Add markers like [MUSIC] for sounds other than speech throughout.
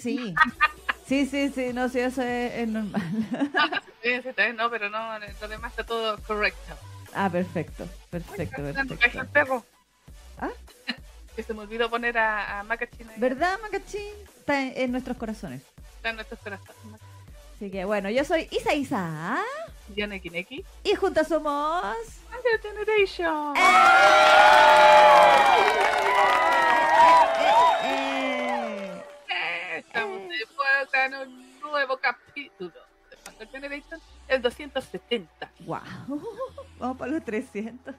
sí. Sí, sí, sí, no, sí, eso es, es normal. [LAUGHS] No, pero no, lo demás está todo correcto. Ah, perfecto, perfecto, el perfecto. perro. ¿Ah? Que se me olvidó poner a, a Macachina ahí. ¿Verdad, Macachín? Está en, en nuestros corazones. Está en nuestros corazones. Así que bueno, yo soy Isa Isa Yaneki Neki. y juntas somos... Under Generation. Eh, Eh, Estamos de vuelta en un nuevo capítulo de Under Generation, el 270. wow. [LAUGHS] Vamos para los 300.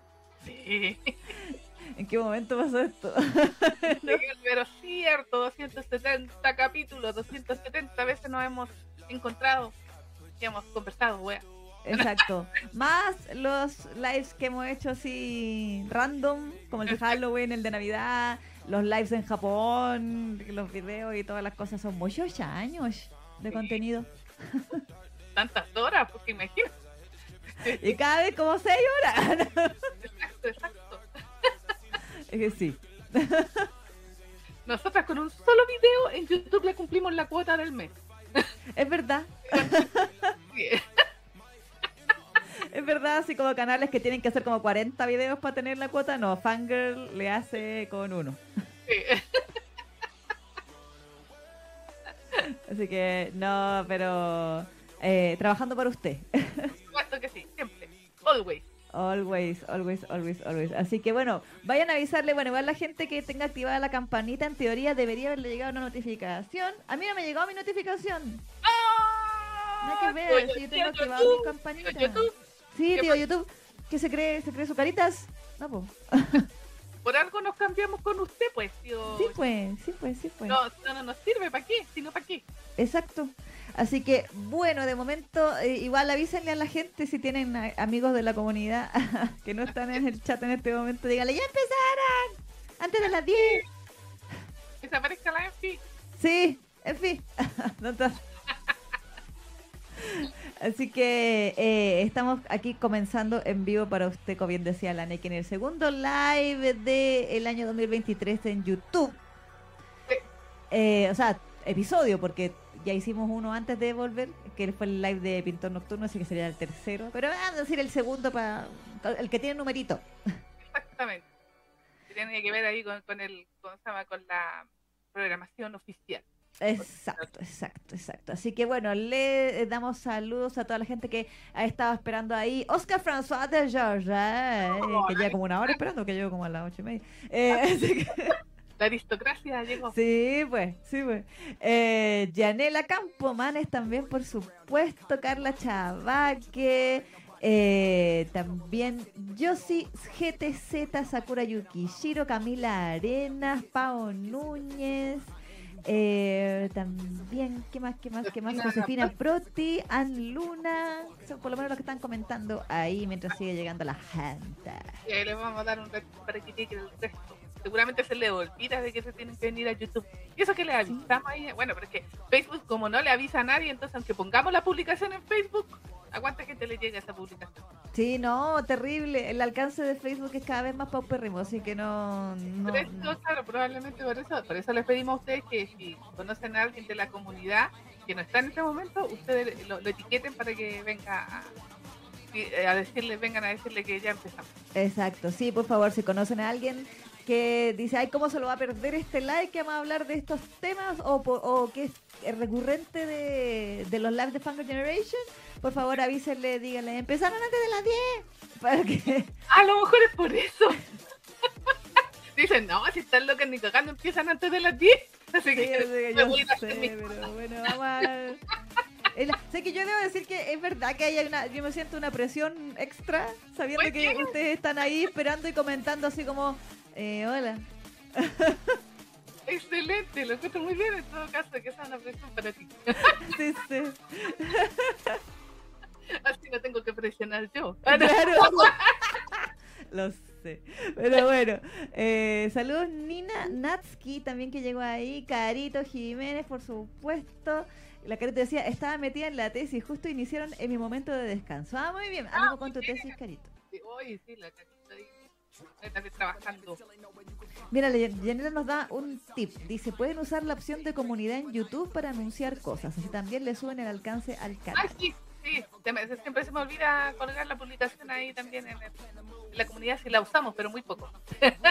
Sí. [LAUGHS] ¿En qué momento pasó esto? [LAUGHS] Miguel, pero cierto, 270 capítulos, 270 veces nos hemos encontrado y hemos conversado, wea. Exacto. Más los lives que hemos hecho así random, como el de Halloween, el de Navidad, los lives en Japón, los videos y todas las cosas. Son muchos años de Sí. contenido. Tantas horas, porque imagínate. Y cada vez como 6 horas. Exacto, exacto. es que sí. Nosotras con un solo video en YouTube le cumplimos la cuota del mes. Es verdad. Sí. Es verdad, así como canales que tienen que hacer como 40 videos para tener la cuota. No, Fangirl le hace con uno. Sí. [LAUGHS] Así que no, pero eh, trabajando para usted. Por [LAUGHS] supuesto que sí, siempre. Always. Always, always, always, always. Así que bueno, vayan a avisarle, bueno, igual la gente que tenga activada la campanita, en teoría debería haberle llegado una notificación. A mí no me llegó mi notificación. Nada que ver, si yo tengo activado mi campanita. YouTube, Sí, ¿Qué tío? YouTube, que se cree, se cree su caritas. No, pues. [LAUGHS] Por algo nos cambiamos con usted, pues, tío. Sí, pues, sí, pues, sí, pues. No, no, no nos sirve, ¿para qué? Sino para qué. Exacto. Así que, bueno, de momento, eh, igual avísenle a la gente si tienen a- amigos de la comunidad [LAUGHS] que no están en el chat en este momento. Díganle, ya empezaron. Antes de las 10. Que se aparezca la Enfi. Sí, en fin. [LAUGHS] No está- Así que eh, estamos aquí comenzando en vivo para usted, como bien decía la NEC, en el segundo live del año 2023 en YouTube. Eh, o sea, episodio, porque ya hicimos uno antes de volver, que fue el live de Pintor Nocturno, así que sería el tercero. Pero vamos a decir el segundo para el que tiene numerito. Exactamente. Tiene que ver ahí con, el, con la programación oficial. Exacto, exacto, exacto. Así que bueno, le damos saludos a toda la gente que ha estado esperando ahí. Oscar François de Georges, eh, que lleva como una hora esperando, que llevo como a las ocho y media. [LAUGHS] Eh, [LAUGHS] que- La aristocracia llegó. Sí, pues, sí, pues. Eh, Yanela Campomanes también, por supuesto. Carla Chavaque. eh, también Yoshi GTZ, Sakura Yukishiro, Camila Arenas, Pao Núñez. Eh, también, ¿qué más, qué más, qué más? Josefina Proti, Ann Luna, son por lo menos los que están comentando ahí mientras sigue llegando la gente. Y ahí les vamos a dar un para que lleguen el resto. Seguramente se les olvida de que se tienen que venir a YouTube. Y eso que le avisamos ahí. Bueno, pero es que Facebook, como no le avisa a nadie, entonces aunque pongamos la publicación en Facebook, ¿a cuánta gente le llega esa publicación? Sí, no, terrible. El alcance de Facebook es cada vez más paupérrimo, así que no. no eso, claro, probablemente por eso, por eso les pedimos a ustedes que si conocen a alguien de la comunidad que no está en este momento, ustedes lo, lo etiqueten para que venga a, y, a decirle, vengan a decirle que ya empezamos. Exacto, sí, por favor, si conocen a alguien que dice, ay, ¿cómo se lo va a perder este like que vamos a hablar de estos temas? O, o que es recurrente de, de los lives de Funko Generation, por favor avísenle, díganle, empezaron antes de las 10. Para que... A lo mejor es por eso. [LAUGHS] Dicen, no, si están locas ni cagando empiezan antes de las 10. Así Sí, que yo que voy a sé, pero bueno, vamos a... El- sé que yo debo decir que es verdad que hay una, yo me siento una presión extra sabiendo ¿Por que ustedes están ahí esperando y comentando así como, eh, hola. Excelente, lo encuentro muy bien en todo caso, que sea una presión para ti. [LAUGHS] Sí, sí. [LAUGHS] Así no tengo que presionar yo. [LAUGHS] Claro. [LAUGHS] Lo sé. Pero bueno, eh, saludos Nina Natsuki también que llegó ahí, Carito Jiménez, por supuesto. La Carito decía, estaba metida en la tesis, justo iniciaron en mi momento de descanso. Ah, muy bien, ánimo con tu tesis, Carito. Sí, sí, la ahí. Trabajando. Mira, Yanela nos da un tip. Dice, pueden usar la opción de comunidad en YouTube para anunciar cosas. Así también le suben el alcance al canal. sí, sí. siempre se me olvida colgar la publicación ahí también en, el- en la comunidad si la usamos, pero muy poco.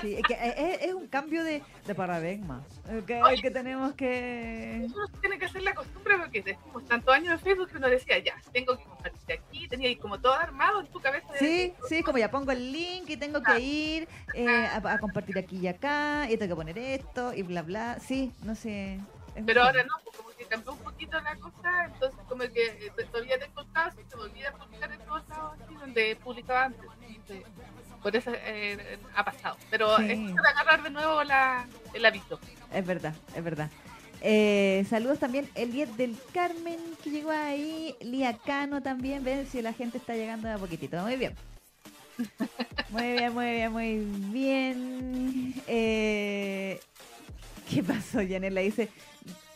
Sí, es, que es, es un cambio de, de paradigma eh, que, que tenemos que... Uno tiene que hacer la costumbre porque decimos tantos años en Facebook que uno decía, ya, tengo que compartir aquí, tenía ahí como todo armado en tu cabeza. de Sí, decir, sí, como ya pongo el link y tengo que ir eh, a, a compartir aquí y acá, y tengo que poner esto y bla, bla. Sí, no sé. Pero ahora no, pues como cambió un poquito la cosa, entonces como que eh, todavía tengo casos y se me olvida publicar en todos lados así donde publicaba antes. Entonces, por eso eh, ha pasado. Pero Sí. es de agarrar de nuevo la, el aviso. Es verdad, es verdad. Eh, saludos también Eliet del Carmen que llegó ahí, Lía Cano también, ven si la gente está llegando de a poquitito. Muy bien. [LAUGHS] Muy bien, muy bien, muy bien. Eh, ¿Qué pasó, Yanela? Dice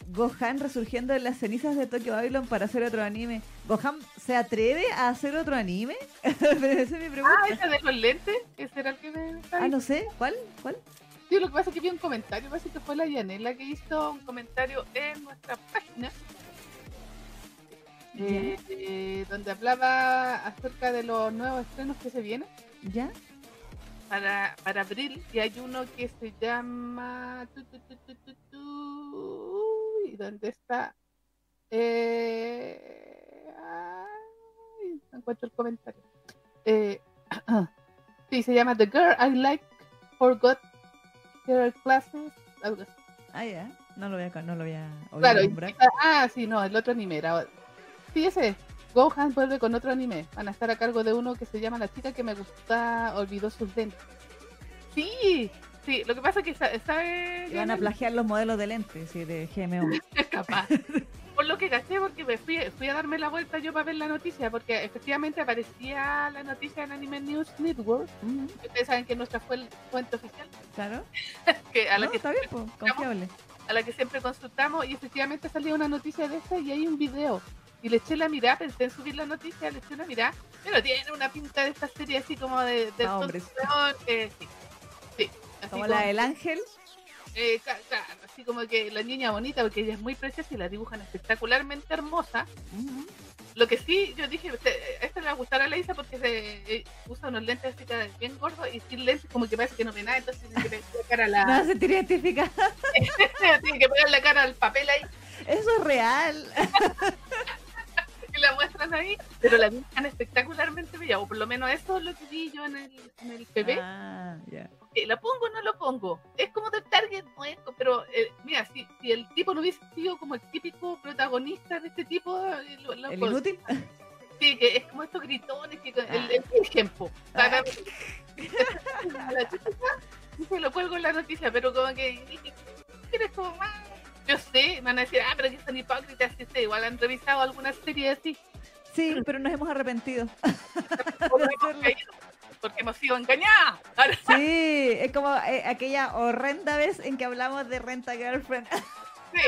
Gohan resurgiendo de las cenizas de Tokyo Babylon para hacer otro anime. ¿Gohan se atreve a hacer otro anime? [LAUGHS] Esa es mi pregunta. Ah, ese de los lentes, ese era el que me Ah, no sé, ¿cuál? ¿Cuál? Sí, lo que pasa es que vi un comentario, parece que fue la Yanela que hizo un comentario en nuestra página, eh, eh, donde hablaba acerca de los nuevos estrenos que se vienen ¿Ya? para, para abril, y hay uno que se llama... tu, tu, tu, ¿Y dónde está? Eh, ay, no encuentro el comentario. Eh, [CLEARS THROAT] sí, se llama The Girl I Like Forgot Her Classes, algo así. Ah, ya. No lo voy a, no lo voy a Claro, y- ah, sí, no, el otro anime era. Sí, ese. Gohan vuelve con otro anime. Van a estar a cargo de uno que se llama La chica que me gusta, olvidó sus lentes. Sí, sí, lo que pasa es que, sa- ¿sabe? Van a plagiar los modelos de lentes sí, de GMO. [LAUGHS] capaz. [LAUGHS] Por lo que gasté, porque me fui, fui a darme la vuelta yo para ver la noticia, porque efectivamente aparecía la noticia en Anime News Network. Que Ustedes saben que nuestra fue fuente oficial, claro. [LAUGHS] que a la No, que está bien, pues, confiable. a la que siempre consultamos y efectivamente salía una noticia de esta y hay un video. Y le eché la mirada, pensé en subir la noticia, le eché la mirada, pero tiene una pinta de esta serie así como de, de tonto weón, eh, sí, sí, así Como la del ángel. Eh, así como que la niña bonita, porque ella es muy preciosa y la dibujan espectacularmente hermosa. Lo que sí, yo dije, "Este- esta le va a gustar a Leisa porque se, eh, usa unos lentes así que bien gordos y sin lentes como que parece que no ve nada, entonces tiene que pegar la cara a No la, [LAUGHS] se sentir identificada. [LAUGHS] tiene que pegar la cara al papel ahí Eso es real. [LAUGHS] y la muestran ahí, pero la dibujan espectacularmente bella, o por lo menos eso es lo que vi yo en el, en el. Ah, ya. Eh, ¿La pongo o no lo pongo? Es como del target nuevo, pero eh, mira, si, si el tipo no hubiese sido como el típico protagonista de este tipo, eh, lo, lo ¿El inútil? sí, que es como estos gritones, que el, Ah. el ejemplo. Ah. [LAUGHS] La y se lo cuelgo en la noticia, pero como que ¿quieres como más? Yo sé, me van a decir, ah, pero que son hipócritas, sí, sí, igual han revisado algunas series así, Sí, pero nos hemos arrepentido. [LAUGHS] [LAUGHS] no porque hemos sido engañadas. [LAUGHS] Sí, es como eh, aquella horrenda vez en que hablamos de Renta Girlfriend. [LAUGHS] sí,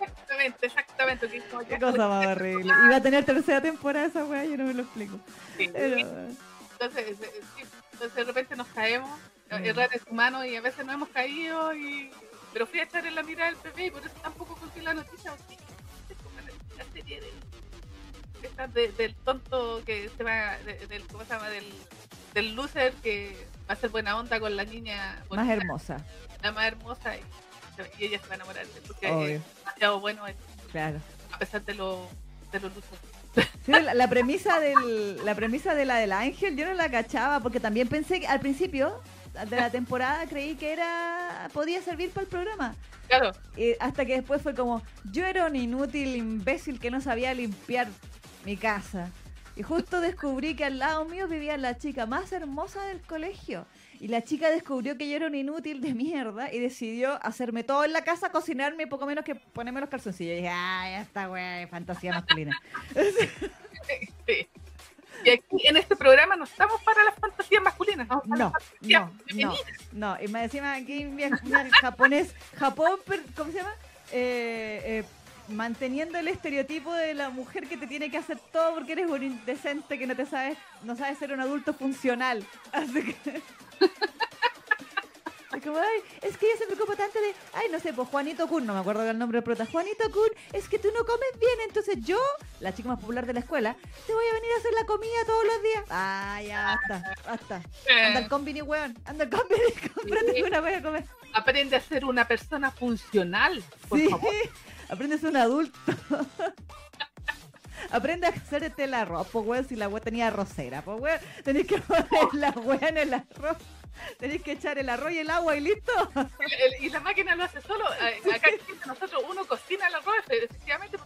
exactamente, exactamente. que es como Qué cosa más horrible. [LAUGHS] Iba a tener tercera temporada esa weá, yo no me lo explico. Sí. Pero, Entonces, eh, sí, entonces de repente nos caemos, Mm. errar es humano y a veces nos hemos caído y pero fui a echar en la mirada del PP y por eso tampoco cogí la noticia o sí, es como la, serie de- del tonto que se va de- del ¿cómo se llama? del del loser que va a ser buena onda con la niña más hermosa, la más hermosa y, y ella se va a enamorar de él porque Obvio. es demasiado bueno él, claro. a pesar de lo de los losers. Sí, la, la premisa del, la premisa de la del ángel yo no la cachaba porque también pensé que al principio de la temporada creí que era podía servir para el programa Claro, Y hasta que después fue como yo era un inútil imbécil que no sabía limpiar mi casa y justo descubrí que al lado mío vivía la chica más hermosa del colegio y la chica descubrió que yo era un inútil de mierda y decidió hacerme todo en la casa, cocinarme y poco menos que ponerme los calzoncillos. Y dije, ah, ya está, güey, fantasía masculina. Sí. [LAUGHS] Y aquí en este programa no estamos para las fantasías masculinas, No, fantasías no, no, no. Y más encima aquí mi japonés, Japón, ¿cómo se llama? Eh, eh, manteniendo el estereotipo de la mujer que te tiene que hacer todo porque eres un indecente que no te sabes, no sabes ser un adulto funcional. [LAUGHS] Así que. Es como, ay, es que ella se preocupa tanto de, ay, no sé, pues Juanito Kun, no me acuerdo del nombre del prota. Juanito Kun, es que tú no comes bien, entonces yo, la chica más popular de la escuela, te voy a venir a hacer la comida todos los días. Ah, ya, basta, basta. Anda al Eh, combini, weón. Anda al combini, [LAUGHS] cómprate Sí. una wea a comer. aprende a ser una persona funcional, por Sí, favor. [LAUGHS] aprende a ser un adulto. [LAUGHS] Aprende a hacerte el arroz, pues si la wea tenía arrocera, pues weón. Tenés que poner la wea en el arroz. Tenés que echar el arroz y el agua y listo. Y la máquina lo hace solo. Acá nosotros uno cocina el arroz, efectivamente,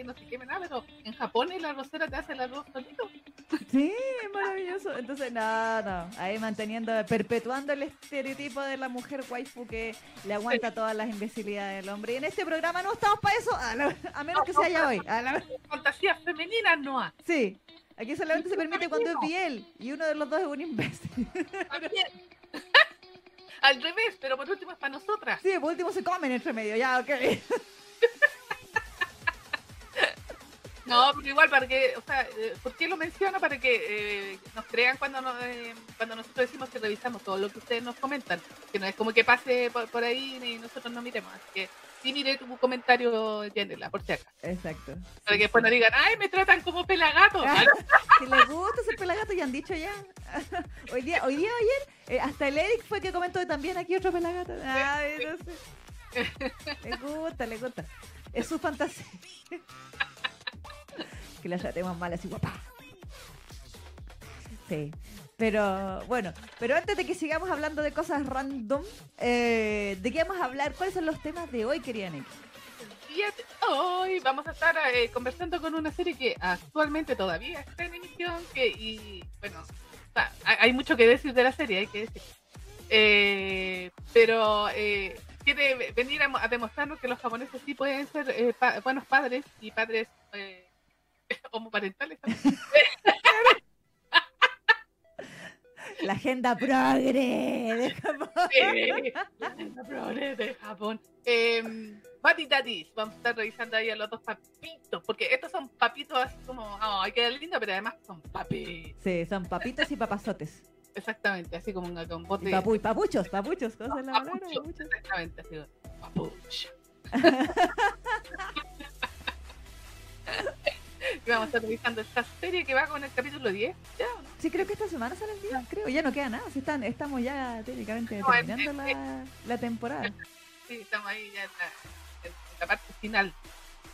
que no se queme nada, pero en Japón la arrocera te hace el arroz solito. Sí, maravilloso. Entonces, no, no. Ahí manteniendo, perpetuando el estereotipo de la mujer waifu que le aguanta todas las imbecilidades del hombre. Y en este programa no estamos para eso, a, la- a menos que sea ya hoy. A la- [LAUGHS] Fantasías femeninas no hay. Sí, aquí solamente se permite cuando es biel y uno de los dos es un imbécil. [LAUGHS] Al revés, pero por último es para nosotras. Sí, por último se comen entre medio, ya, ok. [LAUGHS] No, pero igual para que, o sea, eh, ¿por qué lo menciono? Para que eh, nos crean cuando nos, eh, cuando nosotros decimos que revisamos todo lo que ustedes nos comentan, que no es como que pase por, por ahí y nosotros no miremos, así que sí mire tu comentario, Yanela, por si acaso, Exacto. para que después no digan, ay, me tratan como pelagato. Ah, les gusta ser pelagato, ya han dicho ya. [LAUGHS] Hoy día, hoy día, ayer, eh, hasta el Eric fue que comentó también aquí otro pelagato. Ay, no sé. Le gusta, le gusta. Es su fantasía. [LAUGHS] que la tratemos mal así, guapa. Sí. Pero bueno, pero antes de que sigamos hablando de cosas random, eh, ¿de qué vamos a hablar? ¿Cuáles son los temas de hoy, querida de hoy vamos a estar eh, conversando con una serie que actualmente todavía está en emisión, que, y bueno, hay mucho que decir de la serie, hay que decir. Eh, pero eh, quiere ve- venir a, a demostrarnos que los japoneses sí pueden ser eh, pa- buenos padres y padres eh, [LAUGHS] homoparentales. también. [LAUGHS] [LAUGHS] La agenda progre de Japón. La progre de Japón. Eh, Buddy Daddies, vamos a estar revisando ahí a los dos papitos, porque estos son papitos así como, ay, qué lindo, pero además son papitos. Sí, son papitos y papazotes. Exactamente, así como un, con bote. Y papu- papuchos, papuchos, ¿cómo es la palabra? Papucho, Papuchos. Exactamente, así como papucho. [LAUGHS] vamos a estar revisando esta serie que va con el capítulo 10. ¿Ya no? Sí, creo que esta semana sale el día, creo. Ya no queda nada. Sí, están, estamos ya técnicamente No, terminando en- la, la temporada. [LAUGHS] Sí, estamos ahí ya en la, en la parte final,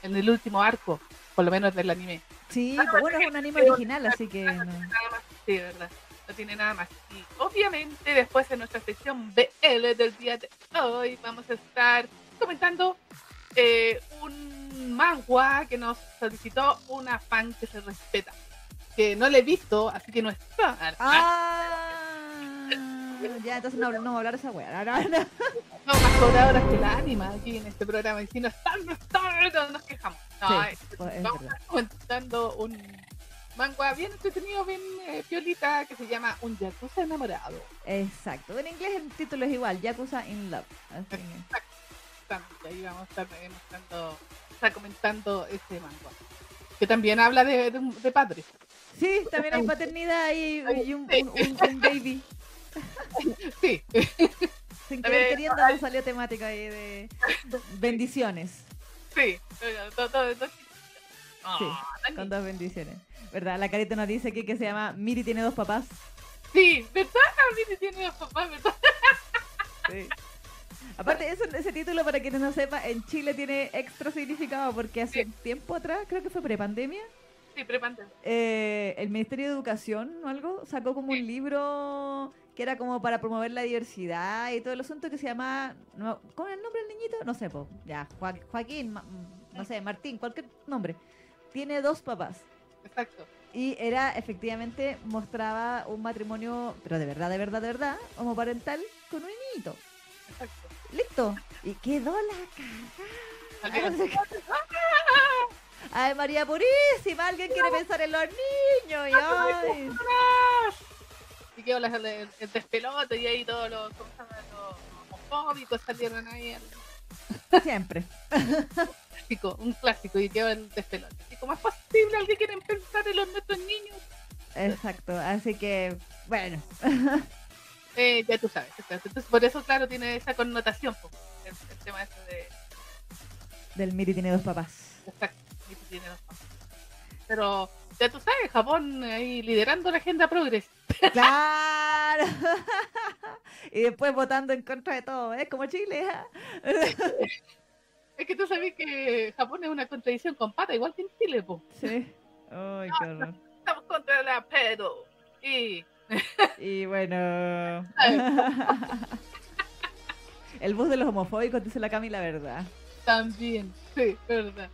en el último arco, por lo menos del anime. Sí, Ah, bueno, es un anime original, así que no. Nada más, sí, de verdad. No tiene nada más. Y obviamente después en nuestra sección BL del día de hoy vamos a estar comentando eh, un manga que nos solicitó una fan que se respeta. Que no le he visto, así que no es fan. ¡Ah! Ya, entonces no, no vamos a hablar de esa wea. No, no, no. Más cobradoras que la anima aquí en este programa. Y si no están, no están, no nos quejamos. No, Sí, pues, es vamos a estar comentando un manga bien entretenido, bien eh, piolita, que se llama Un Yakuza enamorado. Exacto. En inglés el título es igual, Yakuza in Love. Así ahí vamos a estar mostrando, está comentando ese manga. Que también habla de, de, de padres. Sí, también hay paternidad y, y un, un- un- un baby. Sí, Sin querer queriendo nos salió temática ahí de bendiciones. sí. Todo, todo, todo- Sí, Ah, con dos bendiciones. ¿Verdad? La carita nos dice aquí que se llama Miri tiene dos papás. Sí, ¿verdad? Miri tiene dos papás, ¿verdad? Sí. Aparte, eso- ese título, para quienes no sepan, en Chile tiene extra significado porque hace un tiempo atrás, creo que fue prepandemia, Sí, prepante. eh, el Ministerio de Educación o algo sacó como un libro que era como para promover la diversidad y todo el asunto que se llama. No, ¿Cómo es el nombre del niñito? No sé, po. Ya, Joa- Joaquín, Ma- no sé, Martín, cualquier nombre. Tiene dos papás. Exacto. Y era, efectivamente, mostraba un matrimonio, pero de verdad, de verdad, de verdad, homoparental con un niñito. Exacto. Listo. Y quedó la cagada. Que- [LAUGHS] Ay, María Purísima, alguien quiere pensar en los niños. Y, ay. Y quedó la- el, el despelote y ahí todos los, homofóbicos salieron ahí. al Siempre. clásico, un clásico y quedó el despelote. Y como es posible, alguien quiere pensar en los nuestros niños, Exacto. Así que, bueno. Eh, ya tú sabes. Entonces, por eso, claro, tiene esa connotación, el, el tema ese de. Del Miri tiene dos papás. Exacto, y tiene razón. Pero ya tú sabes, Japón ahí liderando la agenda progres. [LAUGHS] ¡Claro! y después votando en contra de todo, ¿eh? Como Chile. ¿ah? Es que tú sabes que Japón es una contradicción con pata, igual que en Chile, po. sí. Ay, qué [LAUGHS] horror. Estamos contra la pedo. Y Y bueno. [LAUGHS] [LAUGHS] El bus de los homofóbicos dice la Cami la verdad. también, sí, verdad.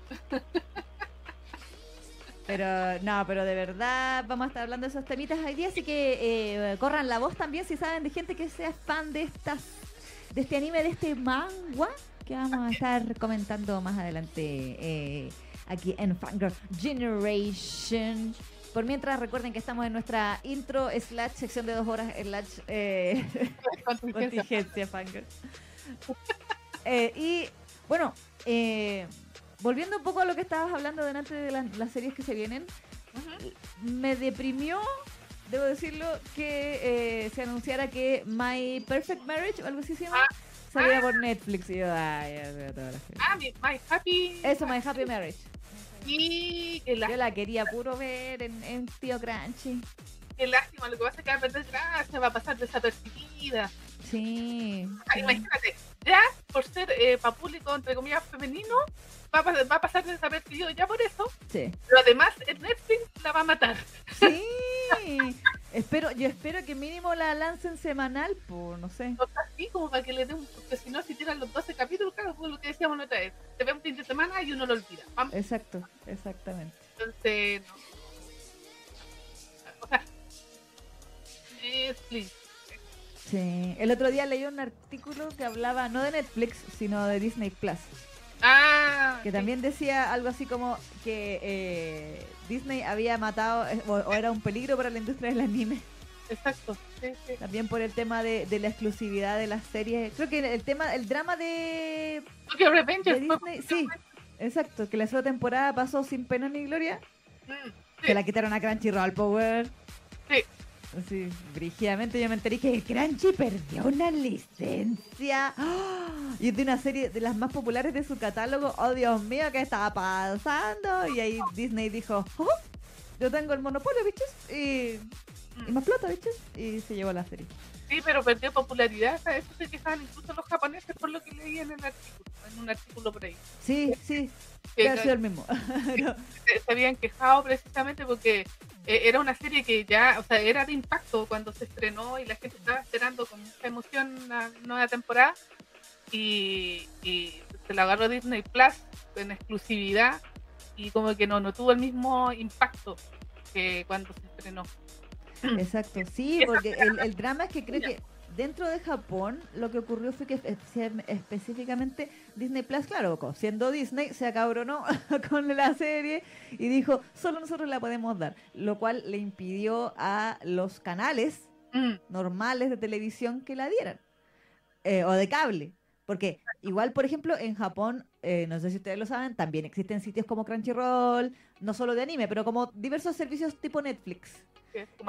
Pero no, pero de verdad vamos a estar hablando de esos temitas hoy día, así que eh, corran la voz también si saben de gente que sea fan de estas, de este anime, de este manga, que vamos a estar comentando más adelante eh, aquí en Fangirl Generation. Por mientras recuerden que estamos en nuestra intro slash sección de dos horas slash eh, [LAUGHS] Contingencia. Fangirl. Eh, y bueno, eh, volviendo un poco a lo que estabas hablando delante de las, las series que se vienen, me deprimió, debo decirlo, que eh, se anunciara que My Perfect Marriage o algo así se llama, salía por Netflix. Y yo, ay, ya veo toda la serie. Ah, mi, My Happy. Eso, My Happy Marriage. Y qué Yo lástima, la quería puro ver en, en Tío Crunchy. qué lástima, lo que pasa es que va a perder gracia, va a pasar desapercibida. Sí. Ah, imagínate, ya por ser eh, para público, entre comillas, femenino, va a, va a pasar desapercibido ya por eso, Sí. pero además el Netflix la va a matar. Sí. [LAUGHS] [LAUGHS] espero, yo espero que mínimo la lancen semanal, pues no sé. O sea, así como para que le dé un... Porque si no, si tiran los 12 capítulos, claro, fue lo que decíamos la otra vez. Se ve un fin de semana y uno lo olvida. Vamos, Exacto, exactamente. entonces, no. O sea, Netflix. Sí. El otro día leí un artículo que hablaba no de Netflix, sino de Disney Plus. Ah, Que también decía algo así como que eh, Disney había matado eh, o, o era un peligro para la industria del anime. Exacto. Sí, sí. También por el tema de, de la exclusividad de las series. Creo que el tema, el drama de, Tokyo de Revengers fue- Disney, sí, exacto, que la segunda temporada pasó sin pena ni gloria. Mm, Se la quitaron a Crunchyroll Power. Sí. Sí, brígidamente yo me enteré que Crunchy perdió una licencia. ¡Ah! Y es de una serie de las más populares de su catálogo. Oh, Dios mío, ¿qué estaba pasando? Y ahí Disney dijo, "Oh, yo tengo el monopolio, bichos. Y, y más plata, bichos. Y se llevó la serie. Sí, pero perdió popularidad. sea, Eso se quejaban incluso los japoneses por lo que leí en el artículo, en un artículo por ahí. Sí, sí, Que haber sido el mismo. [LAUGHS] No, se, se habían quejado precisamente porque eh, era una serie que ya, o sea, era de impacto cuando se estrenó y la gente estaba esperando con mucha emoción la nueva temporada y, y se la agarró Disney Plus en exclusividad y como que no, no tuvo el mismo impacto que cuando se estrenó. Exacto, sí, porque el, el drama es que creo que dentro de Japón lo que ocurrió fue que espe- específicamente Disney Plus, claro, siendo Disney, se acabronó [LAUGHS] con la serie y dijo, solo nosotros la podemos dar, lo cual le impidió a los canales Mm, normales de televisión que la dieran, eh, o de cable. Porque igual, por ejemplo, en Japón, eh, no sé si ustedes lo saben, también existen sitios como Crunchyroll, no solo de anime, pero como diversos servicios tipo Netflix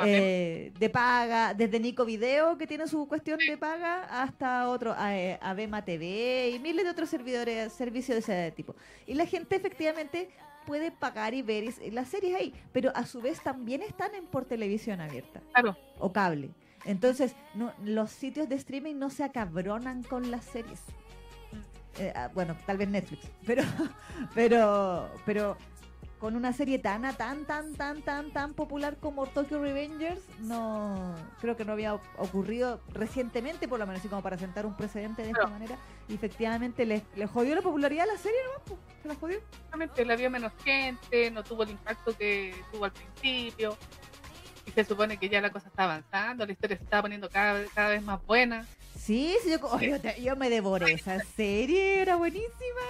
eh, de paga, desde Nico Video, que tiene su cuestión de paga, hasta otro, eh, Abema TV y miles de otros servidores, servicios de ese tipo. Y la gente efectivamente puede pagar y ver las series ahí, pero a su vez también están en por televisión abierta claro. o cable. Entonces, no, los sitios de streaming no se acabronan con las series. Eh, ah, bueno, tal vez Netflix, pero, [LAUGHS] pero, pero con una serie tan, tan, tan, tan, tan, tan popular como Tokyo Revengers, no, creo que no había ocurrido recientemente, por lo menos, así como para sentar un precedente de esta Claro. manera. Y efectivamente le, le jodió la popularidad a la serie, ¿no? Pues, Se la jodió. Exactamente, la vio menos gente, no tuvo el impacto que tuvo al principio. Y se supone que ya la cosa está avanzando, la historia se está poniendo cada, vez- cada vez más buena. Sí, sí, yo, oh, yo, te- yo me devoré esa serie, era buenísima.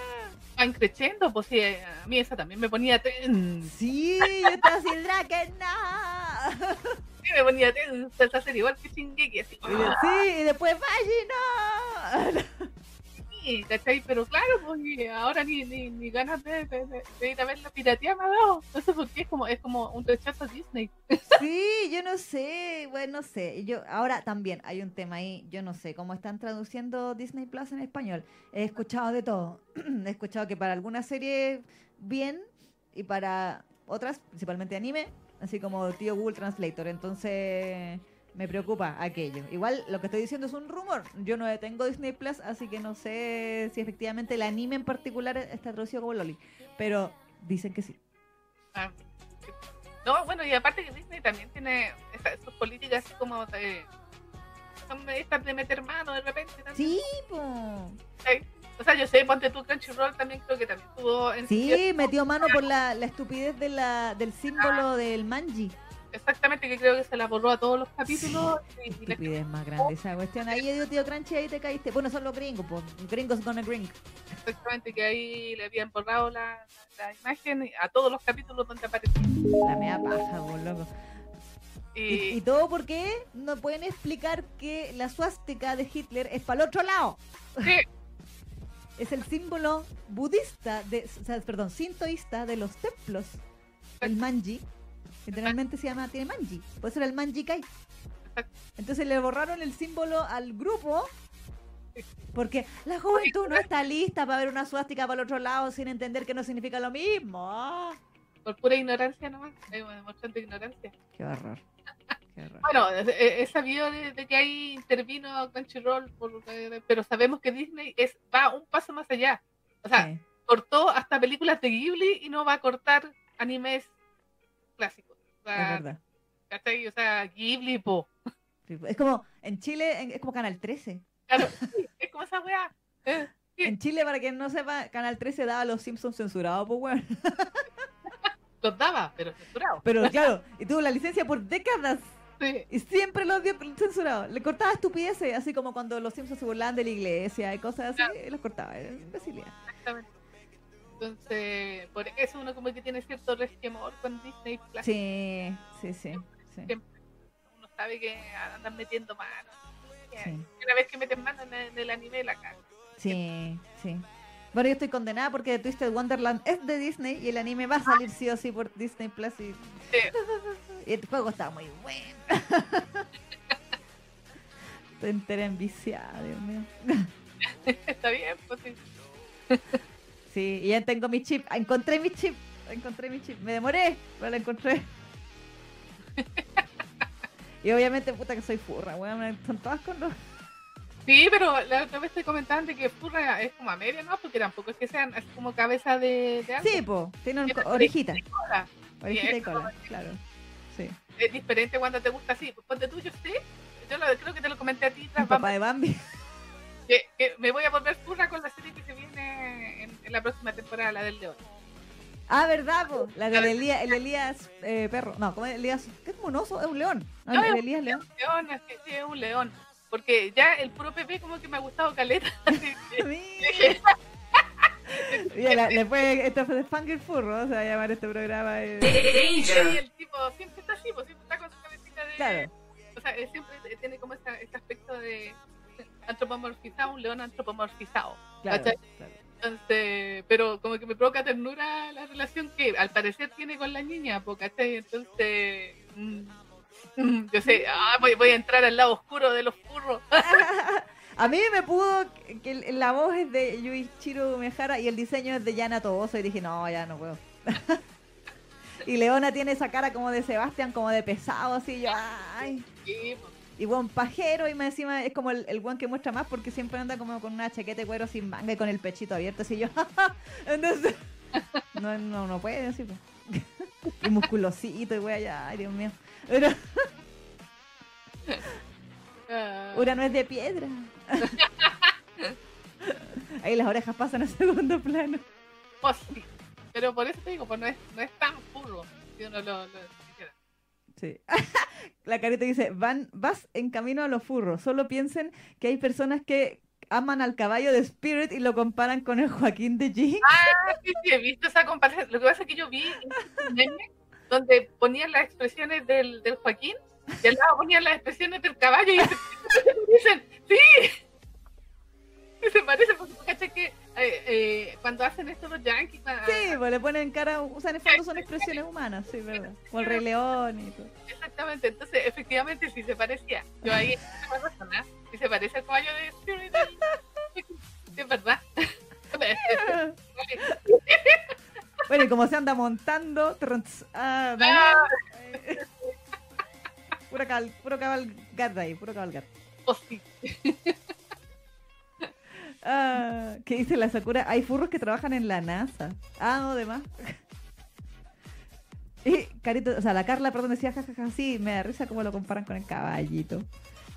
Van creciendo, pues sí, a mí esa también me ponía tensa. Sí, yo estaba así, Draken, no. Sí, me ponía tensa esa serie, igual que Shingeki, así. De- Sí, y después Valle, no. [LAUGHS] Pero claro, pues ahora ni, ni, ni ganas de, de, ir a ver la piratería me ha dado. No sé por qué, es como, es como un rechazo a Disney. Sí, yo no sé, bueno, no sé. Yo ahora también hay un tema ahí, yo no sé cómo están traduciendo Disney Plus en español. He escuchado de todo. [CLEARS THROAT] He escuchado que para algunas series bien y para otras, principalmente anime, así como tío Google Translator. Entonces me preocupa aquello. Igual lo que estoy diciendo es un rumor. Yo no tengo Disney Plus, así que no sé si efectivamente el anime en particular está traducido como Loli. Pero dicen que sí. Ah. No, bueno, y aparte que Disney también tiene sus políticas así como de. Son estas de meter mano de repente. también. Sí. ¿cachai? O sea, yo sé, ponte tú Crunchyroll también creo que también tuvo. En Sí, metió mano por la, la estupidez de la, del símbolo del manji. Exactamente, que creo que se la borró a todos los capítulos. Y, y la- Estupidez más grande esa cuestión. Ahí yo digo, tío Crunchy, ahí te caíste. Bueno, son los gringos, pues. Gringos gonna gring. exactamente, que ahí le habían borrado la, la imagen a todos los capítulos donde aparecía. La mea paja, por loco. Y, Y, y todo porque no pueden explicar que la suástica de Hitler es para el otro lado. sí, [LAUGHS] Es el símbolo budista, de, o sea, perdón, sintoísta de los templos. El manji. Literalmente se llama, tiene manji. Por eso era el manji kai. Exacto. Entonces le borraron el símbolo al grupo. Porque la juventud no está lista para ver una suástica para el otro lado sin entender que no significa lo mismo. Por pura ignorancia nomás, es una demostración de ignorancia. Qué horror. Qué horror. Bueno, he, he sabido de, de que ahí intervino Crunchyroll, por, eh, pero sabemos que Disney es va un paso más allá. O sea, Sí. cortó hasta películas de Ghibli y no va a cortar animes clásicos. O Es sea, verdad. ¿cachai? O sea, Ghibli, po. Es como, en Chile, es como Canal 13. Claro, sí, es como esa weá. Eh, Sí. En Chile, para quien no sepa, Canal 13 daba a los Simpsons censurados, pues [LAUGHS] bueno. los daba, pero censurado. Pero claro, y tuvo la licencia por décadas. Sí, Y siempre los dio censurados. Le cortaba estupideces, así como cuando los Simpsons se burlaban de la iglesia y cosas así, Claro. los cortaba. Era imbecilidad. exactamente. Entonces, por eso uno como que tiene cierto resquemor con Disney Plus. Sí, sí, sí. sí. Uno sabe que andan metiendo mano. sí. Una vez que meten mano en el, anime, la cagan. Sí, sí. Bueno, yo estoy condenada porque Twisted Wonderland es de Disney y el anime va a salir sí o sí por Disney Plus y, Sí. Y [LAUGHS] el juego estaba muy bueno. [LAUGHS] Estoy entera enviciada, Dios mío. [LAUGHS] Está bien, pues sí. Sí, y ya tengo mi chip. Encontré mi chip. Encontré mi chip. Me demoré, pero la encontré. y obviamente, puta que soy furra, weón. Son todas con los. Sí, pero la otra vez te comentaban de que Furra es como a media, ¿no? Porque tampoco es que sean así como cabeza de, de algo. Sí, po. Tienen orejita. cola. Orejita y es cola, claro. Sí. Es diferente cuando te gusta así. Pues ponte tú, yo sé. Yo lo- creo que te lo comenté a ti tras papá de Bambi. que, que me voy a volver furra con la serie que se viene en, la próxima temporada, la del León. Ah, ¿verdad, po? La del Elías, el Elías eh, perro. No, ¿cómo es Elías? ¿Qué es como un oso? Es un león. No, No, el es- Elías león. León, así, sí, es un león. Porque ya el puro PP como que me ha gustado caleta. [LAUGHS] [LAUGHS] Mira. [LAUGHS] Fue, esto fue de Fangirl Furro, se va a llamar este programa. eh. Y el tipo siempre está así, pues siempre está con su cabecita de... Claro. O sea, él siempre tiene como esta- este aspecto de antropomorfizado, un león antropomorfizado. Claro, claro. Entonces, pero como que me provoca ternura la relación que al parecer tiene con la niña, ¿cachai? Entonces, mm, [LAUGHS] yo sé, ah, voy, voy a entrar al lado oscuro de los furros. [LAUGHS] A mí me pudo que la voz es de Yuichiro Mejara y el diseño es de Yana Toboso y dije, no, ya no puedo. [LAUGHS] y Leona tiene esa cara como de Sebastián, como de pesado, así, yo, ay. Sí. Y buen pajero y más encima es como el, el que muestra más porque siempre anda como con una chaqueta de cuero sin manga y con el pechito abierto, así yo, [LAUGHS] entonces, [LAUGHS] no, no, no puede así, pues. [LAUGHS] y musculosito y wea, ya, ay, Dios mío. Pero Ah, una no es de piedra. Ahí las orejas pasan a segundo plano. pues sí. Pero por eso te digo, pues no es, no es tan furro si uno lo. [LAUGHS] La carita dice, van, vas en camino a los furros. Solo piensen que hay personas que aman al caballo de Spirit y lo comparan con el Joaquín de G. Ah, sí, sí, he visto esa comparación. Lo que pasa es que yo vi donde ponían las expresiones del, del Joaquín y al lado ponían las expresiones del caballo y [LAUGHS] dicen, sí, [LAUGHS] se parece porque tú cachai que eh, eh, cuando hacen esto los yankees, ah, Sí, pues le ponen cara, o sea, en el fondo son expresiones humanas, sí, verdad. O el Rey León y todo. exactamente, entonces efectivamente sí se parecía. Yo ahí no me razona, si se parece al caballo de sí, es verdad. [LAUGHS] Bueno, y como se anda montando, ah, Ah, eh, pura, cal, puro cabalgar ahí, puro cabalgar. oh, sí. ¿Qué dice la Sakura? Hay furros que trabajan en la NASA. Ah, no, demás. Y Carito, o sea, la Carla, perdón, decía jajaja, sí, me da risa cómo lo comparan con el caballito.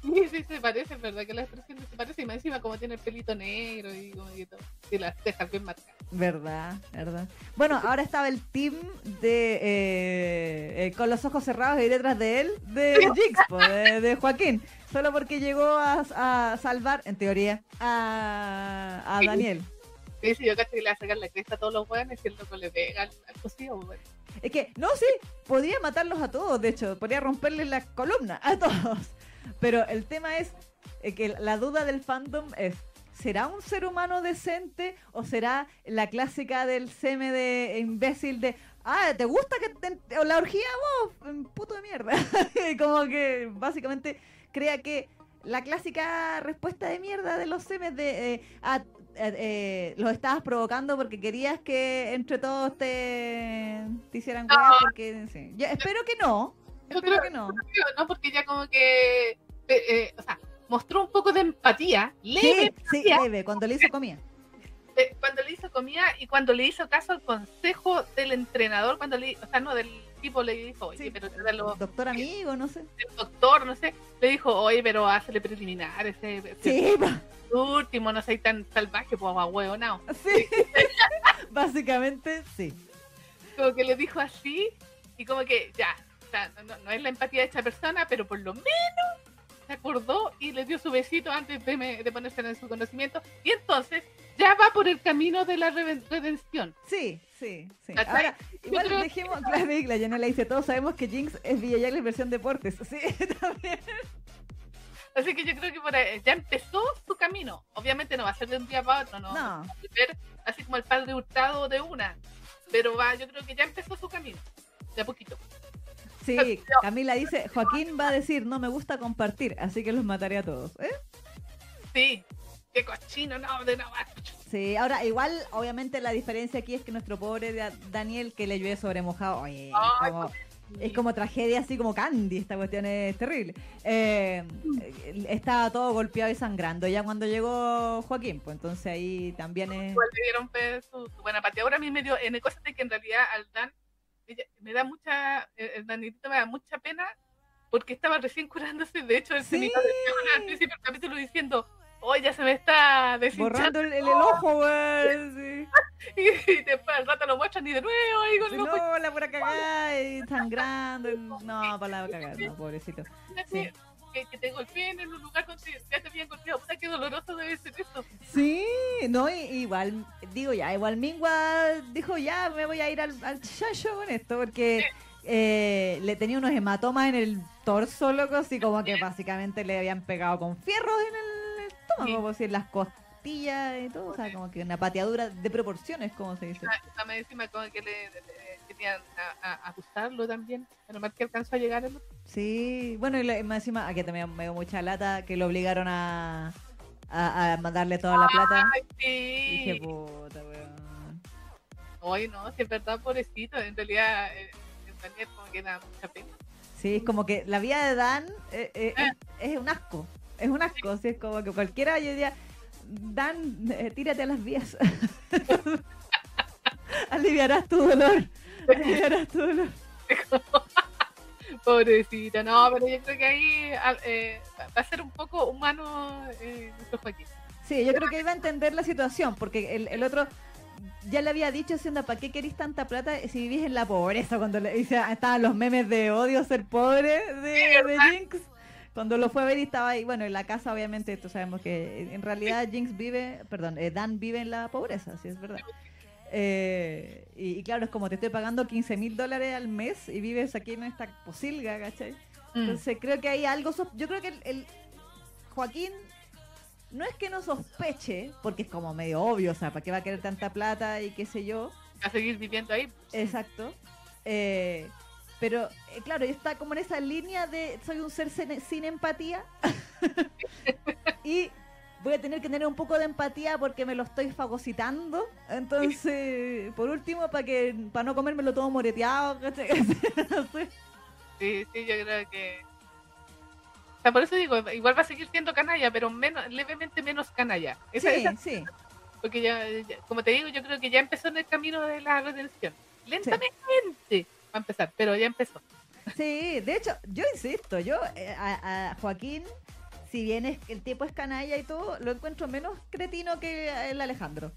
Sí, sí, se parece, es verdad que la expresión se parece, y más encima como tiene el pelito negro y, como que todo, y las cejas bien marcadas. Verdad, verdad. Bueno, [LAUGHS] ahora estaba el team de eh, eh, con los ojos cerrados y detrás de él, de Jinx, po, de, de Joaquín. Solo porque llegó a, a salvar, en teoría, a, a Daniel. Sí, sí, yo cacho que le va a sacar la cresta a todos los hueones y el loco le pega al, al cocido, bueno. Es que, no, sí, podría matarlos a todos, de hecho, podría romperles la columna a todos. Pero el tema es eh, que la duda del fandom es, ¿será un ser humano decente o será la clásica del seme de imbécil de, ah, ¿te gusta que te, o la orgía vos? Puto de mierda. [LAUGHS] Como que básicamente crea que la clásica respuesta de mierda de los semes de, eh, eh, eh, los estabas provocando porque querías que entre todos te, te hicieran weas porque sí. Yo espero que no. Yo Espero creo- que no. Creo, ¿no? Porque ya como que, eh, eh, o sea, mostró un poco de empatía, leve, Sí, sí, empatía, leve, cuando le hizo comida. cuando le hizo comida y cuando le hizo caso al consejo del entrenador, cuando le, o sea, no, del tipo le dijo, oye, Sí. pero trátalo Doctor amigo, no sé. [LAUGHS] el doctor, no sé, le dijo, oye, pero hazle preliminar, ese, ese Sí, pa- último, no seas tan salvaje, pues no. sí. [LAUGHS] Básicamente, sí. Como que le dijo así, y como que ya, o sea, no, no es la empatía de esta persona, pero por lo menos se acordó y le dio su besito antes de, me- de ponerse en su conocimiento, y entonces ya va por el camino de la redención. Sí, sí, sí. Ahora, igual dejemos, claro, la Yana le dice, todos sabemos que Jinx es Villayagle versión deportes. [LAUGHS] Sí, también. Así que yo creo que por ahí, ya empezó su camino. Obviamente no va a ser de un día para otro, no. No. ser así como el padre hurtado de una. Pero va, yo creo que ya empezó su camino. De a poquito. Sí, Camila dice, Joaquín va a decir, no me gusta compartir, así que los mataré a todos. ¿eh? Sí, qué cochino, no, de nada. Sí, ahora igual, obviamente la diferencia aquí es que nuestro pobre Da- Daniel que le llueve sobre mojado, oye, Ay, como- es como tragedia, así como Candy, esta cuestión es terrible. Eh, estaba todo golpeado y sangrando ya cuando llegó Joaquín, pues entonces ahí también es... Igual le dieron su, su buena pateadora. A mí me dio, en cosas de que en realidad al Dan ella- me da mucha, el el Danitito me da mucha pena porque estaba recién curándose. De hecho, se Sí. al principio del capítulo diciendo, oh, ya se me está Borrando el, el- el ojo, güey. Sí. [LAUGHS] Y después al rato lo muestran y de nuevo ahí con Sí, el ojo. no, la pura cagada y sangrando. No, para la cagada, no, pobrecito. Imagínate Que, que te golpeen en un lugar donde ya te habían golpeado. Puta, qué doloroso debe ser eso. Sí, no, igual, digo ya, igual Mingua dijo ya, me voy a ir al, al chacho con esto, porque eh, le tenía unos hematomas en el torso, loco, así como que básicamente le habían pegado con fierros en el estómago, Sí. por decir, las costillas y todo, o sea, como que una pateadura de proporciones, como se dice. Esa me encima como que le, querían a, a acusarlo también. Pero más que alcanzó a llegar el. Sí, bueno, y la- más encima, aquí también me dio mucha lata, que lo obligaron a, a, a mandarle toda la plata. Ay, Y dije, sí. puta, weón. Oye, no, si es verdad, pobrecito. En realidad, eh, en Daniel como que da mucha pena. Sí, es como que la vida de Dan eh, eh, es, es un asco. Es un asco. así es como que cualquiera yo diría, Dan, eh, tírate a las vías. [LAUGHS] Aliviarás tu dolor. Aliviarás tu dolor. [LAUGHS] Pobrecita, no, pero yo creo que ahí eh, va a ser un poco humano eh, nuestro Joaquín. Sí, yo creo que iba a entender la situación, porque el, el otro ya le había dicho, siendo, ¿para qué querís tanta plata si vivís en la pobreza? Cuando le dice, estaban los memes de odio ser pobre de, de Jinx. Cuando lo fue a ver y estaba ahí, bueno, en la casa obviamente, esto sabemos que en realidad Jinx vive, perdón, eh, Dan vive en la pobreza, sí es verdad. Eh, y, y claro, es como te estoy pagando 15 mil dólares al mes y vives aquí en esta posilga, ¿cachai? Mm. Entonces creo que hay algo. Yo creo que el, el Joaquín no es que no sospeche, porque es como medio obvio, o sea, ¿para qué va a querer tanta plata y qué sé yo? A seguir viviendo ahí. Exacto. Eh, pero eh, claro, está como en esa línea de soy un ser sin, sin empatía [LAUGHS] y voy a tener que tener un poco de empatía porque me lo estoy fagocitando. Entonces, por último, para que para no comérmelo todo moreteado. [LAUGHS] Sí, sí, yo creo que. O sea, por eso digo, igual va a seguir siendo canalla, pero menos, levemente menos canalla. Esa- Sí, esa- sí. porque ya, ya- como te digo, yo creo que ya empezó en el camino de la redención. Lentamente a empezar, pero ya empezó. Sí, de hecho, yo insisto, yo eh, a, a Joaquín, si bien es, el tipo es canalla y todo, lo encuentro menos cretino que el Alejandro.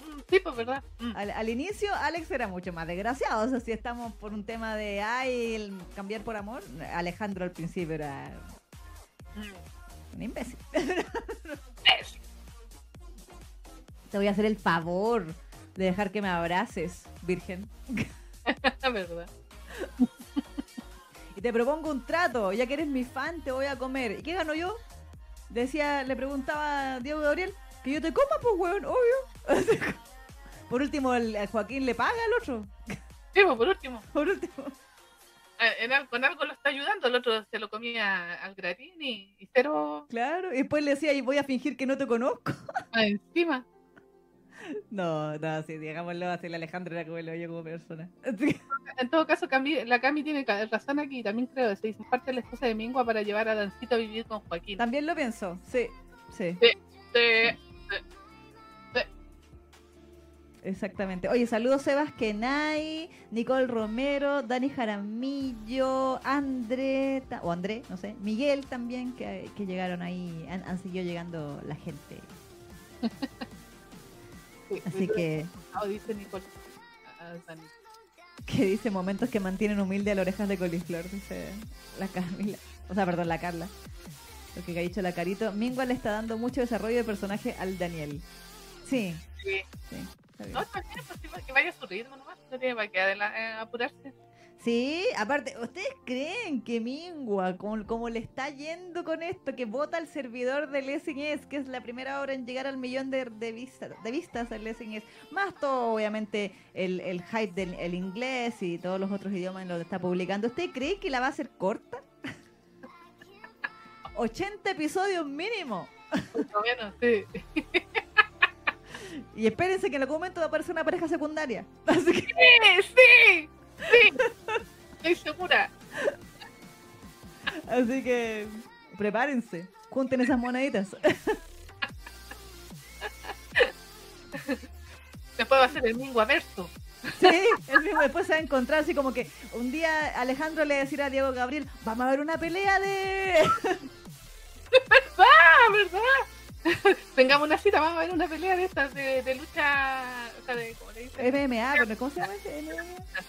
Mm, Sí, pues, ¿verdad? Mm. Al, al inicio, Alex era mucho más desgraciado. O sea, si estamos por un tema de, ay, el cambiar por amor, Alejandro al principio era Mm. un imbécil. [LAUGHS] Es- Te voy a hacer el favor de dejar que me abraces, virgen. [LAUGHS] ¿Verdad? Y te propongo un trato, ya que eres mi fan, te voy a comer. ¿Y qué gano yo? Decía, le preguntaba a Diego Gabriel, que yo te coma, pues, weón, obvio. [LAUGHS] Por último, el, el Joaquín le paga al otro. Sí, pues, por último. Por último. eh, en con algo lo está ayudando, el otro se lo comía al gratín y, y cero Claro. Y después le decía, y voy a fingir que no te conozco. más [LAUGHS] encima. [LAUGHS] No, no, sí, digámoslo así, el Alejandro era como el hoyo como persona. [LAUGHS] En todo caso, Cami- la Cami tiene razón aquí, también creo, se hizo parte de la esposa de Mingua para llevar a Dancito a vivir con Joaquín. También lo pienso, sí, sí, Eh, exactamente. Oye, saludos Sebas Kenai, Nicole Romero, Dani Jaramillo, André, o André, no sé, Miguel también, que, que llegaron ahí, han, han seguido llegando la gente. [LAUGHS] sí, Así que, no, dice Nicole. a Dani. [LAUGHS] que dice momentos que mantienen humilde a las orejas de coliflor, dice la Camila. O sea, perdón, la Carla. Lo que ha dicho la Carito. Mingua le está dando mucho desarrollo de personaje al Daniel. Sí, Sí. sí. está bien. No, está bien, pues que vaya a su ritmo nomás, no tiene para qué eh, apurarse. Sí, aparte, ¿ustedes creen que Mingua, como, como le está yendo con esto, que vota el servidor del SNES, que es la primera hora en llegar al millón de, de, vistas, de vistas al SNES, más todo, obviamente, el, el hype del el inglés y todos los otros idiomas en los que está publicando, ¿usted cree que la va a hacer corta? [LAUGHS] 80 episodios mínimo. Bueno, sí. [LAUGHS] Y espérense que en algún momento va a aparecer una pareja secundaria. [LAUGHS] Así que, Sí, sí, sí. Estoy segura. así que prepárense, junten esas moneditas. Después va a ser el Mingua verso. Sí, el mismo después se va a encontrar así como que un día Alejandro le va a decir a Diego Gabriel, vamos a ver una pelea de... ¡Ah, [LAUGHS] verdad! [LAUGHS] Tengamos una cita, vamos a ver una pelea de estas de, de lucha. O sea, de, ¿cómo le dicen? MMA, ¿cómo se llama?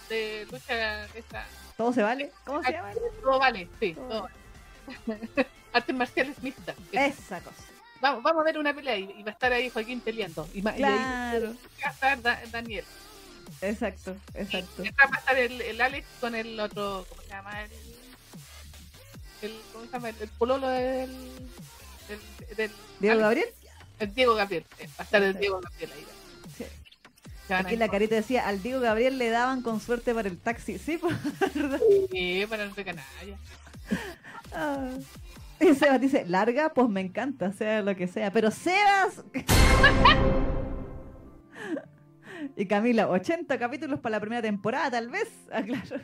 De lucha. Esta. ¿Todo se vale? ¿Cómo se llama? Todo vale, sí, Todo todo vale. [LAUGHS] Artes marciales mixtas. Esa cosa. Vamos, vamos a ver una pelea y, y va a estar ahí Joaquín peleando. Y, Claro, va a estar Da- Daniel. exacto, exacto. Y va a estar el, el Alex con el otro. ¿Cómo se llama? El, el, ¿Cómo se llama? El, el pololo del. Del, del ¿Diego. Gabriel? El Diego Gabriel. eh, Va a estar el. Diego Gabriel ahí. Sí. Aquí la carita decía, al Diego Gabriel le daban con suerte para el taxi. Sí. [LAUGHS] Sí, para el de canalla. [LAUGHS] Ah. Y Sebas dice, larga, pues me encanta, sea lo que sea. Pero Sebas... [LAUGHS] y Camila, 80 capítulos para la primera temporada, tal vez. Ah, claro.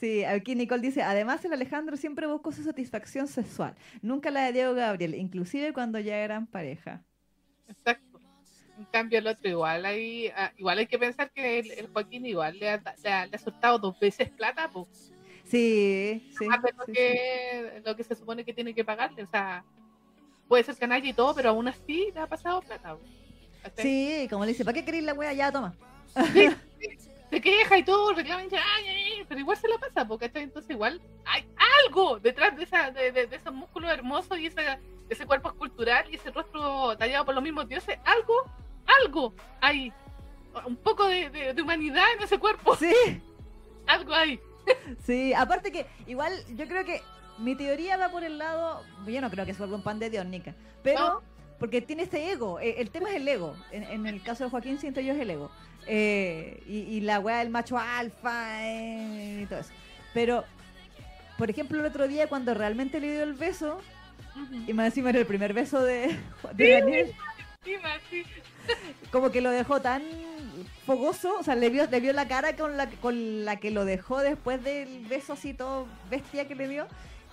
Sí, aquí Nicole dice, además el Alejandro siempre buscó su satisfacción sexual, nunca la de Diego Gabriel, inclusive cuando ya eran pareja. Exacto. En cambio, el otro igual hay, ah, igual hay que pensar que el, el Joaquín igual le ha, le ha- le ha soltado dos veces plata, pues, Sí, sí. lo sí, sí. que, lo que se supone que tiene que pagarle. O sea, puede ser canalla y todo, pero aún así le ha pasado plata. ¿Cachai? Sí, como le dice, ¿para qué queréis la wea? Ya, toma. Se queja y todo, reclama y dice, ay, ay, ay", pero igual se la pasa, porque entonces igual hay algo detrás de, esa, de, de- de esos músculos hermosos y ese, ese cuerpo escultural y ese rostro tallado por los mismos dioses. Algo, algo hay. Un poco de, de- de humanidad en ese cuerpo. Sí. [LAUGHS] Algo hay. Sí, aparte que igual yo creo que mi teoría va por el lado, yo no creo que se vuelva un pan de Dios, Nica, pero No. Porque tiene este ego, eh, el tema es el ego, en, en el caso de Joaquín siento yo es el ego, Eh, y, y la weá del macho alfa eh, y todo eso, pero por ejemplo el otro día cuando realmente le dio el beso, y más encima era el primer beso de, de Daniel, sí. como que lo dejó tan fogoso, o sea, le vio, le vio la cara con la, con la que lo dejó después del beso así todo bestia que le dio,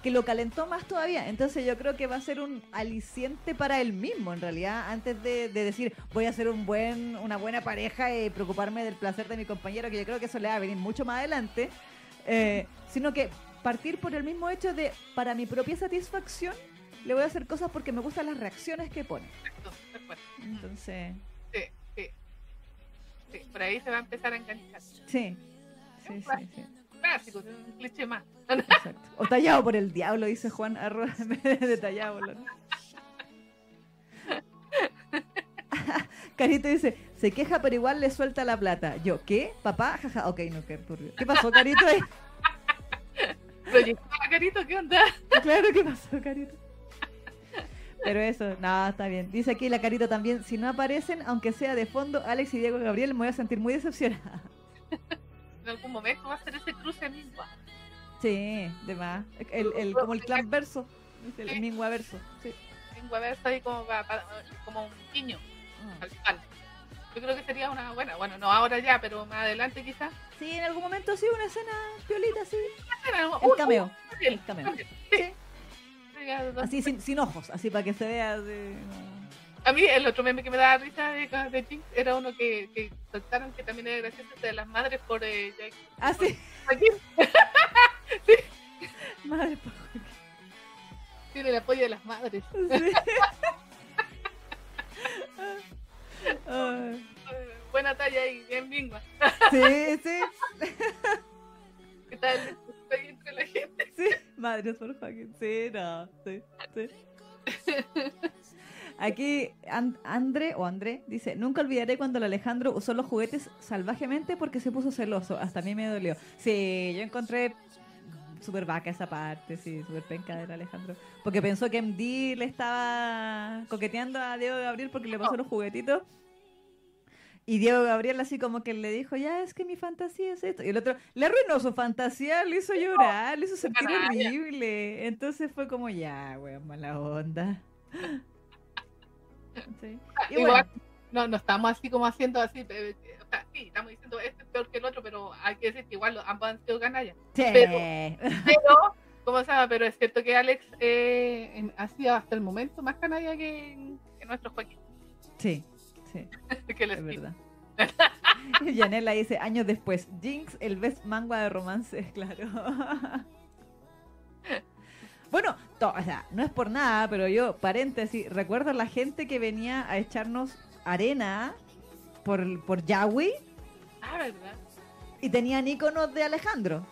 que lo calentó más todavía. Entonces yo creo que va a ser un aliciente para él mismo, en realidad, antes de, de decir voy a ser un buen, una buena pareja y preocuparme del placer de mi compañero, que yo creo que eso le va a venir mucho más adelante, eh, sino que partir por el mismo hecho de, para mi propia satisfacción, le voy a hacer cosas porque me gustan las reacciones que pone. Entonces, Sí, sí. Sí, por ahí se va a empezar a enganchar. sí, sí, sí. sí. Clásico, es un cliché más. Exacto. O tallado por el diablo, dice Juan Arroz, [LAUGHS] en vez de tallado [LAUGHS] Carito dice, se queja pero igual le suelta la plata. Yo, ¿qué? ¿Papá? Jaja, ok, no, qué turbio. ¿Qué pasó, Carito? [LAUGHS] Proyectaba carito, ¿qué onda? claro, ¿qué pasó, Carito? Pero eso, no, está bien. Dice aquí la Carito también, si no aparecen, aunque sea de fondo, Alex y Diego Gabriel, me voy a sentir muy decepcionada. En algún momento va a ser ese cruce mismo. Sí, de más. El, el, como el clan verso, el mingua verso. Sí. Tengo a ver, ahí como, como un guiño al final. Yo creo que sería una buena, bueno, no ahora ya, pero más adelante quizás. Sí, en algún momento sí, una escena piolita, sí. El cameo. El El cameo. Sí. Sí, Así sin, sin ojos, así para que se vea. así, A mí el otro meme que me daba risa de, de Jinx era uno que, que soltaron que también era gracioso de las madres por eh, Jack- Ah, sí. Joaquín. [LAUGHS] Madre por. Tiene el apoyo de las madres. Sí. [LAUGHS] [LAUGHS] Ah, Buena talla y bien bingua. sí, sí, ¿Qué tal? Entre la gente. sí. Madres por Joaquín. Sí, no, sí, sí. Aquí An- André o André dice, nunca olvidaré cuando el Alejandro usó los juguetes salvajemente porque se puso celoso. Hasta a mí me dolió. Sí, yo encontré súper vaca esa parte, sí, súper penca del Alejandro. Porque pensó que MD le estaba coqueteando a Diego Gabriel porque le pasó los juguetitos. Y Diego Gabriel así como que le dijo, ya es que mi fantasía es esto. Y el otro le arruinó su fantasía, le hizo llorar, le hizo sentir horrible. Entonces fue como, ya, weón, mala onda. Sí. Y Igual, bueno, no, no estamos así como haciendo así. eh, o sea, sí, estamos diciendo este es peor que el otro, pero hay que decir que igual los- ambos han sido canallas. sí. Pero, ¿cómo se llama? Pero es cierto que Alex eh, ha sido hasta el momento más canalla que, que nuestro Joaquín. sí, sí. [LAUGHS] Que Es verdad. [LAUGHS] Yanela dice, años después, Jinx, el best manga de romance, [LAUGHS] claro. Bueno, to- o sea, no es por nada, pero yo, paréntesis, recuerdo a la gente que venía a echarnos arena por, por Yahweh Ah, ¿verdad? y tenían iconos de Alejandro.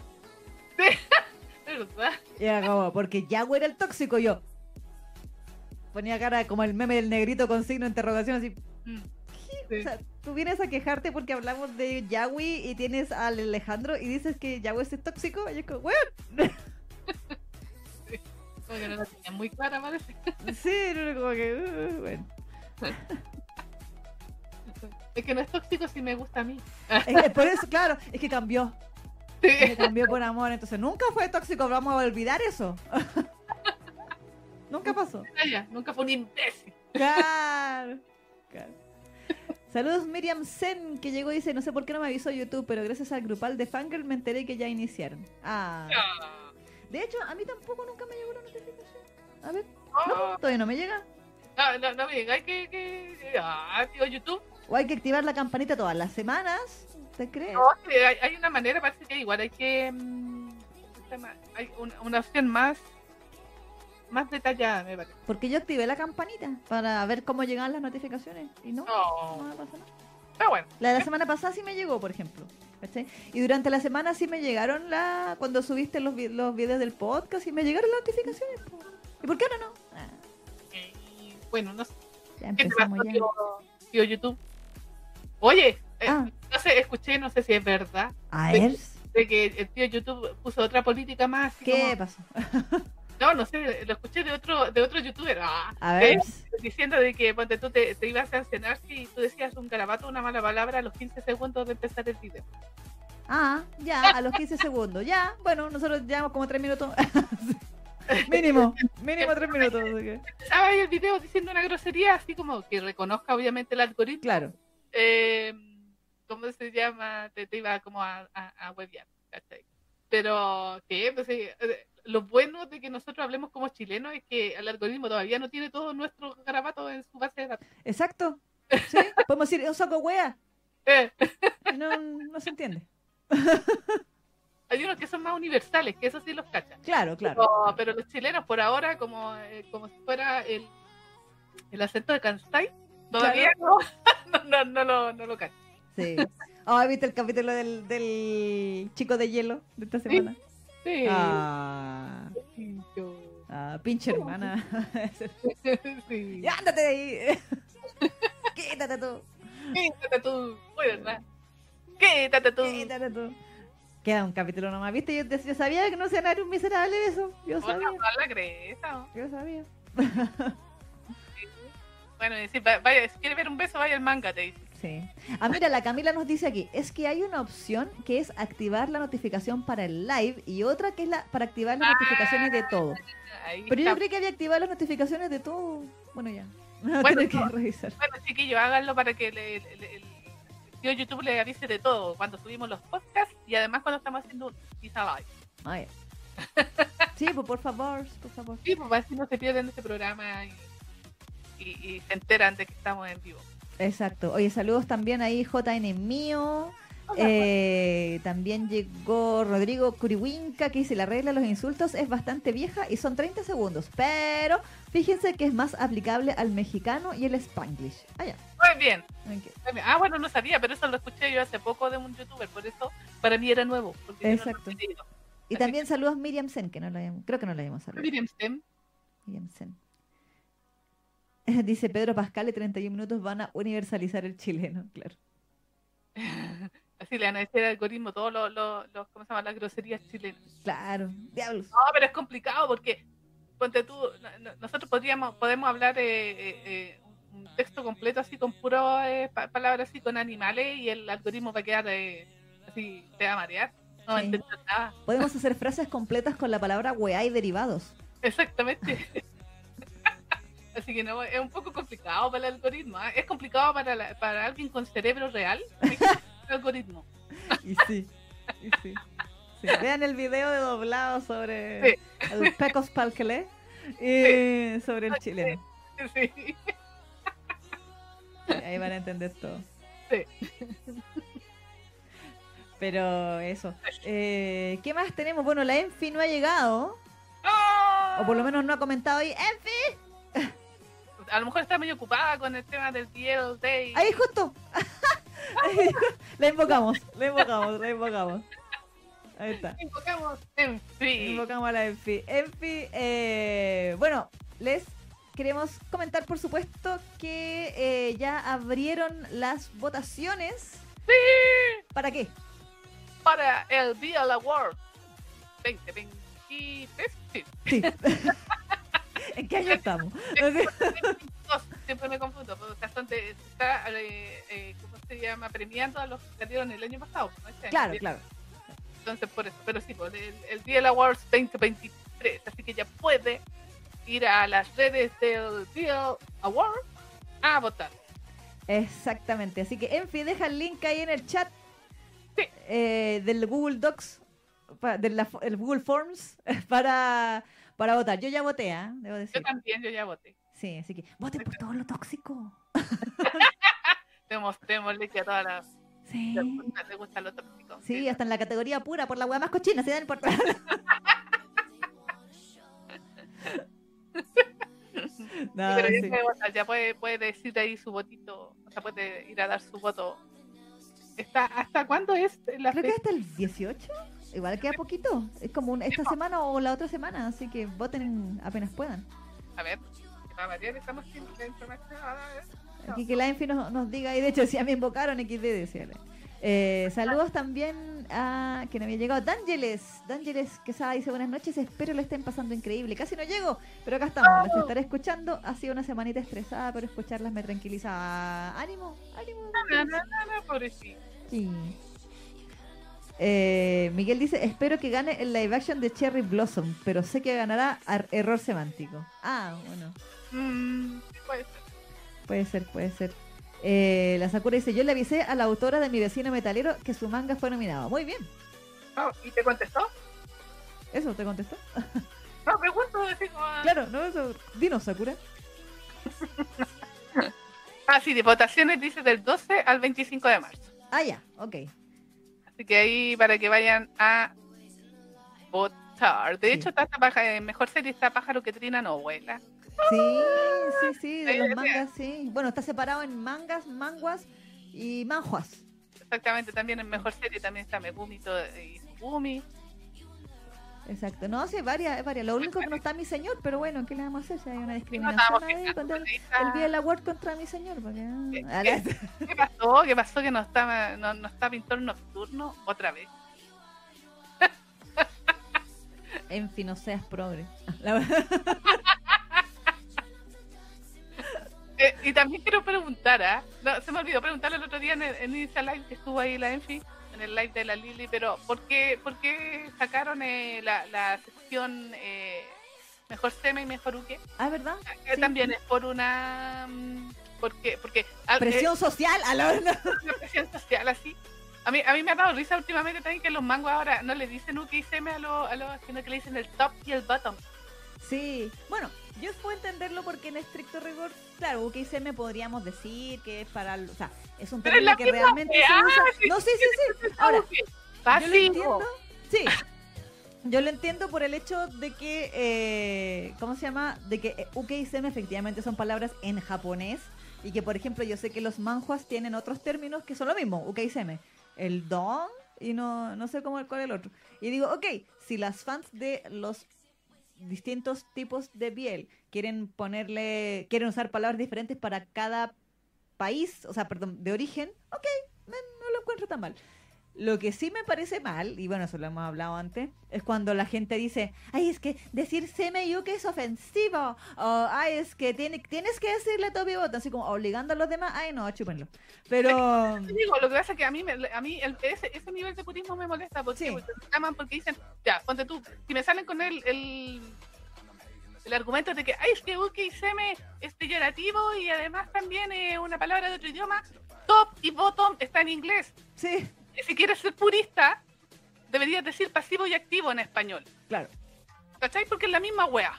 [LAUGHS] ¿Verdad? Y era como, porque Yahweh era el tóxico, yo. Ponía cara como el meme del negrito con signo de interrogación, así, Mm. O Sí. sea, tú vienes a quejarte porque hablamos de Yahweh y tienes al Alejandro y dices que Yahweh es tóxico. Y yo como, weón. [LAUGHS] Como que no la tenía muy clara, parece. [LAUGHS] Sí, no, no, como que, uh, bueno. Es que no es tóxico si me gusta a mí. Es que por eso, claro, es que cambió. Sí. Es que cambió por amor. Entonces nunca fue tóxico. Vamos a olvidar eso. [LAUGHS] nunca pasó. Canalla, Nunca fue un imbécil. Claro. claro. Saludos Miriam Sen, que llegó y dice, no sé por qué no me avisó YouTube, pero gracias al grupal de Fangirl me enteré que ya iniciaron. Ah. Ah. De hecho, a mí tampoco nunca me llegó la notificación. A ver, no, todavía no me llega. no, no, no me digáis que, que. Ah, tío, YouTube. O hay que activar la campanita todas las semanas. ¿Te crees? No, hay, hay una manera, parece que igual hay que. mm. Hay una, una opción más. Más detallada, me parece. Porque yo activé la campanita para ver cómo llegaban las notificaciones. Y no, no No. me pasa nada. Pero bueno. La de la semana pasada sí me llegó, por ejemplo. ¿Cachai? Y durante la semana sí me llegaron la cuando subiste los, vi- los videos del podcast y me llegaron las notificaciones. po. ¿Y por qué ahora no? Ah, eh, bueno, no sé. ya ¿Qué te pasó, empezamos ya. tío, tío YouTube? Oye, eh, Ah. no sé, escuché, no sé si es verdad, A ver, de que el tío YouTube puso otra política más. ¿qué como- pasó? No, no sé, lo escuché de otro, de otro youtuber. Ah, A ver. eh, diciendo de que ponte, tú te, te ibas a sancionar si tú decías un garabato, una mala palabra a los 15 segundos de empezar el video. Ah, ya, a los 15 segundos. Ya, bueno, nosotros llevamos como 3 minutos. [LAUGHS] mínimo, mínimo 3 minutos. Empezaba el video diciendo una grosería, así como que reconozca obviamente el algoritmo. Claro. eh, ¿cómo se llama? Te, te iba como a, a, a huevear, ¿cachai? Pero que pues, eh, eh, lo bueno de que nosotros hablemos como chilenos es que el algoritmo todavía no tiene todos nuestros garabatos en su base de datos. Exacto. Sí, [LAUGHS] podemos decir, es un saco wea. Eh, No, no se entiende. [LAUGHS] hay unos que son más universales, que eso sí los cachan. Claro, claro. Pero, pero los chilenos por ahora, como, eh, como si fuera el, el acento de Kansai, todavía no, [LAUGHS] no, no, no lo, no lo cachan. Sí. Ah, ¿viste el capítulo del, del chico de hielo de esta semana? Sí. Ah, Sí, yo- ah, pinche hermana. [LAUGHS] sí. ¡Ya, ándate de ahí! [LAUGHS] Quítate tú, Quítate tú, muy verdad. Quítate tú. quítate tú. Queda un capítulo nomás, ¿viste? Yo, yo sabía que no se iba a dar un miserable de eso. Yo sabía, Greta, ¿no? yo sabía. Bueno, va- vaya, si quiere ver un beso, vaya al manga, te dice. Sí. Ah, mira, la Camila nos dice aquí, es que hay una opción que es activar la notificación para el live y otra que es la para activar las notificaciones de todo. Pero yo creí que había activado las notificaciones de todo. Bueno, ya. [LAUGHS] Bueno, que no. revisar. Bueno, chiquillos, háganlo para que le- le- le- el tío YouTube le avise de todo cuando subimos los podcasts y además cuando estamos haciendo un Pizza Live. Ah. [LAUGHS] Sí, pues por favor, por favor. Sí, pues así no se pierden este programa y, y- y se enteran de que estamos en vivo. Exacto. Oye, saludos también ahí, JN mío. Eh, también llegó Rodrigo Curiwinca que dice la regla de los insultos es bastante vieja y son 30 segundos, pero fíjense que es más aplicable al mexicano y el spanglish. Ah, ya. Muy bien. Ok. muy bien. Ah, bueno, no sabía, pero eso lo escuché yo hace poco de un youtuber, por eso para mí era nuevo. No Exacto. Y también saludos Miriam Sen, que no la habíamos, creo que no la habíamos saludado. Miriam Stem. Miriam Sen. [LAUGHS] Dice Pedro Pascal y 31 minutos van a universalizar el chileno, claro. [LAUGHS] Así le van a decir al algoritmo todos los, los, los- ¿cómo se llama? Las groserías chilenas. Claro, diablos. No, pero es complicado porque, ponte tú, no- no- nosotros podríamos, podemos hablar eh, eh, eh, un texto completo así con puras eh, pa- palabras así con animales y el algoritmo va a quedar así, te va a marear. No va a entender nada. Podemos [LAUGHS] hacer frases completas con la palabra weá y derivados. Exactamente. Así que no, es un poco complicado para el algoritmo. ¿ah? Es complicado para, la- para alguien con cerebro real. El algoritmo. [LAUGHS] Y sí, y sí. Sí, Vean el video de doblado sobre Sí. el Pecos Palquelé y sobre el chileno. Sí. Ahí van a entender todo. Sí. Pero eso. Eh, ¿Qué más tenemos? Bueno, la Enfi no ha llegado. ¡Ah! O por lo menos no ha comentado ahí. ¡Enfi! A lo mejor está muy ocupada con el tema del DL Day. Ahí justo. [LAUGHS] la invocamos, la invocamos, la invocamos. Ahí está. Invocamos en fin. Invocamos a la Enfi. Enfi, eh, bueno, les queremos comentar, por supuesto, que eh, ya abrieron las votaciones. Sí, ¿Para qué? para el DL Award 2023. Sí. [LAUGHS] ¿En qué año estamos? Siempre me confundo. Porque está, se está eh, eh, ¿cómo se llama? Premiando a los que salieron el año pasado. ¿no? Este año. Claro, claro. Entonces, por eso. Pero sí, pues, el, el DL Awards 2023. Así que ya puede ir a las redes del DL Award a votar. Exactamente. Así que, Enfi, deja el link ahí en el chat Sí. eh, del Google Docs, del Google Forms, [LAUGHS] para, para votar. Yo ya voté, ¿ah? Debo Yo decir. también, yo ya voté. Sí, así que voten por todo lo tóxico. Demos- Démosle que a todas las Sí. gusta, les gusta lo tóxico. Sí, hasta en la categoría pura, por la hueá más cochina, se dan por No, [LAUGHS] pero ya, sí. ya puede, puede decir ahí su votito, o sea, puede ir a dar su voto. Está, ¿Hasta cuándo es la Creo que fecha? hasta el 18. Igual queda poquito. Es como un- esta semana o la otra semana, así que voten apenas puedan. A ver, variar, estamos sin la información. A ver. Aquí que la Enfi nos, nos diga, y de hecho, si me invocaron XD, decía. Eh, saludos también a que no había llegado. D'Angeles, D'Angeles Quesada dice buenas noches, espero lo estén pasando increíble. Casi no llego, pero acá estamos, las estaré escuchando. Ha sido una semanita estresada, pero escucharlas me tranquiliza. Ánimo, ánimo. No, no, no, no, pobrecito. Sí. Eh, Miguel dice, espero que gane el live action de Cherry Blossom, pero sé que ganará ar- error semántico. Ah, bueno. Mm, puede ser. Puede ser, puede ser. Eh, la Sakura dice, yo le avisé a la autora de mi vecino metalero que su manga fue nominado. Muy bien. Oh, ¿Y te contestó? ¿Eso te contestó? No, pregunto, como... Claro, no, eso. Dinos, Sakura. [LAUGHS] Ah, sí, de votaciones dice del 12 al 25 de marzo. Ah, ya, ok. Así que ahí para que vayan a votar. De Sí. hecho, está en mejor serie está Pájaro que Trina no vuela. Sí, sí, sí, de los mangas, sí. Bueno, está separado en mangas, manguas y manjuas. Exactamente, también en mejor serie también está Megumi y Sugumi. Exacto. No, sí, varias, varias. Lo único que no está mi señor, pero bueno, ¿qué le vamos a hacer? Si hay una no discriminación estábamos ahí contra el, el Vía Award contra mi señor. Porque, ¿Qué- ah, qué? ¿Qué pasó? ¿Qué pasó que no está, no, no está pintor nocturno otra vez? En fin, no seas progre. La verdad. [LAUGHS] Eh, y también quiero preguntar, ¿ah? No, se me olvidó preguntarle el otro día en, el, en Insta Live que estuvo ahí la Enfi, en el live de la Lili, pero ¿por qué, por qué sacaron eh, la, la sección eh, mejor Seme y mejor Uke? Ah, ¿verdad? Sí. También es por una... mm, Porque, porque ah, eh, Presión social a la [LAUGHS] presión social así. A mí, a mí me ha dado risa últimamente también que los mangos ahora no le dicen Uke y Seme a los, a los, sino que le dicen el top y el bottom. Sí, bueno, yo puedo entenderlo porque en estricto rigor, claro, UKSM podríamos decir que es para, o sea, es un término que realmente se usa. No, sí, sí, sí. Ahora, yo lo entiendo. Sí. Yo lo entiendo por el hecho de que, eh, ¿cómo se llama? De que eh, seme efectivamente son palabras en japonés y que, por ejemplo, yo sé que los manjuas tienen otros términos que son lo mismo, seme. El don y no, no sé cómo cuál es el otro. Y digo, ok, si las fans de los distintos tipos de piel. Quieren ponerle, quieren usar palabras diferentes para cada país, o sea, perdón, de origen. Ok, me- no lo encuentro tan mal. Lo que sí me parece mal, y bueno, eso lo hemos hablado antes, es cuando la gente dice, ay, es que decir Semeyuke es ofensivo, o ay, es que tiene, tienes que decirle Topi Bottom, así como obligando a los demás, ay, no, chúpenlo. Pero, Te digo, lo que pasa es que a mí, me- a mí el- ese, ese nivel de purismo me molesta porque, Sí. me llaman porque dicen, ya, ponte tú, si me salen con el, el, el argumento de que, ay, es que Uki y Seme es peyorativo y además también es una palabra de otro idioma, top y bottom está en inglés. sí, Si quieres ser purista, deberías decir pasivo y activo en español. claro. ¿Cachai? Porque es la misma wea.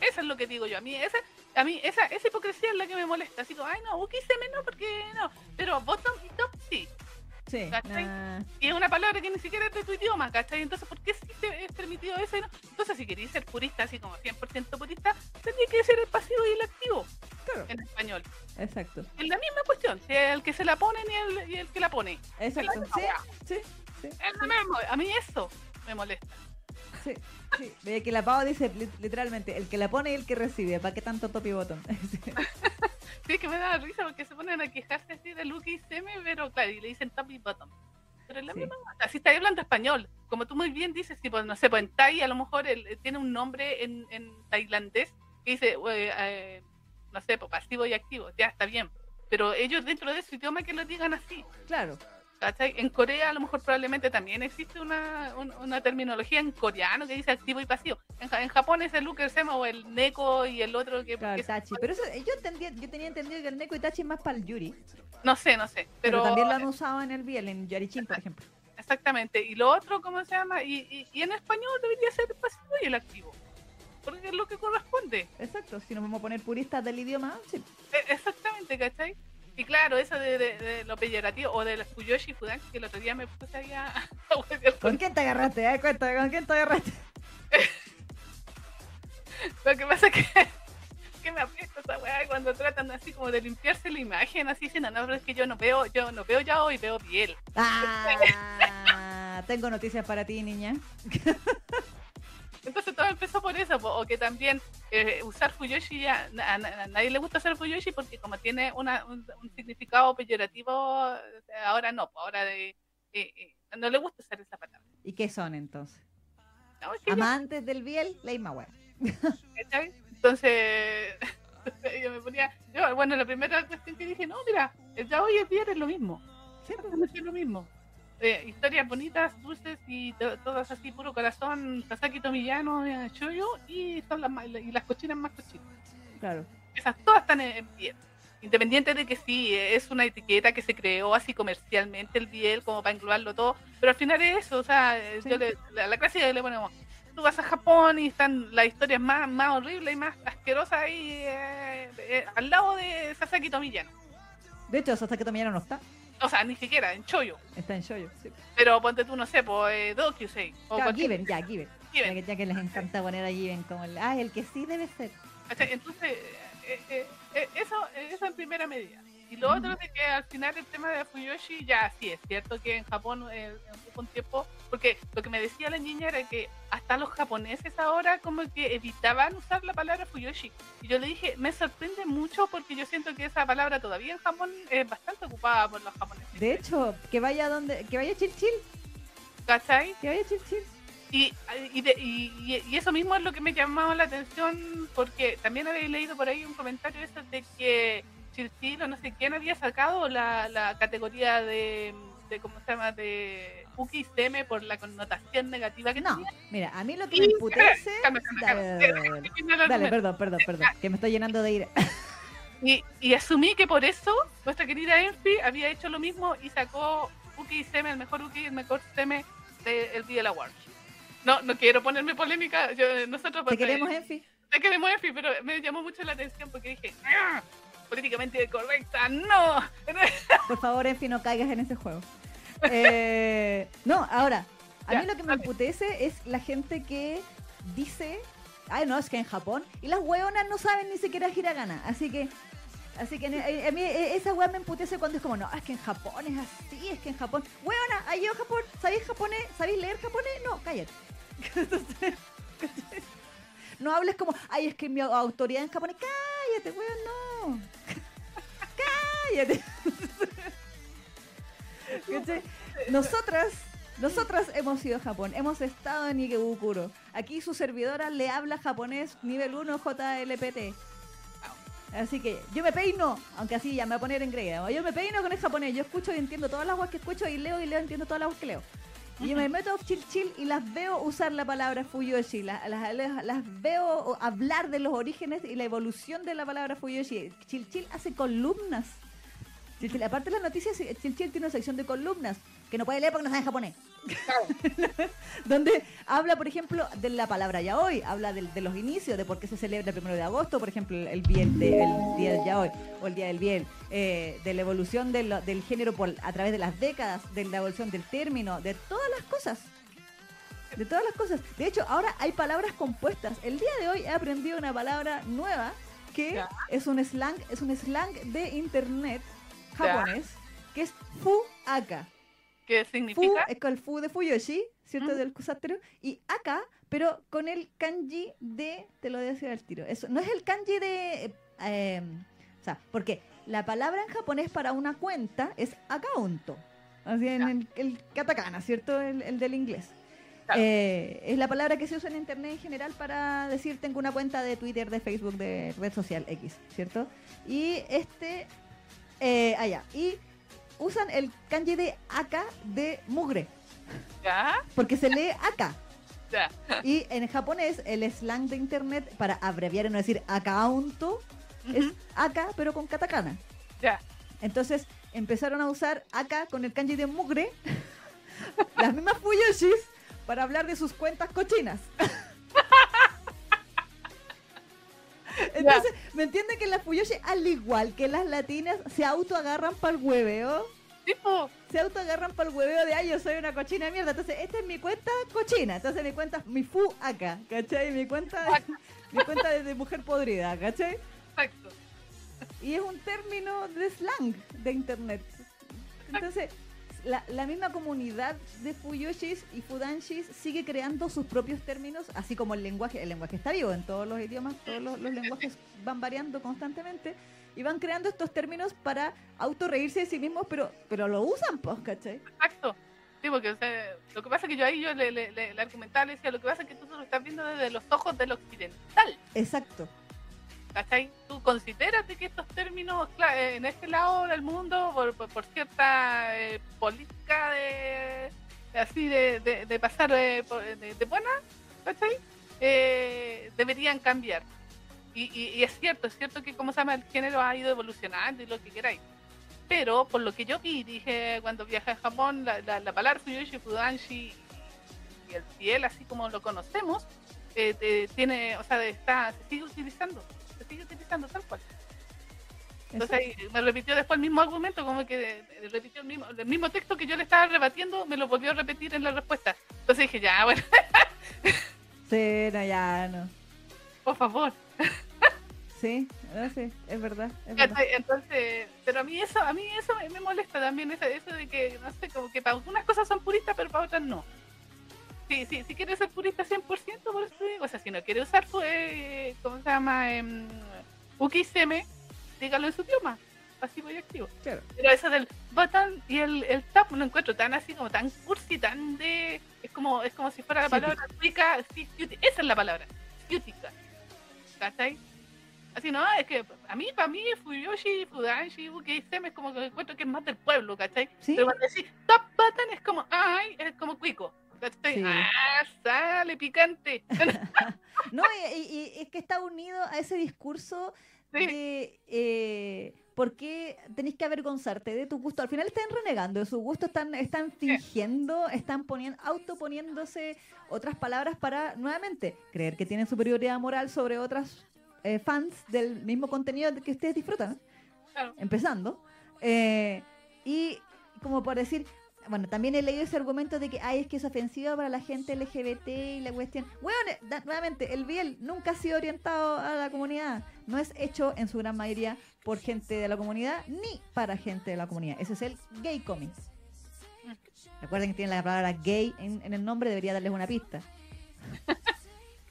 Eso es lo que digo yo. A mí, esa, a mí esa, esa hipocresía es la que me molesta. Así como, ay, no, Uki Seme no, porque no. Pero bottom y top sí. Sí, ¿Cachai? nah, Y es una palabra que ni siquiera es de tu idioma, ¿cachai? Entonces, ¿por qué sí te es permitido eso? y no? Entonces, si queréis ser purista, así como 100% purista, tendría que ser el pasivo y el activo claro, en español. exacto, Es la misma cuestión, si el que se la pone y el, y el que la pone. exacto, sí, sí, sí. Es lo mismo. A mí eso me molesta. Sí, sí. Ve que la Pau dice li- literalmente, el que la pone y el que recibe. ¿Para qué tanto top y botón? [LAUGHS] Sí, que me da risa porque se ponen a quejarse así de Luke y Seme, pero claro, y le dicen top y bottom. Pero es la Sí. misma cosa. Así está hablando español. Como tú muy bien dices, tipo, no sé, pues en Thai a lo mejor el- eh, tiene un nombre en, en tailandés que dice, eh, eh, no sé, pues pasivo y activo. Ya está bien. Pero ellos dentro de su idioma que lo digan así. claro, ¿cachai? En Corea a lo mejor probablemente también existe una, un- una terminología en coreano que dice activo y pasivo. En, Ja- en Japón es el Luke Sema o el Neko y el otro que... claro, el Tachi. Pero eso, yo, entendía, yo tenía entendido que el Neko y Tachi es más para el Yuri. no sé, no sé. Pero, Pero, también lo han usado en el Biel, en Yarichin, por ejemplo. Exactamente. Y lo otro, ¿cómo se llama? Y, y, y en español debería ser el pasivo y el activo. Porque es lo que corresponde. Exacto, si nos vamos a poner puristas del idioma, sí. E- Exactamente, ¿cachai? Y claro, eso de, de- de lo peyorativo o de las Fuyoshi Fudan, que el otro día me puse ahí a, [LAUGHS] con- ¿Con quién te agarraste? Eh? Cuéntame, ¿con quién te agarraste? [LAUGHS] Lo que pasa es que, [LAUGHS] que me aprieta esa weá cuando tratan así como de limpiarse la imagen, así dicen, no, pero es que yo no veo, yo no veo ya hoy, veo piel. Ah, tengo noticias para ti, niña. Entonces todo empezó por eso, po, o que también eh, usar Fuyoshi ya, a, a- nadie le gusta usar Fuyoshi porque como tiene una, un, un significado peyorativo, ahora no, po, ahora de, eh, eh, no le gusta usar esa palabra. ¿Y qué son entonces? No, es que Amantes del Biel, la. Entonces [LAUGHS] yo me ponía, yo, bueno, la primera cuestión que dije, no, mira, el ya hoy es bien es lo mismo. Pues. Exactamente lo mismo. Eh, historias bonitas, dulces y to- todas así, puro corazón, Sasaki Tomillano, eh, Shoyo y, son las, y las cochinas más cochinas. Claro. Esas todas están en, Biel. Independiente de que sí, es una etiqueta que se creó así comercialmente el Biel, como para englobarlo todo, pero al final es eso, o sea, eh, Sí. yo le, la, la clase le ponemos, tú vas a Japón y están las historias más, más horribles y más asquerosas ahí eh, al lado de Sasaki Tomillano. De hecho, que también no está. O sea, ni siquiera en Choyo. Está en Shoyo. Sí. Pero ponte tú, no sé, pues eh, Dokusei. O Claro, cualquier- Given, ya, Given. Given. Ya que, ya que les encanta poner a Given como el. Ah, el que sí debe ser. Entonces, eh, eh, eh, eso, eso en primera medida. Y lo otro de que al final el tema de Fuyoshi, ya sí, es cierto que en Japón eh, hubo un tiempo, porque lo que me decía la niña era que hasta los japoneses ahora como que evitaban usar la palabra Fuyoshi. Y yo le dije, me sorprende mucho porque yo siento que esa palabra todavía en Japón es bastante ocupada por los japoneses. De hecho, que vaya donde. Que vaya Chil Chil. ¿Cachai? Que vaya Chil Chil. Y, y, de- y- eso mismo es lo que me llamaba la atención, porque también había leído por ahí un comentario eso de que O no sé quién había sacado la, la categoría de, de, ¿cómo se llama?, de Seme por la connotación negativa que No, tenía. mira, a mí lo que Y- me emputece. [LAUGHS] Dale, perdón, perdón, perdón. Que me estoy llenando de ira. Y, y asumí que por eso nuestra querida Enfi había hecho lo mismo y sacó Uki Seme, el mejor Uki y el mejor Seme del Biel Award. No, no quiero ponerme polémica. Yo, nosotros Te queremos, Enfi. Te queremos Enfi, pero me llamó mucho la atención porque dije, "Ah, políticamente correcta, no. [LAUGHS] Por favor, Enfi, no caigas en ese juego. [LAUGHS] Eh, no, ahora, a Ya, mí lo que me emputece es la gente que dice, ay, no, es que en Japón, y las hueonas no saben ni siquiera hiragana, así que, así que eh, a mí eh, esa hueá me emputece cuando es como, no, es que en Japón es así, es que en Japón, hueona, ¿hay yo Japón? ¿Sabéis japonés? ¿Sabéis leer japonés? No, cállate. [LAUGHS] Entonces. No hables como, ay, es que mi autoridad en japonés, cállate, weón, no. [LAUGHS] cállate. [LAUGHS] Nosotras, nosotras hemos ido a Japón, hemos estado en Ikebukuro. Aquí su servidora le habla japonés nivel 1 JLPT. Así que yo me peino, aunque así ya me voy a poner en griega. Yo me peino con el japonés. Yo escucho y entiendo todas las aguas que escucho y leo y leo entiendo todas las aguas que leo. Y yo me meto a chill y las veo usar la palabra fuyoshi. Las, las, las- veo hablar de los orígenes y la evolución de la palabra fuyoshi. Chill hace columnas. Aparte de las noticias, Chill tiene una sección de columnas que no puede leer porque no sabe japonés. [LAUGHS] donde habla, por ejemplo, de la palabra yaoi, habla del- de, los inicios, de por qué se celebra el primero de agosto, por ejemplo, el, bien de- el día del yaoi o el día del bien, eh, de la evolución de lo- del género por, a través de las décadas, de la evolución del término, de todas las cosas. De todas las cosas. De hecho, ahora hay palabras compuestas. El día de hoy he aprendido una palabra nueva que Ya. es un slang, es un slang de internet Ya. japonés, que es fu-aka. ¿Qué Fu significa? es con el fu de Fuyoshi, ¿cierto? Del kusatero. Y aka, pero con el kanji de. Te lo voy a decir al tiro. Eso, no es el kanji de. eh, eh, o sea, porque la palabra en japonés para una cuenta es akaunto. Así en el, el katakana, ¿cierto? El, el del inglés. Claro. Eh, es la palabra que se usa en internet en general para decir tengo una cuenta de Twitter, de Facebook, de red social X, ¿cierto? Y este, eh, allá, y usan el kanji de aka de mugre, ¿Ya? porque se lee aka. [LAUGHS] Ya. Y en japonés el slang de internet para abreviar y no decir akaunto es aka pero con katakana. Ya. Entonces empezaron a usar acá con el kanji de mugre [LAUGHS] las mismas fuyoshis para hablar de sus cuentas cochinas. [LAUGHS] [LAUGHS] Entonces, ¿me entienden que las fuyoshi, al igual que las latinas, se autoagarran para el hueveo? Tipo, Se autoagarran para el hueveo de, ay, yo soy una cochina de mierda. Entonces, esta es mi cuenta cochina. Entonces, mi cuenta, mi fu acá, ¿cachai? Mi cuenta, [LAUGHS] mi cuenta de, de mujer podrida, ¿cachai? exacto. Y es un término de slang de internet. Entonces, la, la misma comunidad de Fuyoshis y Fudanshis sigue creando sus propios términos, así como el lenguaje. El lenguaje está vivo en todos los idiomas, todos los, los lenguajes van variando constantemente y van creando estos términos para autorreírse de sí mismos, pero, pero lo usan, pues, ¿cachai? Exacto. Sí, porque o sea, lo que pasa es que yo ahí yo le, le, le, le argumentaba, le decía, lo que pasa es que tú lo estás viendo desde los ojos del occidental. Exacto. ¿Cachai? Tú consideras de que estos términos eh, en este lado del mundo, por, por, cierta eh, política de así de, de, de pasar eh, de, buena, ¿cachai? Deberían cambiar. Y, y, es cierto, es cierto que como se llama el género ha ido evolucionando y lo que queráis. Pero por lo que yo vi, dije cuando viajé a Japón, la, la, la palabra Fuyoshi, Fudanshi y el cielo, así como lo conocemos, eh, tiene, o sea, está, se sigue utilizando, sigue utilizando tal cual. Entonces ahí me repitió después el mismo argumento, como que repitió el mismo, el mismo texto que yo le estaba rebatiendo, me lo volvió a repetir en la respuesta. Entonces dije, ya, bueno, [LAUGHS] Sí, no, ya no. por favor. Sí, no, sí, es verdad. Es verdad. ¿Cachai? Entonces, pero a mí eso, a mí eso me, me molesta también, eso, eso de que, no sé, como que para algunas cosas son puristas, pero para otras no. Sí, sí, si quieres ser purista 100%, por eso digo, o sea, si no quiere usar, pues, ¿cómo se llama? Eh, UKISM, dígalo en su idioma, pasivo y activo. Claro. Pero eso del button y el, el tap lo encuentro tan así como tan cursi, tan de. Es como, es como si fuera la Ciútica. palabra cuica, sí, esa es la palabra, ciútica. ¿Cachai? Así no, es que a mí, para mí, Fuyoshi, Fudanshi, UKSM es como que encuentro que es más del pueblo, ¿cachai? Sí. Pero cuando decís top button es como, ay, es como cuico. ¿Cachai? Sí. Ah, sale picante. [LAUGHS] No, y, y- y es que está unido a ese discurso Sí. de eh, por qué tenéis que avergonzarte de tu gusto. Al final están renegando de su gusto, están, están fingiendo, están poniendo, autoponiéndose otras palabras para, nuevamente, creer que tienen superioridad moral sobre otras eh, fans del mismo contenido que ustedes disfrutan. Claro. Empezando. Eh, y como por decir, bueno, también he leído ese argumento de que ay, es que es ofensiva para la gente LGBT y la cuestión. Bueno, nuevamente, el Biel nunca ha sido orientado a la comunidad. No es hecho en su gran mayoría por gente de la comunidad ni para gente de la comunidad. Ese es el gay comics. Recuerden que tiene la palabra gay en, en el nombre, debería darles una pista.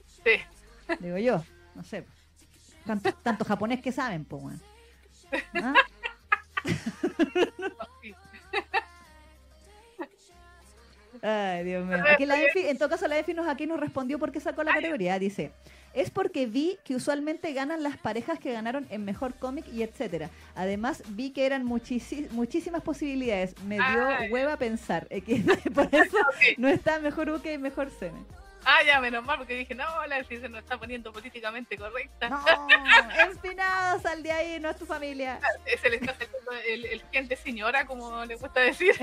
Sí. Digo yo, no sé. Tanto, tanto japonés que saben, pues. ¿Ah? [LAUGHS] Ay, Dios mío. Aquí la Efi- en todo caso, la EFI nos, aquí nos respondió por qué sacó la categoría. Dice, es porque vi que usualmente ganan las parejas que ganaron en Mejor Cómic y etcétera. Además, vi que eran muchísimas posibilidades. Me dio hueva pensar. Eh, que [LAUGHS] por eso [LAUGHS] no está Mejor Uke y Mejor Sene. Ah, ya, menos mal, porque dije, no, la si se nos está poniendo políticamente correcta. No, [LAUGHS] empinados, sal de ahí, no es tu familia. Se le está saliendo el, el gente señora, como le gusta decir,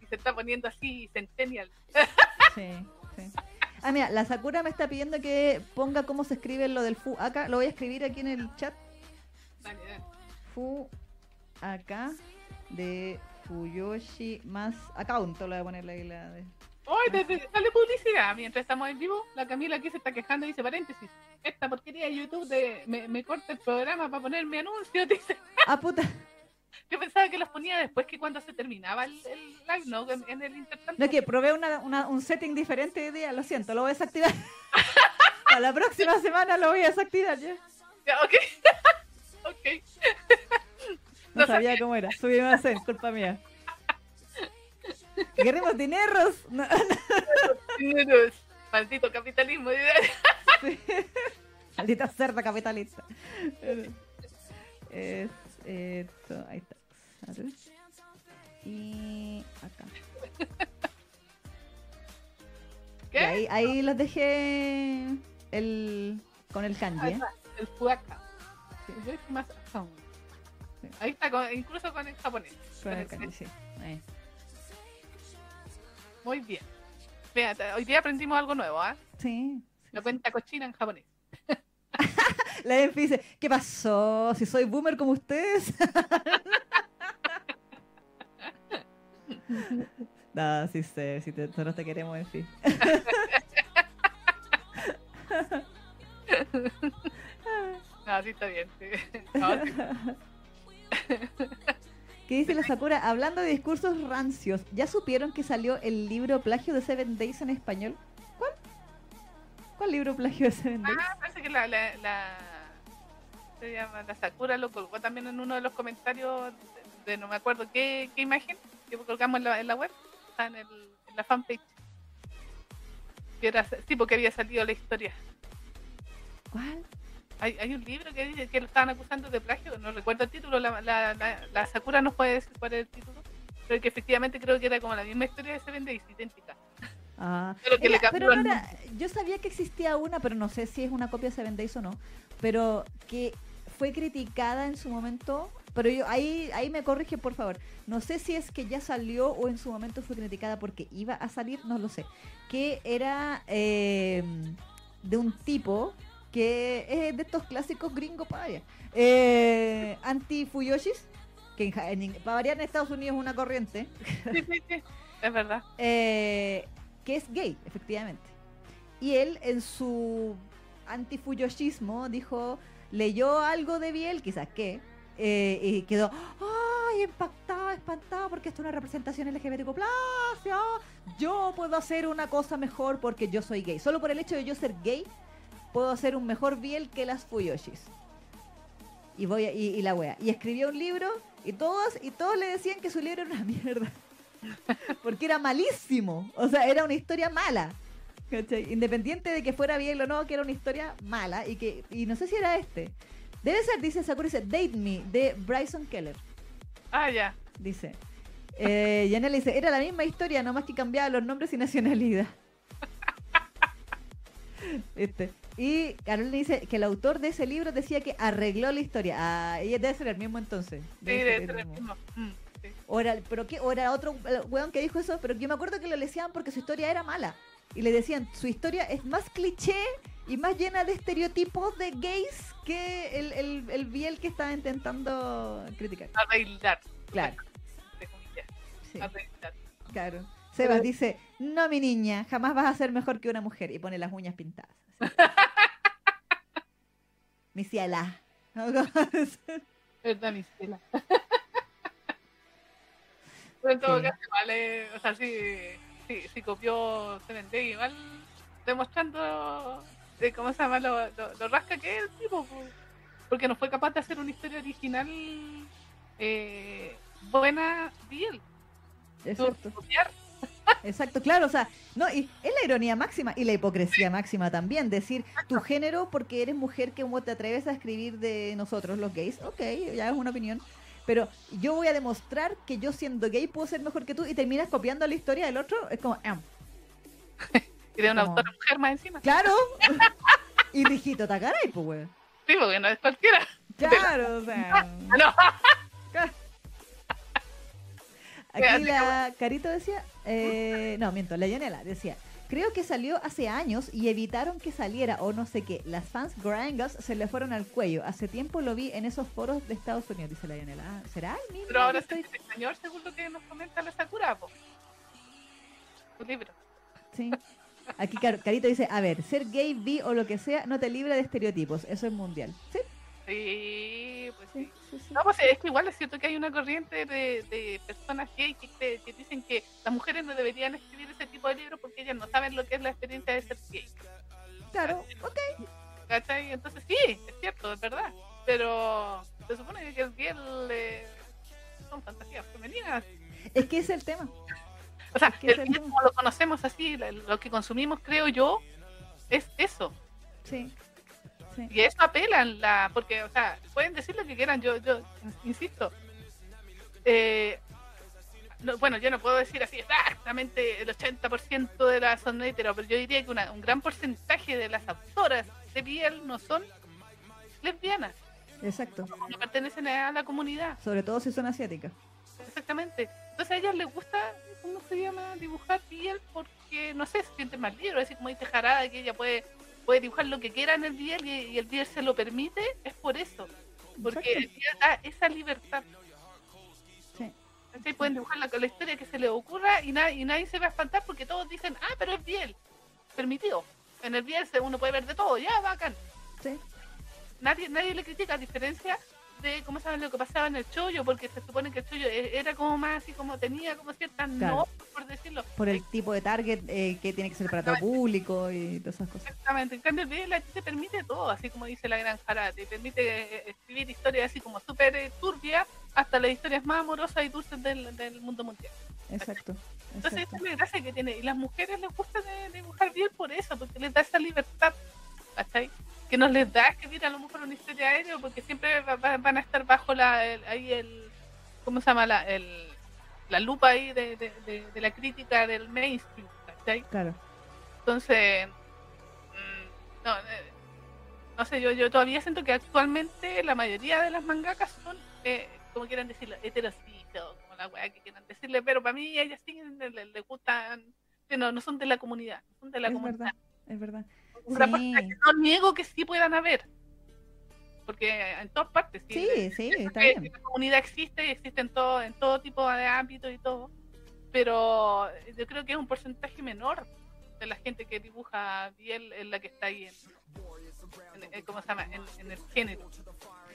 y se está poniendo así centennial. Sí, sí. Ah, mira, la Sakura me está pidiendo que ponga cómo se escribe lo del fu acá. Lo voy a escribir aquí en el chat. Dale, dale. Fu acá de Fuyoshi más account. Lo voy a poner ahí la de. Hoy, desde, dale publicidad. Mientras estamos en vivo, la Camila aquí se está quejando y dice, paréntesis, esta porquería de YouTube de, me, me corta el programa para poner mi anuncio, [LAUGHS] dice. Ah, puta. Yo pensaba que los ponía después que cuando se terminaba el, el live, ¿no? En, en el intertanto. No, que probé una, una- un setting diferente hoy día. Lo siento, lo voy a desactivar. [LAUGHS] Para la próxima semana lo voy a desactivar ya. Ya, ok. [LAUGHS] ok. No No sabía cómo era. Subí más hacer, culpa mía. [LAUGHS] Queremos dineros. No, Dineros. Maldito capitalismo. Sí. Maldita cerda capitalista. Es esto. Ahí está. Y acá. Y ¿Qué? ahí, ahí los dejé el, con el kanji. ¿eh? el fuaka. Sí. Más. Sí. Ahí está, con- incluso con el japonés. Con el kanji, sí. Ahí. Muy bien. Fíjate, hoy día aprendimos algo nuevo, ¿ah? Sí. La cuenta cochina en japonés. [LAUGHS] La Enfi dice, ¿qué pasó? Si soy boomer como ustedes. [LAUGHS] no, sí sé, si te, nosotros te queremos, Enfi. [LAUGHS] No, sí está bien. sí. No, sí. [LAUGHS] ¿Qué dice la Sakura? Hablando de discursos rancios, ¿ya supieron que salió el libro plagio de Seven Days en español? ¿Cuál? ¿Cuál libro plagio de Seven Days? Ah, parece que la, la, la, se llama, la Sakura lo colgó también en uno de los comentarios de, de no me acuerdo qué, qué imagen que colgamos en la, en la web, está en, el, en la fanpage. Que era, sí, porque había salido la historia. ¿Cuál? Hay, hay un libro que dice que lo estaban acusando de plagio, no recuerdo el título, la, la, la, la Sakura nos puede decir cuál es el título, pero que efectivamente creo que era como la misma historia de Seven Days, idéntica. Ah, [LAUGHS] Pero que le era- pero no era- yo sabía que existía una, pero no sé si es una copia de Seven Days o no. Pero que fue criticada en su momento. Pero yo ahí, ahí me corrige, por favor. No sé si es que ya salió o en su momento fue criticada porque iba a salir, no lo sé. Que era eh, de un tipo que es de estos clásicos gringos para variar. Eh, Anti-Fuyoshis, que en, en- para variar en Estados Unidos es una corriente. Sí, sí, sí, es verdad. eh, que es gay, efectivamente. Y él, en su antifuyoshismo, dijo, leyó algo de Biel, quizás qué, eh, y quedó, ¡ay, impactado, espantado, porque esto es una representación LGBTQ+, ah, yo puedo hacer una cosa mejor porque yo soy gay. Solo por el hecho de yo ser gay, puedo hacer un mejor Biel que las Fuyoshis. Y, voy a- y, y la wea. Y escribió un libro y todos, y todos le decían que su libro era una mierda. [LAUGHS] Porque era malísimo. O sea, era una historia mala. ¿Cachai? Independiente de que fuera bien o no, que era una historia mala. Y que y no sé si era este. Debe ser, dice Sakura, dice Date Me, de Bryson Keller. Ah, ya. Dice. Eh, y Anel dice, era la misma historia, nomás que cambiaba los nombres y nacionalidad. [LAUGHS] Este. Y Carolina dice que el autor de ese libro decía que arregló la historia. Ah, ella debe ser el mismo entonces. Sí, Debe ser el mismo. Mm, sí. O era, pero qué, o era otro weón que dijo eso, pero yo me acuerdo que lo decían porque su historia era mala. Y le decían, su historia es más cliché y más llena de estereotipos de gays que el, el, el Biel que estaba intentando criticar. Arreglar. Claro, sí, Arreglar. claro. Sebas dice, no mi niña, jamás vas a ser mejor que una mujer. Y pone las uñas pintadas. [LAUGHS] mi ciela. ¿Verdad, [LAUGHS] mi Stella? Pero en todo Sí. caso, eh, o sea, si, si, si copió Day, igual demostrando eh, cómo se llama lo, lo- lo rasca que es el tipo, po. porque no fue capaz de hacer una historia original eh, buena bien. Exacto. Copiar. [LAUGHS] Exacto, claro, o sea, no, y es la ironía máxima y la hipocresía máxima también, decir tu género porque eres mujer que te atreves a escribir de nosotros los gays, ok, ya es una opinión, pero yo voy a demostrar que yo siendo gay puedo ser mejor que tú y terminas copiando la historia del otro, es como, ah, [LAUGHS] Y de una Como- autora mujer más encima. claro, [LAUGHS] y Rijito Takaray, pues, weón. Sí, porque no es cualquiera. Claro, o sea. [LAUGHS] Ah, no. Aquí la Carito decía, eh, no, miento, la Yanela decía, creo que salió hace años y evitaron que saliera o no sé qué. Las fans gringas se le fueron al cuello. Hace tiempo lo vi en esos foros de Estados Unidos, dice la Yanela. Ah, ¿Será el mismo? Pero ahora estoy- el señor, según lo que nos comenta la Sakura, po. Su libro. Sí. Aquí Car- Carito dice, a ver, ser gay, bi o lo que sea no te libra de estereotipos. Eso es mundial. Sí, Sí, pues sí. sí, sí. sí. No, pues es que igual es cierto que hay una corriente de, de personas gay que, que- que dicen que las mujeres no deberían escribir ese tipo de libros porque ellas no saben lo que es la experiencia de ser gay. Claro, ok. ¿Cachai? Entonces sí, es cierto, es verdad. Pero se supone que el gay eh, son fantasías femeninas. Es que es el tema. O sea, que es el el gay tema. como lo conocemos así, lo que consumimos, creo yo, es eso. Sí. Sí. Y eso apelan, la, porque, o sea, pueden decir lo que quieran, yo, yo insisto. Eh, no, bueno, yo no puedo decir así exactamente el 80% de las son hetero, pero yo diría que una- un gran porcentaje de las autoras de piel no son lesbianas, Exacto. no pertenecen a la comunidad, Sobre todo si son asiáticas. exactamente. Entonces a ellas les gusta, ¿cómo se llama? Dibujar piel porque, no sé, se sienten más libres, así como dice Jarada, que ella puede, puede dibujar lo que quiera en el piel y, y el piel se lo permite, es por eso. Porque el piel da esa libertad. Sí. ¿cachai? Pueden dibujar la, la historia que se les ocurra y, na- y nadie se va a espantar porque todos dicen, ah, pero es piel, permitido. En el se- uno puede ver de todo, ya, bacán. Sí. Nadie, nadie le critica, a diferencia de cómo saben lo que pasaba en el chollo, porque se supone que el chollo e- era como más así como tenía como ciertas Claro. normas, por decirlo. Por el tipo de target eh, que tiene que ser para todo público y todas esas cosas. Exactamente, en cambio el video te permite todo, así como dice la gran Jara, te permite eh, escribir historias así como súper eh, turbias hasta las historias más amorosas y dulces del, del mundo mundial. Exacto. Entonces exacto. esa es la gracia que tiene, y las mujeres les gusta de- dibujar bien por eso, porque les da esa libertad, ¿cachai? Que nos les da escribir a lo mejor una historia aérea, porque siempre va- va- van a estar bajo la, el- ahí el, ¿cómo se llama? La, el, la lupa ahí de, de- de- de la crítica del mainstream, ¿cachai? Claro. Entonces, mm, no, eh, no sé, yo, yo todavía siento que actualmente la mayoría de las mangakas son, eh, como quieran decirlo, heterocitos, como la weá que quieran decirle, pero para mí ellas sí les, gustan, que no, no son de la comunidad, no son de la Es comunidad. verdad. Es verdad. Un gran Sí. porcentaje, no niego que sí puedan haber, porque en todas partes, Sí, sí, está que bien. La comunidad existe y existe en todo, en todo tipo de ámbitos y todo, pero yo creo que es un porcentaje menor de la gente que dibuja bien en la que está ahí en, en- en- ¿cómo se llama? En, en el género.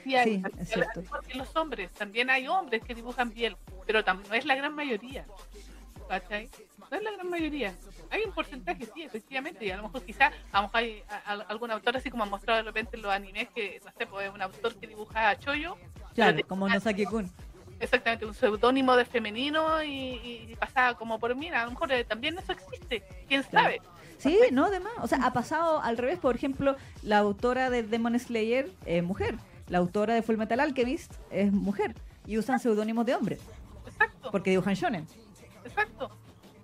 Sí, hay, Sí, es cierto. los hombres, también hay hombres que dibujan bien, pero no es la gran mayoría. ¿Cachai? No es la gran mayoría. Hay un porcentaje, sí, efectivamente, y a lo mejor quizás a lo mejor hay a- a- algún autor así como ha mostrado de repente en los animes que, no sé, pues es un autor que dibuja a Choyo, Claro, como Nosaki Kun. exactamente un seudónimo de femenino y, y pasaba como por mí, a lo mejor eh, también eso existe, quién Claro. sabe. Sí, no, además. O sea, ha pasado al revés. Por ejemplo, la autora de Demon Slayer es mujer. La autora de Full Metal Alchemist es mujer. Y usan seudónimos de hombre. Exacto, Porque dibujan shonen. Exacto.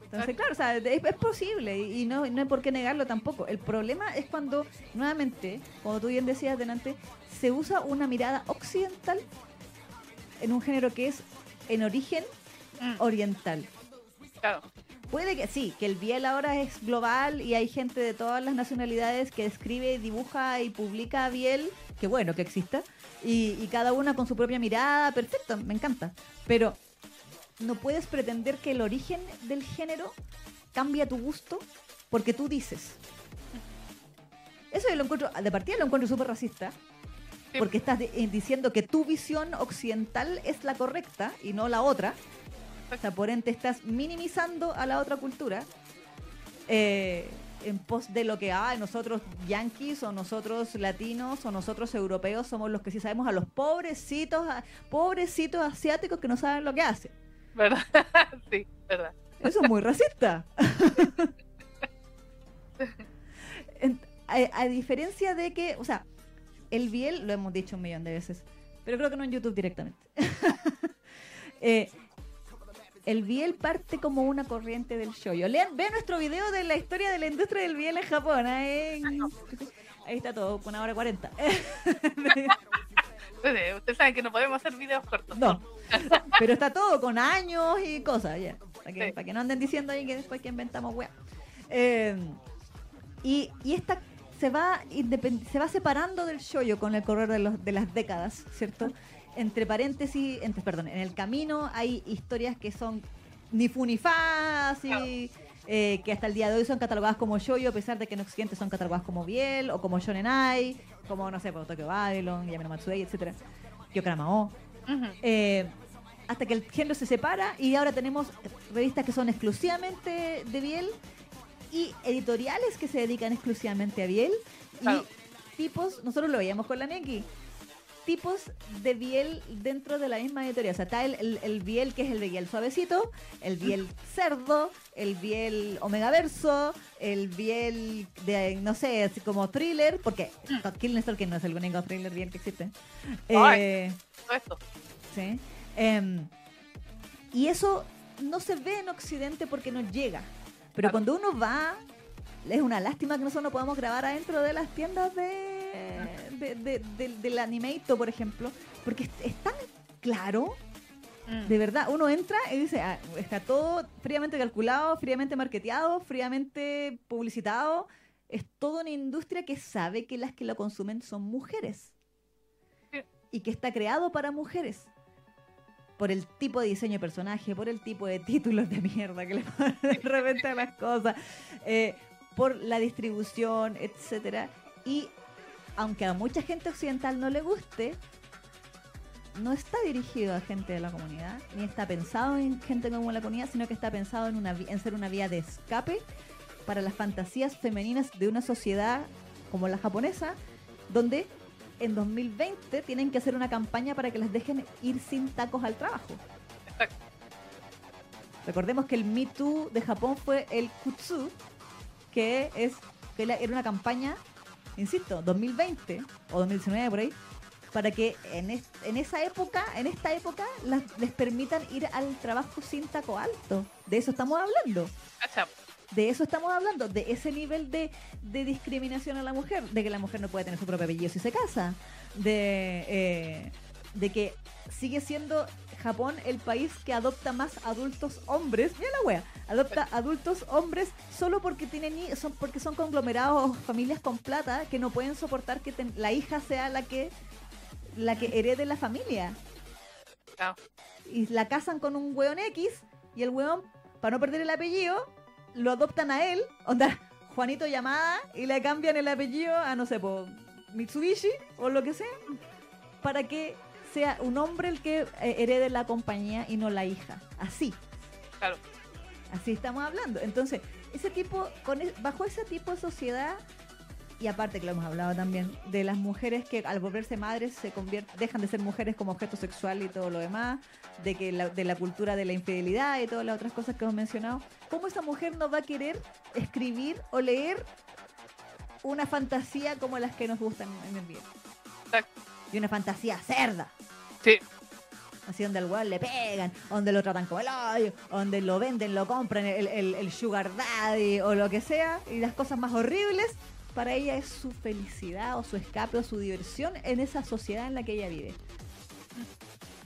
Entonces, claro, o sea, es, es posible y y no, no hay por qué negarlo tampoco. El problema es cuando, nuevamente, como tú bien decías delante, se usa una mirada occidental en un género que es en origen Mm, oriental. claro. Puede que sí, que el Biel ahora es global y hay gente de todas las nacionalidades que escribe, dibuja y publica Biel, que bueno que exista, y, y cada una con su propia mirada, perfecto, me encanta. Pero no puedes pretender que el origen del género cambie a tu gusto porque tú dices. Eso yo lo encuentro, de partida lo encuentro súper racista, Sí. porque estás de- eh, diciendo que tu visión occidental es la correcta y no la otra. O sea, por ende estás minimizando a la otra cultura. Eh, en pos de lo que hay, nosotros yanquis o nosotros latinos o nosotros europeos somos los que sí sabemos a los pobrecitos, a- pobrecitos asiáticos que no saben lo que hacen. ¿Verdad? [LAUGHS] sí, verdad. Eso es muy racista. A, diferencia de que, o sea, el Biel, lo hemos dicho un millón de veces, pero creo que no en YouTube directamente. [LAUGHS] Eh, el Biel parte como una corriente del shoyo. Lean, ve nuestro video de la historia de la industria del Biel en Japón. ahí está todo, una hora cuarenta. [LAUGHS] Ustedes, ustedes saben que no podemos hacer videos cortos. No. [LAUGHS] Pero está todo con años y cosas, ya. Para que, Sí. para que no anden diciendo ahí que después que inventamos weá. Eh, y, y esta se va se va separando del shoyo con el correr de, los, de las décadas, ¿cierto? Entre paréntesis, entre, perdón, en el camino hay historias que son ni fu ni fa, así, eh, que hasta el día de hoy son catalogadas como shoyo, a pesar de que en Occidente son catalogadas como biel o como shonen ai, como, no sé, por Tokyo Babylon, Yameno Matsuei, etcétera Yokaramao. Ujú. Eh, hasta que el género se separa y ahora tenemos revistas que son exclusivamente de Biel y editoriales que se dedican exclusivamente a Biel Claro. y tipos, nosotros lo veíamos con la Neki, tipos de Biel dentro de la misma editorial. O sea, está el, el, el Biel que es el Biel suavecito, el Biel cerdo, el Biel omegaverso, el Biel de, no sé, así como thriller, porque Killing Stalker no es el único thriller Biel que existe. Eh, esto. ¿sí? Em, y eso no se ve en Occidente porque no llega. Pero Claro. cuando uno va, es una lástima que nosotros no podamos grabar adentro de las tiendas de, de- de- del- del Animato, por ejemplo, porque es, es tan claro, Mm. de verdad, uno entra y dice, ah, está todo fríamente calculado, fríamente marketeado, fríamente publicitado, es toda una industria que sabe que las que lo consumen son mujeres y que está creado para mujeres. Por el tipo de diseño de personaje, por el tipo de títulos de mierda que le [LAUGHS] ponen de repente a las cosas, eh, por la distribución, etcétera. Y aunque a mucha gente occidental no le guste, no está dirigido a gente de la comunidad, ni está pensado en gente como la comunidad, sino que está pensado en, una, en ser una vía de escape para las fantasías femeninas de una sociedad como la japonesa, donde en 2020 tienen que hacer una campaña para que las dejen ir sin tacos al trabajo. Recordemos que el Me Too de Japón fue el Kutsu, que es que era una campaña, insisto, 2020 o 2019 por ahí, para que en, es- en esa época, en esta época, las- les permitan ir al trabajo sin taco alto. De eso estamos hablando. De eso estamos hablando, de ese nivel de, de discriminación a la mujer, de que la mujer no puede tener su propio apellido si se casa, de, eh, de que sigue siendo Japón el país que adopta más adultos hombres, mira la wea, adopta adultos hombres solo porque tienen son porque son conglomerados, familias con plata que no pueden soportar que ten- la hija sea la que la que herede la familia. Y la casan con un weón X y el weón, para no perder el apellido, lo adoptan a él, onda Juanito llamada y le cambian el apellido a no sé, por Mitsubishi o lo que sea, para que sea un hombre el que eh, herede la compañía y no la hija. Así, Claro. así estamos hablando. Entonces, ese tipo, con e- bajo ese tipo de sociedad, y aparte que lo hemos hablado también, de las mujeres que al volverse madres se convierten, dejan de ser mujeres como objeto sexual y todo lo demás, de que la, de la cultura de la infidelidad y todas las otras cosas que hemos mencionado, ¿cómo esa mujer no va a querer escribir o leer una fantasía como las que nos gustan en el bien? Y una fantasía cerda. Sí. Así donde al weón le pegan, donde lo tratan como el hoyo, donde lo venden, lo compran, el, el- el sugar daddy o lo que sea, y las cosas más horribles, para ella es su felicidad o su escape o su diversión en esa sociedad en la que ella vive.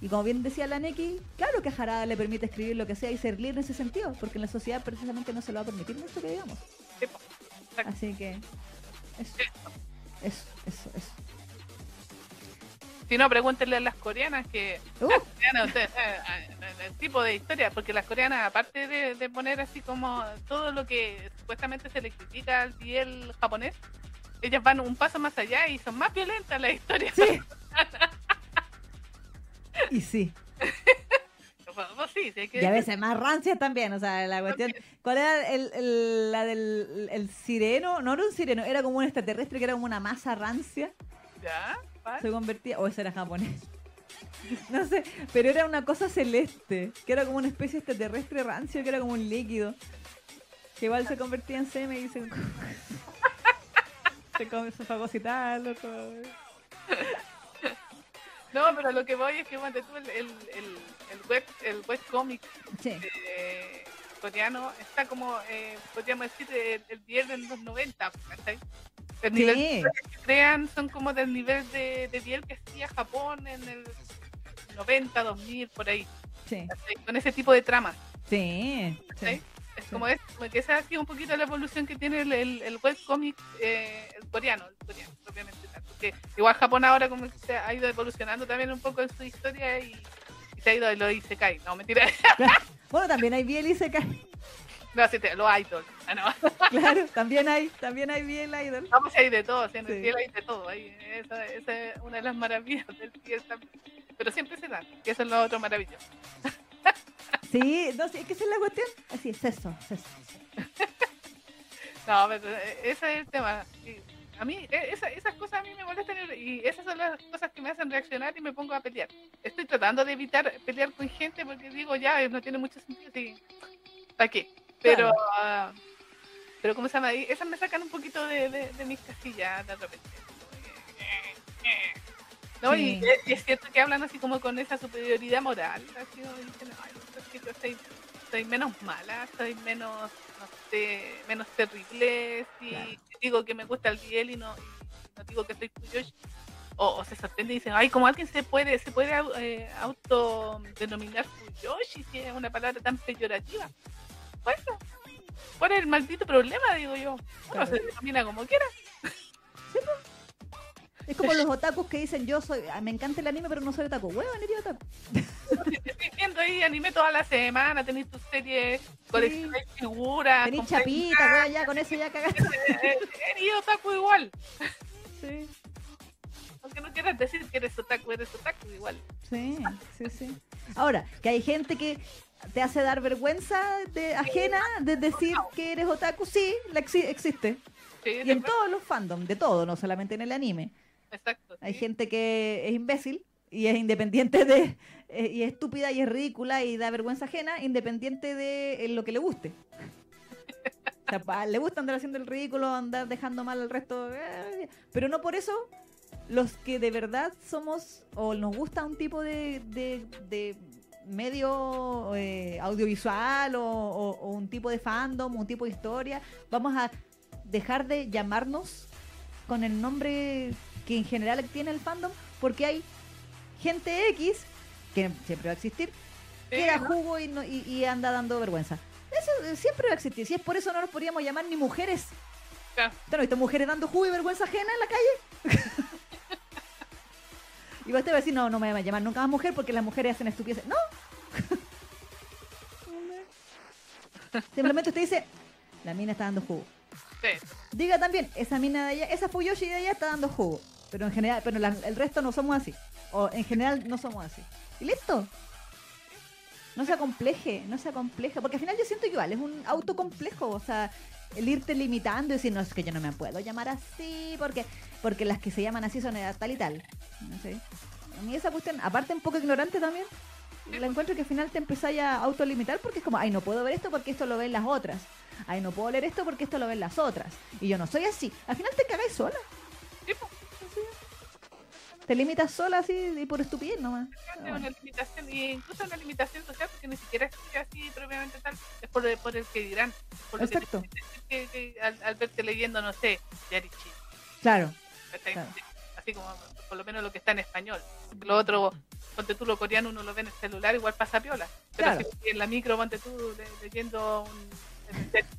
Y como bien decía la Neki, claro que a Harada le permite escribir lo que sea y ser libre en ese sentido, porque en la sociedad precisamente no se lo va a permitir mucho que digamos. Exacto. Así que eso, eso, eso, eso. Si no, pregúntenle a las coreanas que. Uh. las coreanas, ustedes saben, eh, el tipo de historia, porque las coreanas, aparte de, de poner así como todo lo que supuestamente se le critica al piel japonés, ellas van un paso más allá y son más violentas las historias. Sí. [LAUGHS] Y sí. pues, pues sí, sí hay que Y a veces más rancias también, o sea, la cuestión... ¿Cuál era el, el- la del el sireno? No era un sireno, era como un extraterrestre que era como una masa rancia. ¿Ya? Se convertía... O ese era japonés. [LAUGHS] No sé, pero era una cosa celeste, que era como una especie extraterrestre rancio, que era como un líquido. Que igual se convertía en semen y se... [LAUGHS] se, come, se fagocitarlo, todo. [LAUGHS] No, pero lo que voy es que bueno, tú el, el, el, el web, el web cómic Sí, eh, coreano está como, eh, podríamos decir, el, viernes de los 90, ¿cachai? El nivel sí, que [LAUGHS] crean son como del nivel de, de piel que hacía Japón en el 90, 2000, por ahí, sí, con ese tipo de trama. sí, ¿cachai? sí. Es como, es, que esa ha sido un poquito la evolución que tiene el, el, el webcomic eh, el coreano, el coreano, propiamente tal. Porque igual Japón ahora como que se ha ido evolucionando también un poco en su historia y, y se ha ido a lo Isekai. No, mentira. [LAUGHS] Bueno, también hay biel y se cae. No, sí, te- los idols. Ah, no. [LAUGHS] Claro, también hay, también hay biel idol. Vamos ir de todo, ¿sí? en el Sí. hay de todo. ahí, esa, esa es una de las maravillas del cielo. Pero siempre se dan, que eso es lo otro maravilloso. [LAUGHS] Sí, no, sí, es que esa es la cuestión. Así es, eso, es eso. [LAUGHS] No, pero eh, ese es el tema. Y a mí, eh, esa- esas cosas a mí me molestan y esas son las cosas que me hacen reaccionar y me pongo a pelear. Estoy tratando de evitar pelear con gente porque digo, ya, no tiene mucho sentido. ¿Para qué? Pero, ah, pero ¿cómo se llama? Y Esas me sacan un poquito de, de, de mis casillas de repente. No, y, Sí. y es cierto que hablan así como con esa superioridad moral. Así, como dicen, "Ay, que yo soy, soy menos mala, soy menos, no sé, menos terrible. Si Claro. digo que me gusta el biel y no, y no digo que soy Fuyoshi. O, o se sorprende y dicen, ay, como alguien se puede, se puede eh, autodenominar Fuyoshi si es una palabra tan peyorativa. Bueno, ¿cuál es el maldito problema? Digo yo. Bueno, se denomina como quiera. Es como los otakus que dicen, yo soy, ah, me encanta el anime, pero no soy otaku. Huevón, eres otaku. Estoy viendo ahí anime toda la semana, tenéis tus series, coleccionáis figuras, Tenés compráis chapita, weón, ya con eso ya cagaste. eh, eres otaku igual. Sí, Aunque no quieras decir que eres otaku, eres otaku igual. sí, sí, sí. Ahora, que hay gente que te hace dar vergüenza de, ajena de decir que eres otaku, sí, la exi- existe. Sí, Y en verdad, todos los fandoms, de todo, no solamente en el anime. Exacto. Hay sí. gente que es imbécil y es independiente de. eh, y es estúpida y es ridícula y da vergüenza ajena, independiente de eh, lo que le guste. O sea, pa- le gusta andar haciendo el ridículo, andar dejando mal al resto. eh, pero no por eso los que de verdad somos o nos gusta un tipo de, de- de medio eh, audiovisual o, o- o un tipo de fandom, un tipo de historia, vamos a dejar de llamarnos con el nombre que en general tiene el fandom, porque hay gente X, que siempre va a existir, que ¿no? jugo y, no- y- y anda dando vergüenza. Eso eh, siempre va a existir. Si es por eso no nos podríamos llamar ni mujeres. ¿Te visto mujeres dando jugo y vergüenza ajena en la calle? [LAUGHS] y usted va a decir, no, no me va a llamar nunca más mujer porque las mujeres hacen estupideces. No. [LAUGHS] Simplemente usted dice, la mina está dando jugo. Sí. Diga también, esa mina de allá, esa Fuyoshi de allá está dando jugo. Pero en general, pero la- el resto no somos así. O en general no somos así. Y listo. No se acompleje, no se acompleje. Porque al final yo siento igual es un autocomplejo. O sea, el irte limitando y decir, no, es que yo no me puedo llamar así. Porque, porque las que se llaman así son de tal y tal. No sé. A mí esa cuestión, aparte un poco ignorante también, la encuentro que al final te empezáis a autolimitar porque es como, ay, no puedo ver esto porque esto lo ven las otras. Ay, no puedo leer esto porque esto lo ven las otras. Y yo no soy así. Al final te cagáis sola. Te limitas sola así y por estupidez nomás. es una limitación, y incluso una limitación social, porque ni siquiera es así propiamente tal, es por, por el que dirán. Por que Exacto. que, que al, al verte leyendo, no sé, Yarichi. Claro. Claro. Así como por lo menos lo que está en español. Lo otro, ponte tú lo coreano, uno lo ve en el celular, igual pasa piola. Pero Claro. si en la micro, ponte tú le- leyendo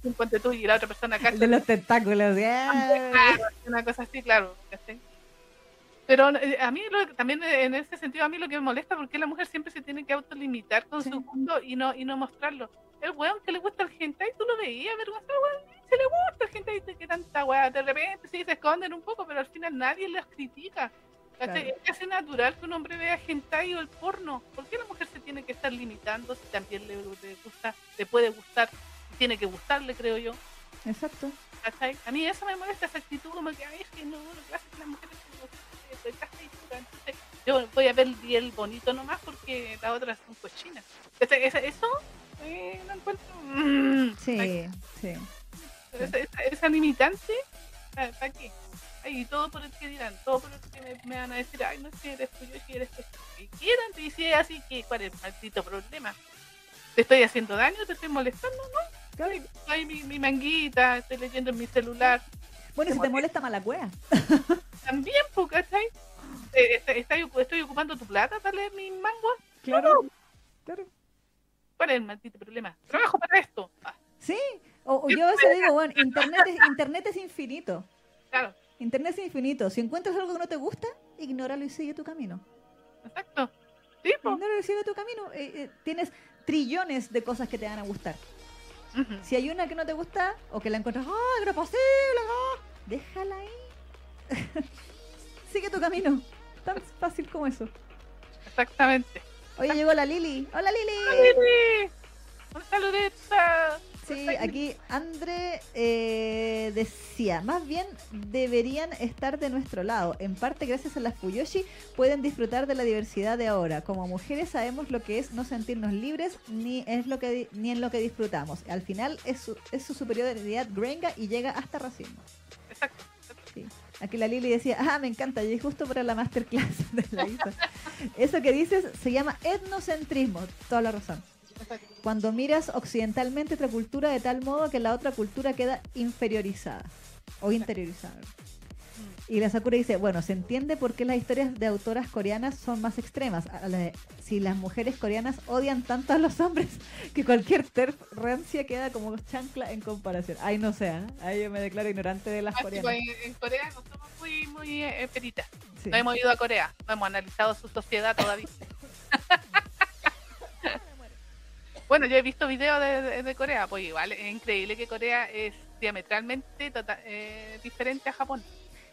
un, ponte tú y la otra persona [LAUGHS] acá. De los tentáculos. ¡ah! Claro, una cosa así, claro. Pero eh, a mí lo- también eh, en ese sentido a mí lo que me molesta porque la mujer siempre se tiene que autolimitar con Sí. su mundo y no y no mostrarlo. El weón que le gusta el hentai, tú lo veías, vergüenza, weón, se le gusta el hentai, que tanta weá, de repente sí se esconden un poco, pero al final nadie les critica. Claro. Es casi natural que un hombre vea hentai o el porno. ¿Por qué la mujer se tiene que estar limitando si también le, le gusta, le puede gustar? Tiene que gustarle, creo yo. Exacto. ¿Cachai? A mí eso me molesta, esa actitud como que, ay, es que no, lo que las mujeres Entonces, yo voy a ver el, bonito nomás porque las otras son cochinas. Eso eh, lo encuentro... mm, Sí, sí. esa, esa- esa limitante, ¿para, para qué? Ay, y todo por el que dirán, todo por el que me, me van a decir, ay, no es que eres tuyo, si eres que que quieran, si es así, que ¿cuál es el maldito problema? ¿Te estoy haciendo daño? ¿Te estoy molestando? No, Claro. Mi, mi manguita, estoy leyendo en mi celular. Bueno, y si te molesta mala cueva. [LAUGHS] También, ¿cachai? Eh, estoy ocupando tu plata para leer mi mangua. Claro. Claro. ¿Cuál es el maldito problema? Trabajo para esto. Ah, Sí. O, o yo a veces digo, bueno, internet es, internet es infinito. claro, Internet es infinito. Si encuentras algo que no te gusta, ignóralo y sigue tu camino. exacto. Sí. Ignóralo y sigue tu camino. Eh, eh, tienes trillones de cosas que te van a gustar. Si hay una que no te gusta o que la encuentras, ¡ay, no es posible! ah", Déjala ahí. [LAUGHS] sigue tu camino. Tan fácil como eso. Exactamente. Oye, llegó la Lili. ¡Hola, Lili! ¡Lili! Un saludito. Sí, aquí André eh, decía, más bien deberían estar de nuestro lado. En parte gracias a las Fuyoshi pueden disfrutar de la diversidad de ahora. Como mujeres sabemos lo que es no sentirnos libres ni es lo que ni en lo que disfrutamos. Al final es su, es su superioridad gringa y llega hasta racismo. Exacto. Sí. Aquí la Lili decía, ah, me encanta, y justo para la masterclass [LAUGHS] de la Isa. [LAUGHS] Eso que dices se llama etnocentrismo, toda la razón. Cuando miras occidentalmente otra cultura de tal modo que la otra cultura queda inferiorizada o interiorizada. Y la Sakura dice, bueno, se entiende por qué las historias de autoras coreanas son más extremas. Si las mujeres coreanas odian tanto a los hombres [LAUGHS] que cualquier terf rancia queda como chancla en comparación. Ay, no sé, ¿eh? ahí yo me declaro ignorante de las sí, pues, coreanas. en, en Corea no somos muy, muy eh, peritas. Sí. No hemos ido a Corea, no hemos analizado su sociedad todavía. [LAUGHS] bueno, yo he visto videos de, de- de Corea, pues igual es increíble que Corea es diametralmente tota- eh, diferente a Japón.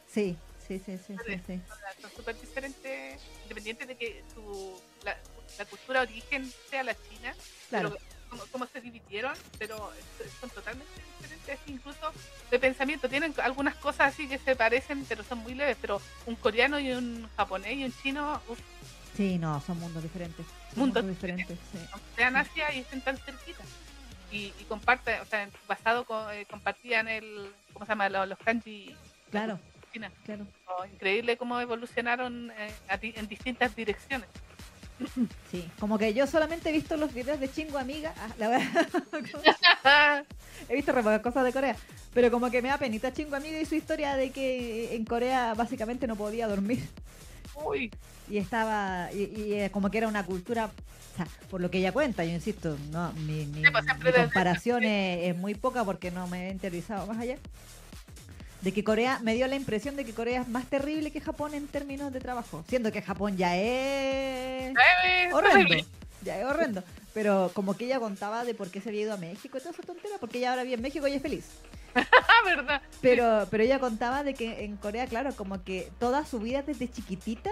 Sí, sí, sí, sí, sí, son súper diferentes, independiente de que su, la, la cultura de origen sea la China, Claro. pero como, como se dividieron, pero son totalmente diferentes, incluso de pensamiento. Tienen algunas cosas así que se parecen, pero son muy leves. Pero un coreano y un japonés y un chino, uf, Sí, no, son mundos diferentes. Son Mundos mundos diferentes, sí. aunque sean Asia y estén tan cerquita. Y, y comparten, o sea, en su pasado co- eh, compartían el, ¿cómo se llama? Los, los kanji Claro, China. claro. Oh, increíble cómo evolucionaron eh, a en distintas direcciones. [LAUGHS] Sí, como que yo solamente he visto los videos de Chingo Amiga. ah, la verdad, [LAUGHS] [LAUGHS] he visto re pocas cosas de Corea. Pero como que me da penita Chingo Amiga y su historia de que en Corea básicamente no podía dormir. Uy, Y estaba, y, y, eh, como que era una cultura, o sea, por lo que ella cuenta, yo insisto, no, mi, mi- Sí, pues, mi comparación es, es muy poca porque no me he interiorizado más allá. De que Corea, me dio la impresión de que Corea es más terrible que Japón en términos de trabajo. Siendo que Japón ya es horrendo. terrible. Ya es horrendo. Pero como que ella contaba de por qué se había ido a México y toda esa tontera, porque ella ahora vive en México y es feliz. [LAUGHS] Verdad. Pero, pero ella contaba de que en Corea, claro, como que toda su vida desde chiquitita,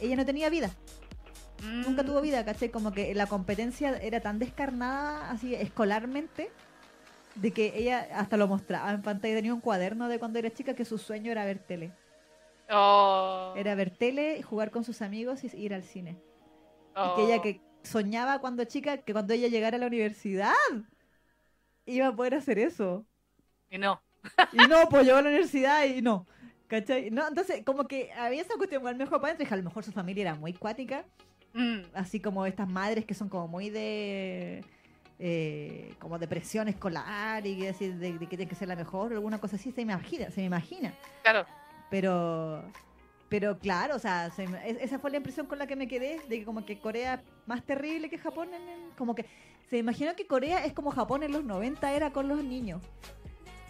ella no tenía vida. Nunca Mm, tuvo vida, ¿cachai? Como que la competencia era tan descarnada, así, escolarmente, de que ella hasta lo mostraba en pantalla. Tenía un cuaderno de cuando era chica que su sueño era ver tele. Oh, Era ver tele, jugar con sus amigos y ir al cine. Y oh. que ella que soñaba cuando chica que cuando ella llegara a la universidad iba a poder hacer eso. Y no. Y no, pues llegó a la universidad y no. ¿Cachai? No, entonces, como que había esa cuestión igual mejor para adentro. dije, A lo mejor su familia era muy cuática. Mm, Así como estas madres que son como muy de. eh, como de presión escolar y que decir de, de que tiene que ser la mejor alguna cosa así. Se me imagina, se me imagina. claro. Pero. Pero claro, o sea, se esa fue la impresión con la que me quedé, de que como que Corea es más terrible que Japón, en el- como que se imaginó que Corea es como Japón en los 90 era con los niños.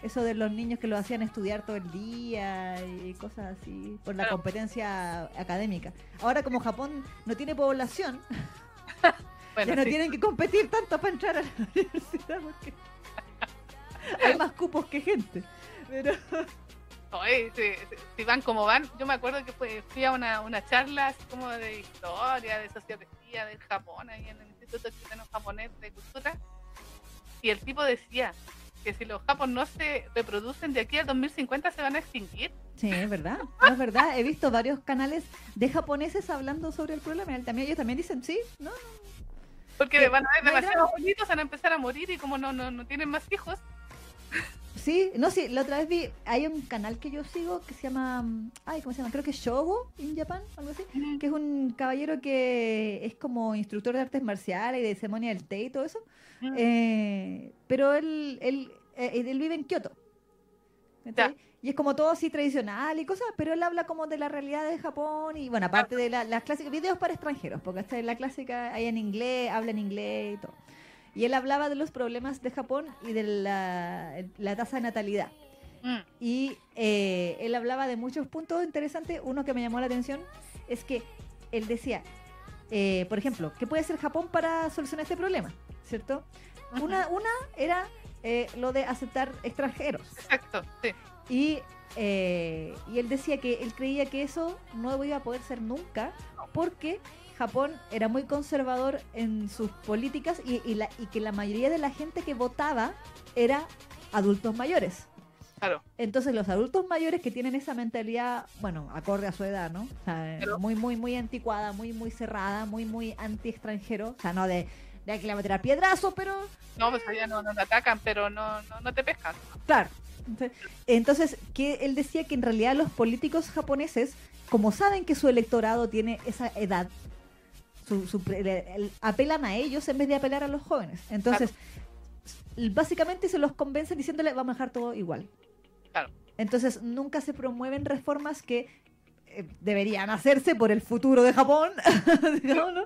Eso de los niños que lo hacían estudiar todo el día y cosas así, por la Claro. competencia académica. Ahora como Japón no tiene población, [LAUGHS] Bueno, ya no sí. tienen que competir tanto para entrar a la [LAUGHS] universidad porque [LAUGHS] hay más cupos que gente. Pero, Oye, si, si van como van, yo me acuerdo que fue, fui a una, una charla así como de historia, de sociología del Japón, ahí en el Instituto Chileno Japonés de Cultura, y el tipo decía que si los japos no se reproducen de aquí al 2050 se van a extinguir. Sí, es verdad, no, es verdad. He visto varios canales de japoneses hablando sobre el problema. También ellos también dicen, sí, no, no. Porque Que van a haber demasiados bonitos, van a empezar a morir y como no, no, no tienen más hijos, Sí, no, sí, la otra vez vi, hay un canal que yo sigo que se llama, mm, ay, ¿cómo se llama? Creo que Shogo in Japan, algo así, que es un caballero que es como instructor de artes marciales y de ceremonia del té y todo eso, Mm. eh, pero él, él, eh, él vive en Kioto. Y es como todo así tradicional y cosas, pero él habla como de la realidad de Japón y bueno, aparte de la- las clásicas, videos para extranjeros, porque es la clásica, hay en inglés, habla en inglés y todo. Y él hablaba de los problemas de Japón y de la, la tasa de natalidad. Mm. Y eh, él hablaba de muchos puntos interesantes. Uno que me llamó la atención es que él decía, eh, por ejemplo, ¿qué puede hacer Japón para solucionar este problema? ¿Cierto? Una, una era eh, lo de aceptar extranjeros. Exacto, sí. Y, eh, y él decía que él creía que eso no iba a poder ser nunca porque Japón era muy conservador en sus políticas y, y la- y que la mayoría de la gente que votaba era adultos mayores. Claro. Entonces los adultos mayores que tienen esa mentalidad, bueno, acorde a su edad, ¿no? O sea, Pero- muy, muy, muy anticuada, muy, muy cerrada, muy, muy anti-extranjero. O sea, no de, de que le va a tirar piedrazo, pero No, pues allá no, no te atacan, pero no, no, no te pescan. Claro. Entonces- Entonces, que él decía que en realidad los políticos japoneses, como saben que su electorado tiene esa edad, su, su pre- le- el- apelan a ellos en vez de apelar a los jóvenes. Entonces, s- básicamente se los convencen diciéndole vamos a dejar todo igual. Claro. Entonces, nunca se promueven reformas que eh, deberían hacerse por el futuro de Japón, [LAUGHS] digamos, ¿no?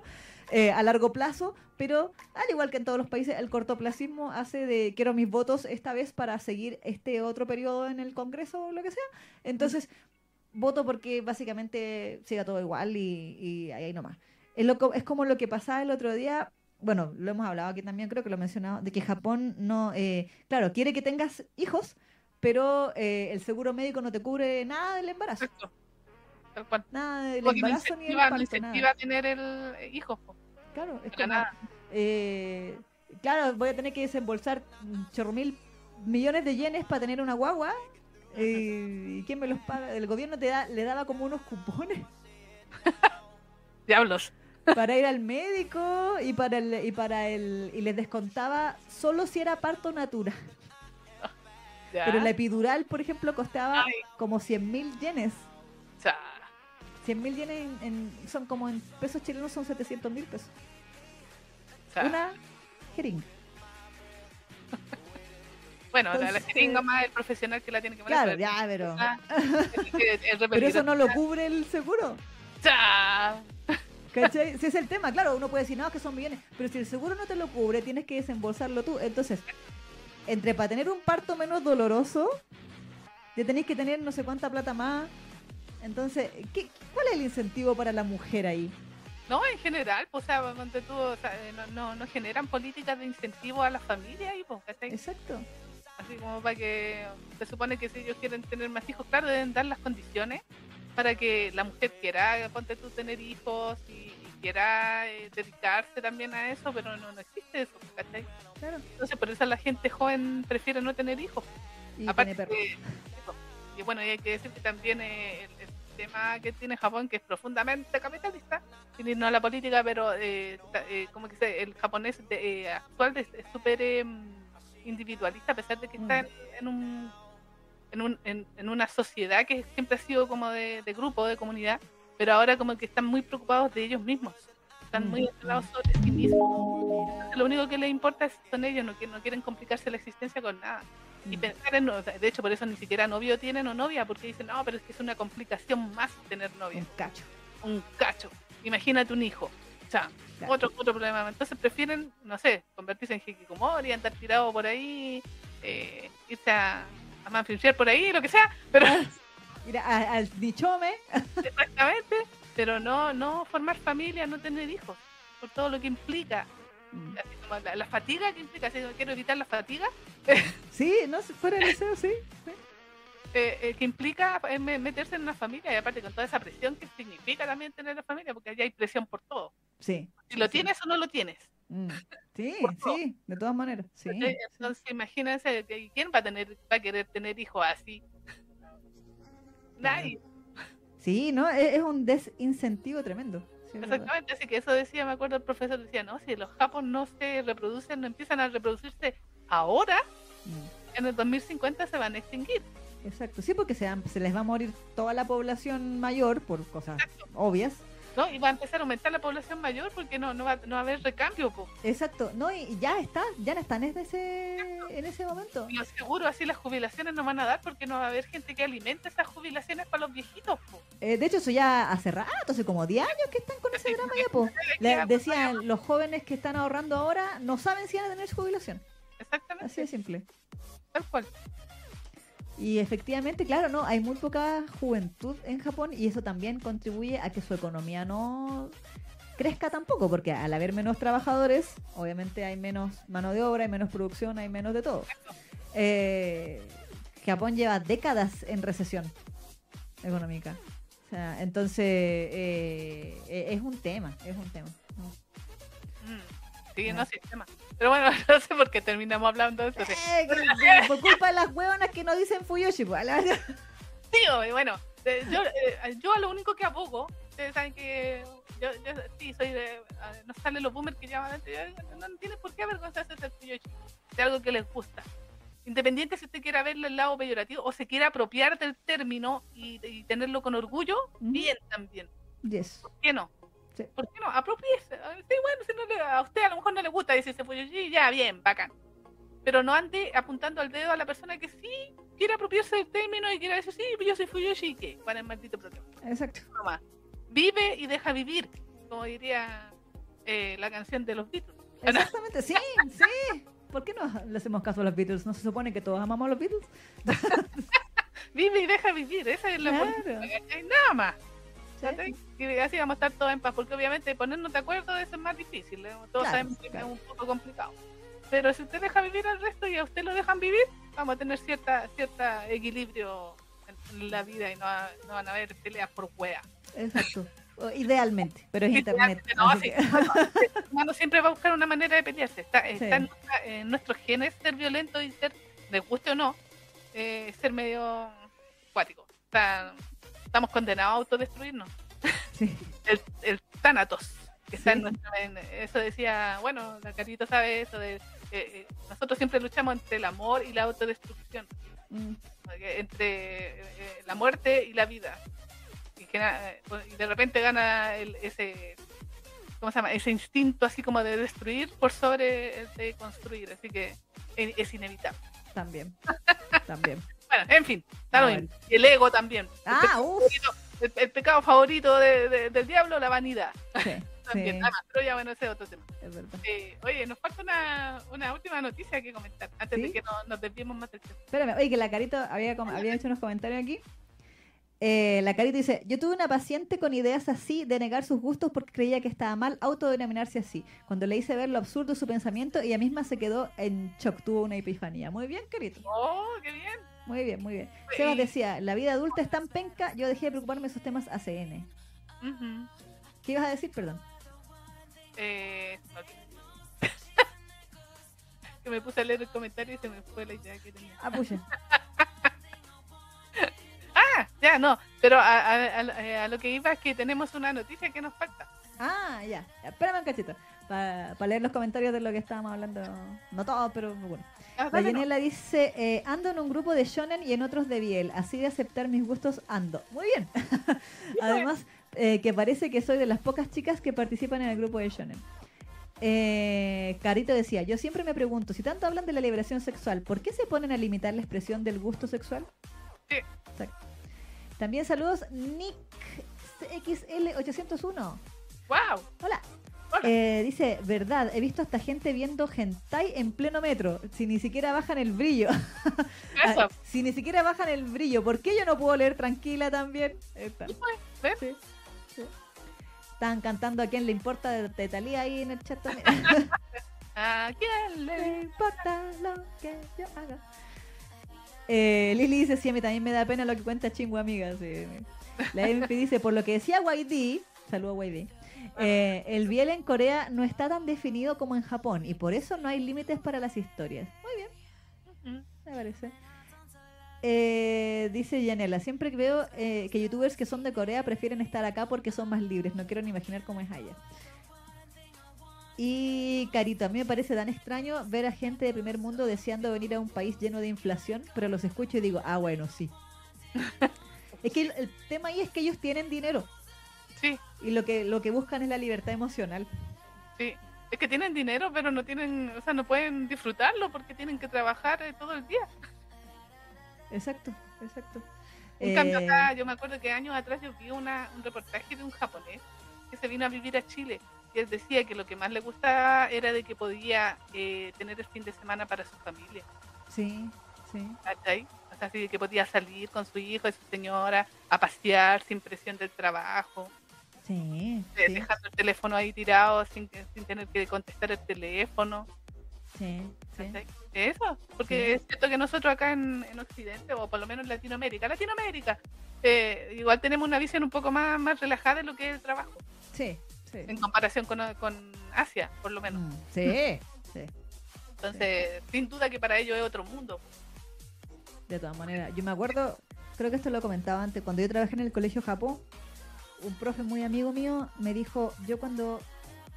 Eh, a largo plazo, pero al igual que en todos los países, el cortoplacismo hace de quiero mis votos esta vez para seguir este otro periodo en el Congreso o lo que sea. Entonces, voto porque básicamente siga todo igual y, y ahí nomás. Es, lo, es como lo que pasaba el otro día, bueno, lo hemos hablado aquí también, creo que lo he mencionado, de que Japón no, eh, claro, quiere que tengas hijos, pero eh, el seguro médico no te cubre nada del embarazo. Exacto. Tal cual. Nada del Porque no embarazo ni del incentiva, no parto, incentiva nada. tener el eh, hijo. po. Claro, es como, nada. eh, claro, voy a tener que desembolsar chorro mil millones de yenes para tener una guagua. ¿Y quién me los paga? El gobierno te da, le daba como unos cupones [LAUGHS] Diablos. Para ir al médico y para el, y para el y les descontaba solo si era parto natural. Ya. Pero la epidural, por ejemplo, costaba Ay. como 100 mil yenes. Cha. 100 mil yenes en- en- son como en pesos chilenos son 700 mil pesos. Una jeringa. [LAUGHS] Bueno, la, jeringa más el profesional que la tiene que poner. Claro, ya, pero... Ah, el- el- el [LAUGHS] Pero eso no lo cubre el seguro. Cha. ¿Cachai? Si es el tema, claro, uno puede decir, no, que son millones, pero si el seguro no te lo cubre, tienes que desembolsarlo tú. Entonces, entre para tener un parto menos doloroso, ya tenéis que tener no sé cuánta plata más. Entonces, ¿qué, ¿cuál es el incentivo para la mujer ahí? No, en general, pues, o sea, tú, o sea, eh, no, no, no generan políticas de incentivo a la familia ahí, pues, ¿cachai? Exacto. Así como para que se supone que si ellos quieren tener más hijos, claro, deben dar las condiciones para que la mujer quiera, ponte tú, tener hijos y, y quiera eh, dedicarse también a eso, pero no, no existe eso, ¿cachai? Claro. Entonces, por eso la gente joven prefiere no tener hijos. Y Aparte que- y bueno, y hay que decir que también eh, el, el sistema que tiene Japón, que es profundamente capitalista, sin irnos a la política, pero eh, eh, como que se- el japonés de- eh, actual es súper eh, individualista, a pesar de que está Mm. en, en un, en, un, en, en una sociedad que siempre ha sido como de, de grupo, de comunidad, pero ahora como que están muy preocupados de ellos mismos. Están muy Mm, encerrados sobre sí mismos. Entonces, lo único que les importa es- son ellos, no, que no quieren complicarse la existencia con nada y Mm. pensar en, de hecho por eso ni siquiera novio tienen o novia, porque dicen, no, pero es que es una complicación más tener novia, Un cacho. un cacho, imagínate un hijo, o sea, Claro. otro, otro problema, entonces prefieren, no sé, convertirse en hikikomori, andar tirado por ahí, eh, irse a, a manfilchear por ahí, lo que sea, pero [LAUGHS] a- al dichome. [LAUGHS] exactamente, pero no, no formar familia, no tener hijos, por todo lo que implica, Mm. así como la, la fatiga que implica, si quiero evitar la fatiga, [LAUGHS] Sí, no, si fuera el deseo, sí. sí. eh, eh, que implica eh, me- meterse en una familia y aparte con toda esa presión que significa también tener la familia, porque allá hay presión por todo. Sí. Si lo sí. tienes o no lo tienes. Mm. [LAUGHS] Sí, sí, de todas maneras. Entonces, imagínense, ¿quién va a tener, va a querer tener hijos así? Nadie. Sí, ¿no? Es, es un desincentivo tremendo. Sí. Exactamente, así que eso decía, me acuerdo el profesor decía, no, si los japos no se reproducen, no empiezan a reproducirse ahora, Mm. en el 2050 se van a extinguir. Exacto, sí, porque se les va a morir toda la población mayor por cosas obvias. ¿No? Y va a empezar a aumentar la población mayor porque no, no, va, no va a haber recambio. po. Exacto, no, y ya está, ya no están en ese, en ese momento. Y seguro, así las jubilaciones no van a dar porque no va a haber gente que alimente esas jubilaciones para los viejitos. po. Eh, de hecho, eso ya hace rato, hace como 10 años que están con ese drama ya, po. Le- Ya, decían, los jóvenes que están ahorrando ahora no saben si van a tener su jubilación. Exactamente, Así de simple. tal cual. Y efectivamente, claro, no, hay muy poca juventud en Japón y eso también contribuye a que su economía no crezca tampoco, porque al haber menos trabajadores, obviamente hay menos mano de obra, hay menos producción, hay menos de todo. Eh, Japón lleva décadas en recesión económica. O sea, entonces eh, eh, es un tema, es un tema. ¿no? Mm. Ya. no sé, tema. Pero bueno, [LAUGHS] no sé por qué terminamos hablando de esto. Sí, Eh, que- por culpa de las huevonas que no dicen Fuyoshi, pues, y bueno, eh, yo, eh, yo a lo único que abogo, ustedes saben que yo, yo sí soy de. No sale los boomers que llaman antes, no, no tiene por qué avergonzarse de ser Fuyoshi, de algo que les gusta. Independiente si usted quiera verle el lado peyorativo o se quiera apropiar del término y, y tenerlo con orgullo, bien también. Yes. ¿Por qué no? Sí. ¿Por qué no? Apropiese. Ah, Sí, bueno, si no le- a usted a lo mejor no le gusta decirse Fuyoshi, ya, bien, bacán. Pero no ande apuntando al dedo a la persona que sí quiere apropiarse del término y quiere decir, sí, yo soy Fuyoshi, ¿y qué? ¿Cuál es el maldito problema? Exacto. No más. Vive y deja vivir, como diría eh, la canción de los Beatles. Exactamente, sí, sí. ¿Por qué no le hacemos caso a los Beatles? ¿No se supone que todos amamos a los Beatles? [LAUGHS] Vive y deja vivir, esa es la Claro. Nada más. Sí. Y así vamos a estar todos en paz, porque obviamente ponernos de acuerdo eso es más difícil, ¿eh? todos Claro, sabemos que claro. es un poco complicado. Pero si usted deja vivir al resto y a usted lo dejan vivir, vamos a tener cierta cierta equilibrio en, la vida y no, va- no van a haber peleas por wea. Exacto. Idealmente, pero es Sí, internet. no, así sí, que- [LAUGHS] no, humano siempre va a buscar una manera de pelearse. Está, está en, en nuestros genes ser violento y ser, de guste o no, eh, ser medio cuático. Está- estamos condenados a autodestruirnos. [LAUGHS] sí. El, el Thanatos, que está Sí. en nuestro. en- eso decía, bueno, la Carito sabe eso de. eh, eh, nosotros siempre luchamos entre el amor y la autodestrucción, Mm, entre eh, la muerte y la vida. Y, que y de repente gana el, ese. ¿Cómo se llama? Ese instinto así como de destruir por sobre el de construir. Así que es inevitable. También. [LAUGHS] También. Bueno, en fin, está Ah, lo bueno. mismo. Y el ego también. El Ah, el, el pecado favorito de- de- del diablo, la vanidad. Sí, [LAUGHS] También, sí, nada más, pero ya bueno, ese es otro tema. es verdad. Eh, oye, nos falta una, una última noticia que comentar antes de que no, nos desviemos más del tema. Espérame, oye, que la Carito había, había hecho unos comentarios aquí. Eh, la Carito dice, yo tuve una paciente con ideas así de negar sus gustos porque creía que estaba mal autodenominarse así. Cuando le hice ver lo absurdo de su pensamiento, ella misma se quedó en shock, tuvo una epifanía. Muy bien, Carito. Oh, qué bien. Muy bien, muy bien. Sebas decía, la vida adulta es tan penca, yo dejé de preocuparme de esos temas ACN. ¿Qué ibas a decir? Perdón. Eh, no [LAUGHS] que me puse a leer el comentario y se me fue la idea que tenía. Ah. [LAUGHS] Ah, ya, no, pero a, a- a- eh, a lo que iba es que tenemos una noticia que nos falta. Ah, ya. Espérame un cachito. Para leer los comentarios de lo que estábamos hablando. No todos, pero bueno. Ah, La dale, no. Yanela dice, eh, ando en un grupo de shonen y en otros de biel, así de aceptar mis gustos ando. Muy [LAUGHS] bien. Además, eh, que parece que soy de las pocas chicas que participan en el grupo de shonen. Eh, Carito decía, yo siempre me pregunto, si tanto hablan de la liberación sexual, ¿por qué se ponen a limitar la expresión del gusto sexual? Sí. Exacto. También saludos, Nick XL801. ¡Wow! Hola. Eh, dice, verdad, he visto hasta gente viendo hentai en pleno metro, si ni siquiera bajan el brillo. [LAUGHS] Eso. Ah, si ni siquiera bajan el brillo, ¿por qué yo no puedo leer tranquila también? Estaban cantando a quién le importa de, de Thalía ahí en el chat también. [LAUGHS] [LAUGHS] ¿A quién le importa lo que yo haga. Eh, Lili dice, sí, a mí también me da pena lo que cuenta Chingo, amiga. sí. La MP dice, por lo que decía YD, saludo YD, eh, el biel en Corea no está tan definido como en Japón y por eso no hay límites para las historias. Muy bien, me parece. Eh, dice Yanela, siempre veo eh, que youtubers que son de Corea prefieren estar acá porque son más libres. No quiero ni imaginar cómo es allá. Y Carito, a mí me parece tan extraño ver a gente de primer mundo deseando venir a un país lleno de inflación, pero los escucho y digo, ah, bueno, sí. [LAUGHS] es que el, el tema ahí es que ellos tienen dinero Sí, y lo que, lo que buscan es la libertad emocional. sí. Es que tienen dinero, pero no tienen, o sea, no pueden disfrutarlo porque tienen que trabajar eh, todo el día. Exacto, exacto. En cambio Eh, acá, yo me acuerdo que años atrás yo vi una, un reportaje de un japonés que se vino a vivir a Chile y él decía que lo que más le gustaba era de que podía eh, tener el fin de semana para su familia. Sí, sí. ¿cachai? O sea, así de que podía salir con su hijo y su señora a pasear sin presión del trabajo, Sí, eh, sí, dejando el teléfono ahí tirado sin, sin tener que contestar el teléfono. sí, sí. Eso, porque Sí. es cierto que nosotros acá en, en Occidente, o por lo menos en Latinoamérica, Latinoamérica, eh, igual tenemos una visión un poco más, más relajada de lo que es el trabajo, Sí, sí. en comparación con, con Asia, por lo menos. Mm, Sí, [LAUGHS] sí, Entonces, sin duda que para ellos es otro mundo. de todas maneras. Yo me acuerdo, creo que esto lo comentaba antes, cuando yo trabajé en el colegio Japón, un profe muy amigo mío me dijo, yo cuando,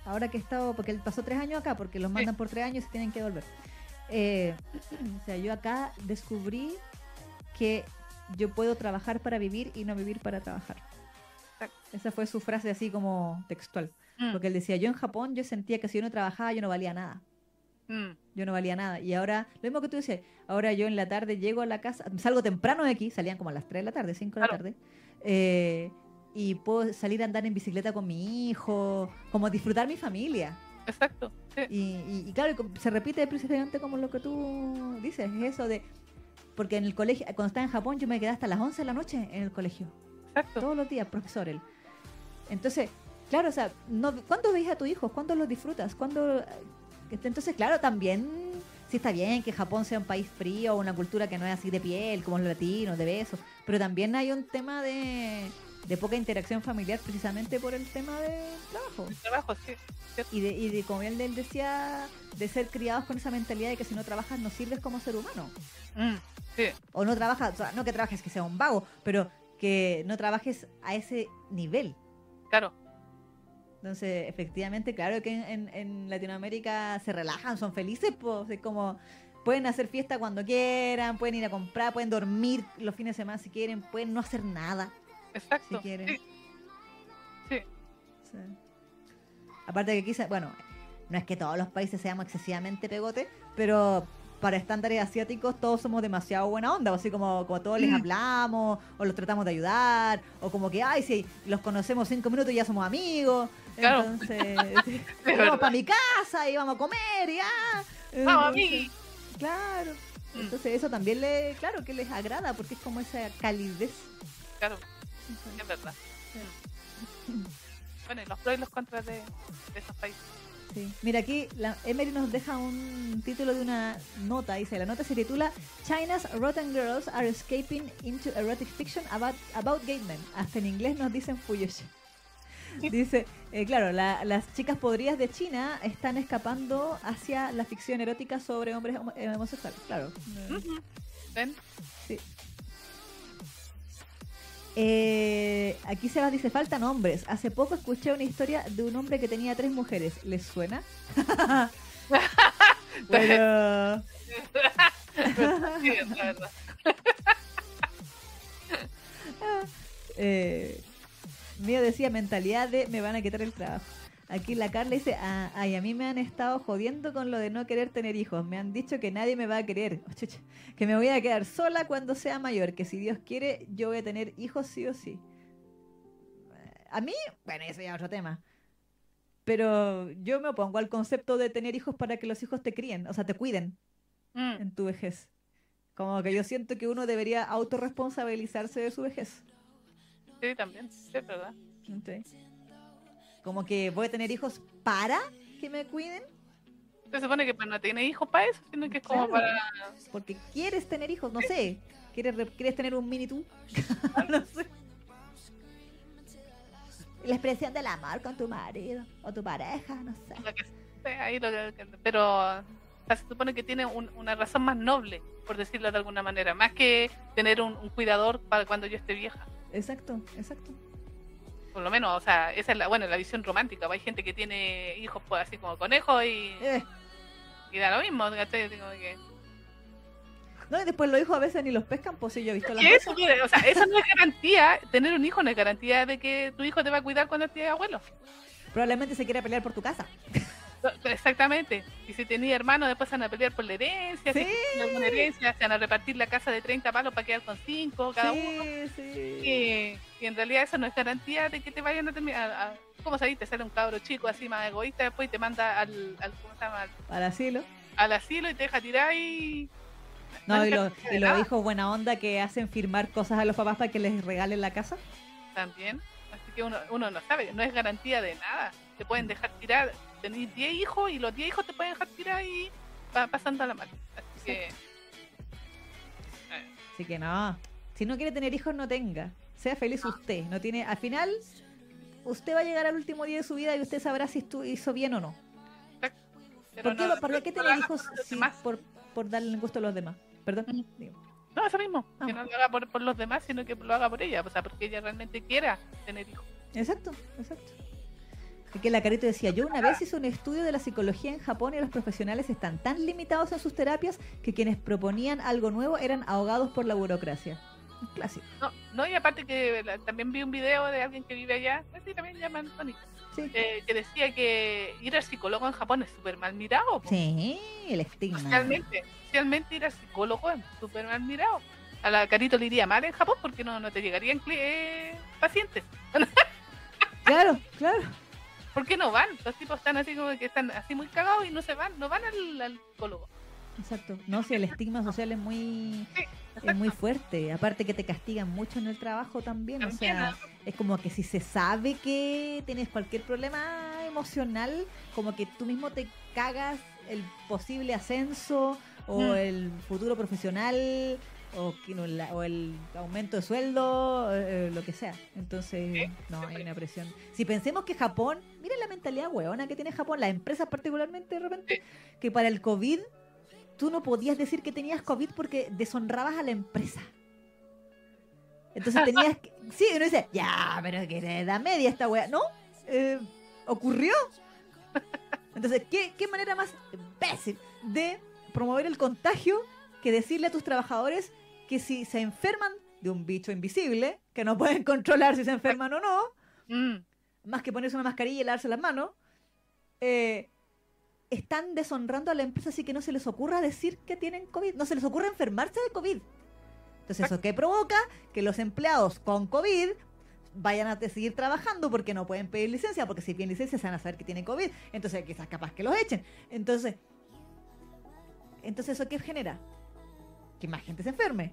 ahora que he estado, porque él pasó tres años acá, porque los mandan por tres años y se tienen que volver. Eh, o sea, yo acá descubrí que yo puedo trabajar para vivir y no vivir para trabajar. Esa fue su frase así como textual. Mm, Porque él decía, yo en Japón yo sentía que si yo no trabajaba yo no valía nada. mm, Yo no valía nada. Y ahora, lo mismo que tú decías, ahora yo en la tarde llego a la casa, salgo temprano de aquí, salían como a las 3 de la tarde, 5 de la tarde, eh, y puedo salir a andar en bicicleta con mi hijo, como disfrutar mi familia. exacto. sí. Y, y- y claro, se repite precisamente como lo que tú dices, es eso de... Porque en el colegio, cuando estaba en Japón, yo me quedé hasta las 11 de la noche en el colegio. Exacto. Todos los días, profesor él. Entonces, claro, o sea, no, ¿cuándo veis a tu hijo? ¿Cuándo los disfrutas? ¿Cuándo... Entonces, claro, también sí está bien que Japón sea un país frío, una cultura que no es así de piel, como los latinos, de besos, pero también hay un tema de, de poca interacción familiar precisamente por el tema del trabajo. El trabajo, sí. Y de, y de como él él decía, de ser criados con esa mentalidad de que si no trabajas no sirves como ser humano. Mm, sí, O no trabajas, o sea, no que trabajes que sea un vago, pero que no trabajes a ese nivel. claro. Entonces, efectivamente, claro que en, en- en Latinoamérica se relajan, son felices, pues, es como pueden hacer fiesta cuando quieran, pueden ir a comprar, pueden dormir los fines de semana si quieren, pueden no hacer nada Exacto. si quieren. Sí, sí. Sí. Aparte que quizás, bueno, no es que todos los países seamos excesivamente pegotes, pero para estándares asiáticos todos somos demasiado buena onda, así como, como todos les Mm. hablamos, o los tratamos de ayudar, o como que, ay, si los conocemos cinco minutos y ya somos amigos. Claro. Entonces, [LAUGHS] Es vamos para mi casa y vamos a comer, ya. Vamos, Entonces, amigui. Claro. Mm. Entonces eso también le, claro que les agrada, porque es como esa calidez. Claro, es verdad. [LAUGHS] Bueno, y los pros y los contras de, de esos países. Sí. Mira, aquí la Emery nos deja un título de una nota. Dice, la nota se titula China's Rotten Girls are escaping into erotic fiction about, about gay men. Hasta en inglés nos dicen Fuyoshi. Dice, eh, claro, la- las chicas podridas de China están escapando hacia la ficción erótica sobre hombres homo- eh, homosexuales. Claro. ¿Ven? Sí. Eh, aquí Sebas dice, faltan hombres. Hace poco escuché una historia de un hombre que tenía tres mujeres. ¿Les suena? [LAUGHS] Verdad. [LAUGHS] [LAUGHS] eh, mío decía mentalidad de me van a quitar el trabajo. Aquí la Carla dice, "Ah, ay, a mí me han estado jodiendo con lo de no querer tener hijos. Me han dicho que nadie me va a querer. Oh, [LAUGHS] chucha. que me voy a quedar sola cuando sea mayor. Que si Dios quiere, yo voy a tener hijos sí o sí. Eh, A mí, bueno, eso ya es otro tema. Pero yo me opongo al concepto de tener hijos para que los hijos te críen, o sea, te cuiden Mm, en tu vejez. Como que yo siento que uno debería autorresponsabilizarse de su vejez. Sí, también, sí, es verdad. ¿sí? Como que voy a tener hijos para que me cuiden. Se supone que pues, no tiene hijos para eso, sino que es como Claro. para. Porque quieres tener hijos, no sé. ¿Quieres, re- quieres tener un mini tú? [LAUGHS] no sé. La expresión del amor con tu marido o tu pareja, no sé. lo que sea, ahí lo que- pero se supone que tiene un- una razón más noble, por decirlo de alguna manera, más que tener un, un cuidador para cuando yo esté vieja. Exacto, exacto. Por lo menos, o sea, esa es la, bueno, la visión romántica. Hay gente que tiene hijos pues así como conejos y, Eh, y da lo mismo, que- No, y después los hijos a veces ni los pescan, pues sí, yo he visto las eso, mire, o sea, eso no es garantía, tener un hijo no es garantía de que tu hijo te va a cuidar cuando estés abuelo. Probablemente se quiera pelear por tu casa. Exactamente. Y si tenía hermanos, después se van a pelear por la herencia. Sí. tienen alguna herencia, se van a repartir la casa de 30 palos para quedar con 5 cada sí, uno. sí. Y, y en realidad eso no es garantía de que te vayan a terminar. a- a- ¿Cómo sabes? Te sale un cabro chico así más egoísta después y te manda al, al, ¿cómo se llama? al, asilo. al asilo y te deja tirar y. No, y, los- y los hijos buena onda que hacen firmar cosas a los papás para que les regalen la casa. También. Así que uno, uno no sabe, no es garantía de nada. Te pueden dejar tirar, tenéis 10 hijos y los 10 hijos te pueden dejar tirar y va pasando a la mano. Así que. eh, Así que no. Si no quiere tener hijos, no tenga. Sea feliz usted. No tiene. Al final, usted va a llegar al último día de su vida y usted sabrá si hizo bien o no. pero ¿Por qué, no- ¿por qué tener hijos demás. por, por darle el gusto a los demás? Perdón. No, eso mismo. Ah. Que no lo haga por, por los demás, sino que lo haga por ella. O sea, porque ella realmente quiera tener hijos. Exacto, exacto. Que la carita decía, yo una vez hice un estudio de la psicología en Japón y los profesionales están tan limitados en sus terapias que quienes proponían algo nuevo eran ahogados por la burocracia. Clásico. No, no y aparte que también vi un video de alguien que vive allá, así también llaman Tony, Sí. eh, que decía que ir al psicólogo en Japón es súper mal mirado. po. Sí, el estigma. Socialmente, socialmente ir al psicólogo es súper mal mirado. A la Carito le iría mal en Japón porque no, no te llegarían eh, pacientes. [LAUGHS] Claro, claro. ¿Por qué no van? Los tipos están así como que están así muy cagados y no se van, no van al, al psicólogo. Exacto. No, si el estigma social es muy Sí, es muy fuerte. Aparte que te castigan mucho en el trabajo también. O sea, es como que si se sabe que tienes cualquier problema emocional, como que tú mismo te cagas el posible ascenso o Mm. el futuro profesional o, o el aumento de sueldo, eh, lo que sea. Entonces, no, hay una presión. Si pensemos que Japón, miren la mentalidad hueona que tiene Japón, las empresas particularmente de repente, que para el COVID tú no podías decir que tenías COVID porque deshonrabas a la empresa. Entonces tenías que... [LAUGHS] Sí, uno dice, ya, pero que de edad media esta wea. No, eh, ocurrió. Entonces, ¿qué, ¿qué manera más imbécil de promover el contagio que decirle a tus trabajadores que si se enferman de un bicho invisible, que no pueden [LAUGHS] controlar si se enferman o no, Mm, más que ponerse una mascarilla y lavarse las manos, eh, están deshonrando a la empresa así que no se les ocurra decir que tienen COVID, no se les ocurra enfermarse de COVID. Entonces, ¿eso qué provoca? Que los empleados con COVID vayan a seguir trabajando porque no pueden pedir licencia, porque si piden licencia se van a saber que tienen COVID, entonces quizás capaz que los echen. Entonces, entonces ¿eso qué genera? Que más gente se enferme.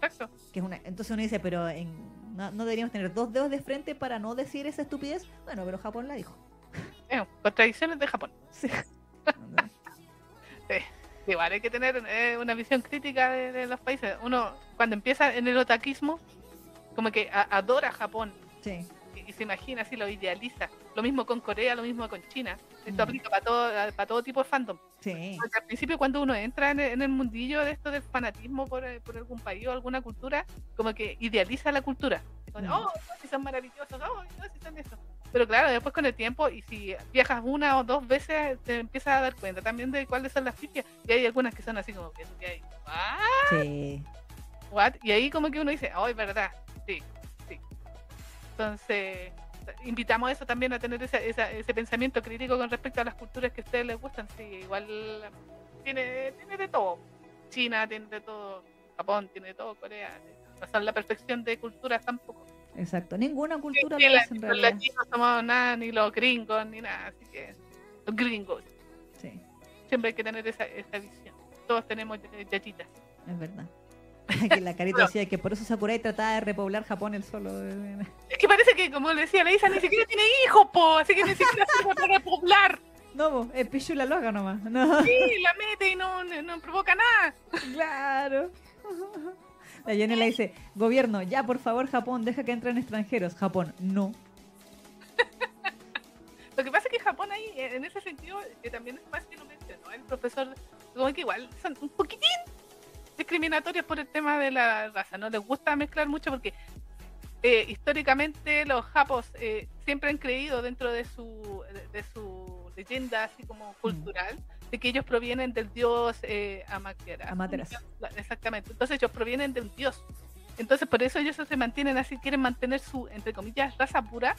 exacto. Que es una, entonces uno dice, pero en- no, no deberíamos tener dos dedos de frente para no decir esa estupidez. Bueno, pero Japón la dijo. [LAUGHS] Eh, contradicciones de Japón. [LAUGHS] Sí. Igual hay que tener eh, una visión crítica de, de los países. Uno, cuando empieza en el otaquismo, como que a- adora Japón sí. Se imagina así, lo idealiza. Lo mismo con Corea, lo mismo con China. Esto Mm. aplica para todo, para todo tipo de fandom. Sí. Porque al principio cuando uno entra en el, en el mundillo de esto del fanatismo por, eh, por algún país o alguna cultura, como que idealiza la cultura. Mm. Oh, no, si son maravillosos, oh, no, si son eso. Pero claro, después con el tiempo, y si viajas una o dos veces, te empiezas a dar cuenta también de cuáles son las pifias. Y hay algunas que son así como que, hay, "¿What? Sí. What? Y ahí como que uno dice, oh, es verdad, sí. Entonces, invitamos a eso también a tener esa- esa- ese pensamiento crítico con respecto a las culturas que a ustedes les gustan. Sí, igual tiene, tiene de todo. China tiene de todo, Japón tiene de todo, Corea. No son la perfección de culturas tampoco. Exacto. Ninguna cultura Ni lo es en los realidad. latinos somos nada, ni los gringos, ni nada. Así que, los gringos, Sí, siempre hay que tener esa, esa visión. Todos tenemos yachitas. es verdad. [LAUGHS] que la carita decía que por eso Sakurai trataba de repoblar Japón el solo. Es que parece que, como le decía la Isa, ni siquiera tiene hijos, po, así que ni siquiera sirve para repoblar. No, el pichula lo haga nomás. No, Sí, la mete y no, no, provoca nada. claro. La Jenny le dice, gobierno, ya por favor Japón, deja que entren extranjeros. Japón, no. Lo que pasa es que Japón ahí, eh, en ese sentido, que también es más que lo mencionó el profesor, como que igual son un poquitín discriminatorios por el tema de la raza. No les gusta mezclar mucho porque eh, históricamente los japos eh, siempre han creído dentro de su, de, de su leyenda así como cultural de que ellos provienen del dios eh, Amaterasu. Amaterasu. Exactamente. Entonces ellos provienen de un dios. Entonces por eso ellos se mantienen así, quieren mantener su, entre comillas, raza pura.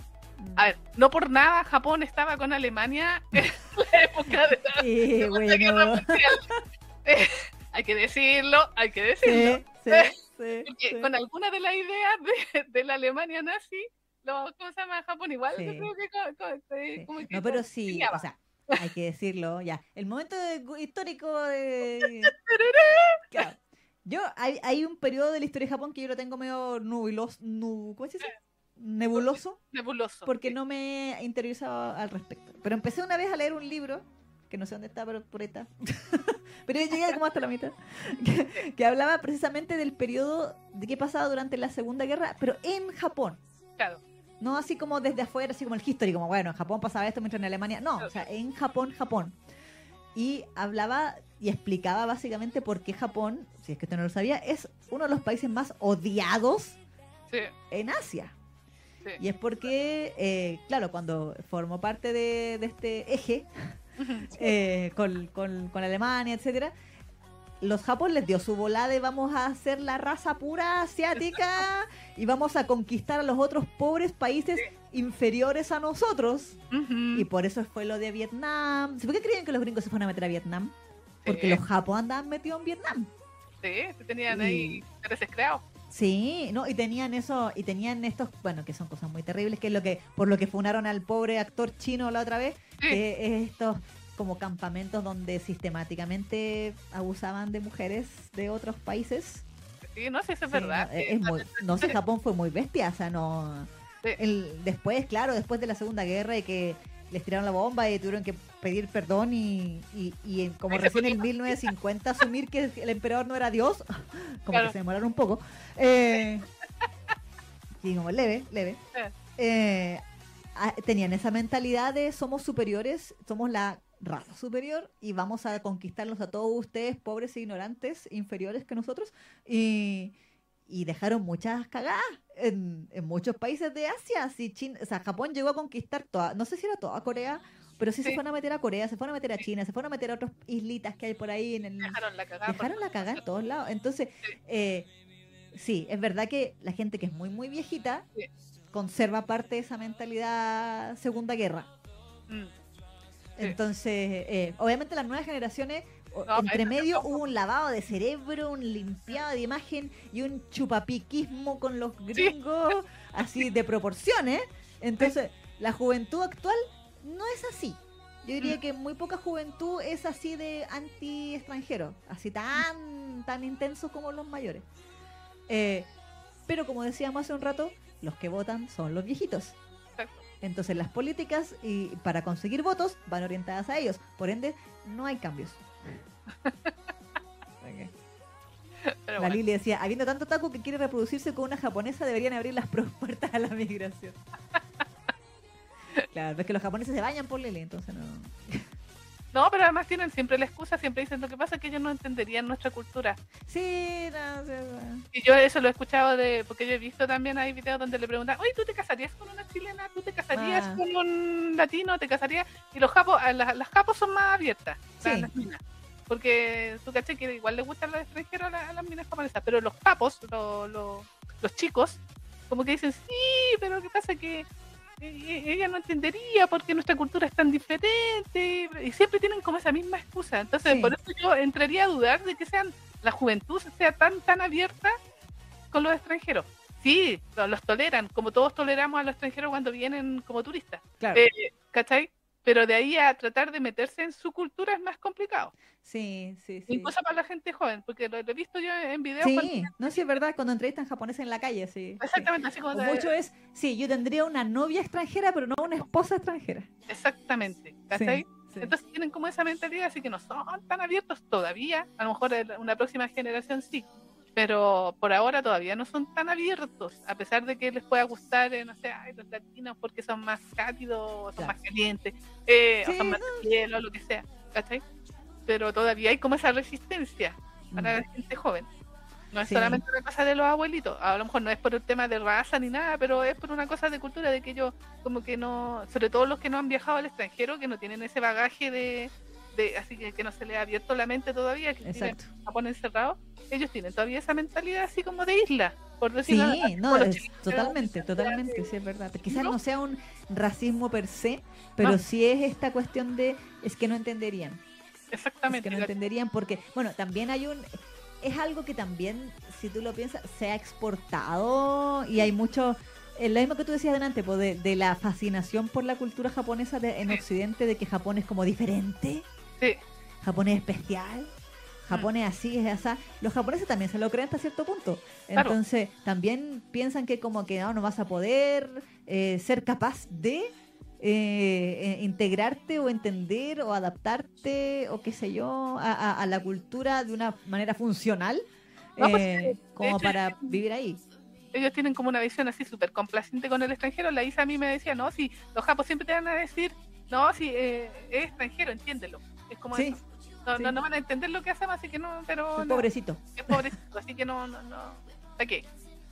A ver, no por nada Japón estaba con Alemania [LAUGHS] en la época de la Sí, Segunda Guerra bueno. Mundial. [LAUGHS] Hay que decirlo, hay que decirlo. Sí, [LAUGHS] sí, Porque con alguna de las ideas de, de la Alemania nazi, lo, ¿cómo se llama? Japón igual, yo creo que, eh, como que No, pero sí, o sea, hay que decirlo, ya. El momento de- histórico de... [LAUGHS] Claro. Yo, hay, hay un periodo de la historia de Japón que yo lo tengo medio nubiloso, nu- ¿cómo se dice? Nebuloso, nebuloso. porque sí. no me he interiorizado al respecto. Pero empecé una vez a leer un libro, que no sé dónde está, pero por ahí está. [LAUGHS] pero yo llegué como hasta la mitad, [LAUGHS] que, que hablaba precisamente del periodo de qué pasaba durante la Segunda Guerra, pero en Japón. Claro, No así como desde afuera, así como el history, como bueno, en Japón pasaba esto mientras en Alemania. No, o sea, en Japón, Japón. Y hablaba y explicaba básicamente por qué Japón, si es que usted no lo sabía, es uno de los países más odiados sí, en Asia. sí. Y es porque, eh, claro, cuando formó parte de, de este eje [LAUGHS] eh, con, con- con Alemania, etcétera, los Japón les dio su volada de vamos a hacer la raza pura asiática y vamos a conquistar a los otros pobres países inferiores a nosotros. Y por eso fue lo de Vietnam. ¿Por qué creían que los gringos se fueron a meter a Vietnam? Porque Sí. los Japón andaban metidos en Vietnam. Sí, sí tenían Y- ahí intereses creados. Sí, no, y tenían eso, y tenían estos, bueno, que son cosas muy terribles, que es lo que, por lo que funaron al pobre actor chino la otra vez, que es estos como campamentos donde sistemáticamente abusaban de mujeres de otros países. Sí, no sé si es Sí, verdad. no, es- sí, es muy- no sé, Japón fue muy bestia, o sea, no... Sí. El, después, claro, después de la Segunda Guerra y que les tiraron la bomba y tuvieron que pedir perdón y, y, y como se recién en ponía- 1950 asumir que el emperador no era Dios, [LAUGHS] como Claro. que se demoraron un poco. Eh, sí, como leve, leve. Eh. Eh, tenían esa mentalidad de somos superiores, somos la raza superior y vamos a conquistarlos a todos ustedes, pobres e ignorantes, inferiores que nosotros. Y, y dejaron muchas cagadas en, en muchos países de Asia. Así Chin- o sea, Japón llegó a conquistar toda, no sé si era toda Corea, pero sí, se fueron a meter a Corea, se fueron a meter a China, se fueron a meter a otras islitas que hay por ahí en el, Dejaron la cagada. dejaron la cagada en todos lados. Entonces, eh, sí, es verdad que la gente que es muy, muy viejita Sí. conserva parte de esa mentalidad Segunda Guerra. Mm. Entonces, eh, obviamente las nuevas generaciones, No, entre medio hubo un lavado de cerebro, un limpiado de imagen y un chupapiquismo con los gringos, así de proporciones. Entonces, la juventud actual no es así. Yo diría Mm. que muy poca juventud es así de anti-extranjero, así tan, tan intensos como los mayores. Eh, pero como decíamos hace un rato, los que votan son los viejitos. Entonces las políticas y para conseguir votos van orientadas a ellos. Por ende, no hay cambios. Pero La bueno, Lili decía, habiendo tanto taco que quiere reproducirse con una japonesa, deberían abrir las [LAUGHS] puertas a la migración. [LAUGHS] claro, es que los japoneses se bañan por Lili, entonces no... No, pero además tienen siempre la excusa, siempre dicen lo que pasa es que ellos no entenderían nuestra cultura. Sí, no, sí, sí. Y yo eso lo he escuchado de, porque yo he visto también hay videos donde le preguntan, oye, ¿tú te casarías con una chilena? ¿Tú te casarías Ah. con un latino? ¿Te casarías? Y los japos, las, las japos son más abiertas, Sí. las minas. Porque tú caché que igual les gustan los extranjeros a, la- a las minas japonesas, pero los japos, lo- lo- los chicos, como que dicen, sí, pero que pasa que ella no entendería porque nuestra cultura es tan diferente y siempre tienen como esa misma excusa. Entonces, Sí. por eso yo entraría a dudar de que sean la juventud sea tan tan abierta con los extranjeros. Sí, lo- los toleran, como todos toleramos a los extranjeros cuando vienen como turistas. Claro. Eh, ¿Cachai? Pero de ahí a tratar de meterse en su cultura es más complicado. Sí, sí, sí. Incluso para la gente joven, porque lo, he visto yo en videos. Sí, cuando- no, sí, es verdad, cuando entrevistan japoneses en la calle, sí. sí. Exactamente, así como mucho es, sí, yo tendría una novia extranjera, pero no una esposa extranjera. Exactamente, ¿cachai? Sí. Entonces tienen como esa mentalidad, así que no son tan abiertos todavía. A lo mejor una próxima generación sí, pero por ahora todavía no son tan abiertos, a pesar de que les pueda gustar, eh, no sé, ay, los latinos porque son más cálidos, son Claro. más calientes, eh, o son más hielo, lo que sea, ¿cachai? Pero todavía hay como esa resistencia para la gente joven. No es Sí. solamente una cosa de los abuelitos, a lo mejor no es por el tema de raza ni nada, pero es por una cosa de cultura, de que ellos como que no, sobre todo los que no han viajado al extranjero, que no tienen ese bagaje de, de así que, que no se les ha abierto la mente todavía, que tienen. Japón encerrado, ellos tienen todavía esa mentalidad así como de isla, por decirlo Sí, así no, es totalmente, totalmente, sí, es verdad. Quizás ¿No? no sea un racismo per se, pero No. sí es esta cuestión de, es que no entenderían. Es Exactamente. que no entenderían porque, bueno, también hay un, es algo que también, si tú lo piensas, se ha exportado y hay mucho, lo mismo que tú decías delante, pues, de, de la fascinación por la cultura japonesa de- en. Occidente, de que Japón es como diferente, Sí, Japón es especial. Japón es así, es así. Los japoneses también se lo creen hasta cierto punto. Claro. Entonces, también piensan que como que no, no vas a poder eh, ser capaz de eh, eh, integrarte o entender o adaptarte o qué sé yo a, a- a la cultura de una manera funcional No, pues, eh, como hecho, para vivir ahí. ellos tienen como una visión así súper complaciente con el extranjero. La Isa a mí me decía, no, si los japos siempre te van a decir, no, si eh, es extranjero, entiéndelo. Es como Sí. No, sí. no, no van a entender lo que hacemos, así que no, pero... no, pobrecito. es pobrecito, así que no, no, no.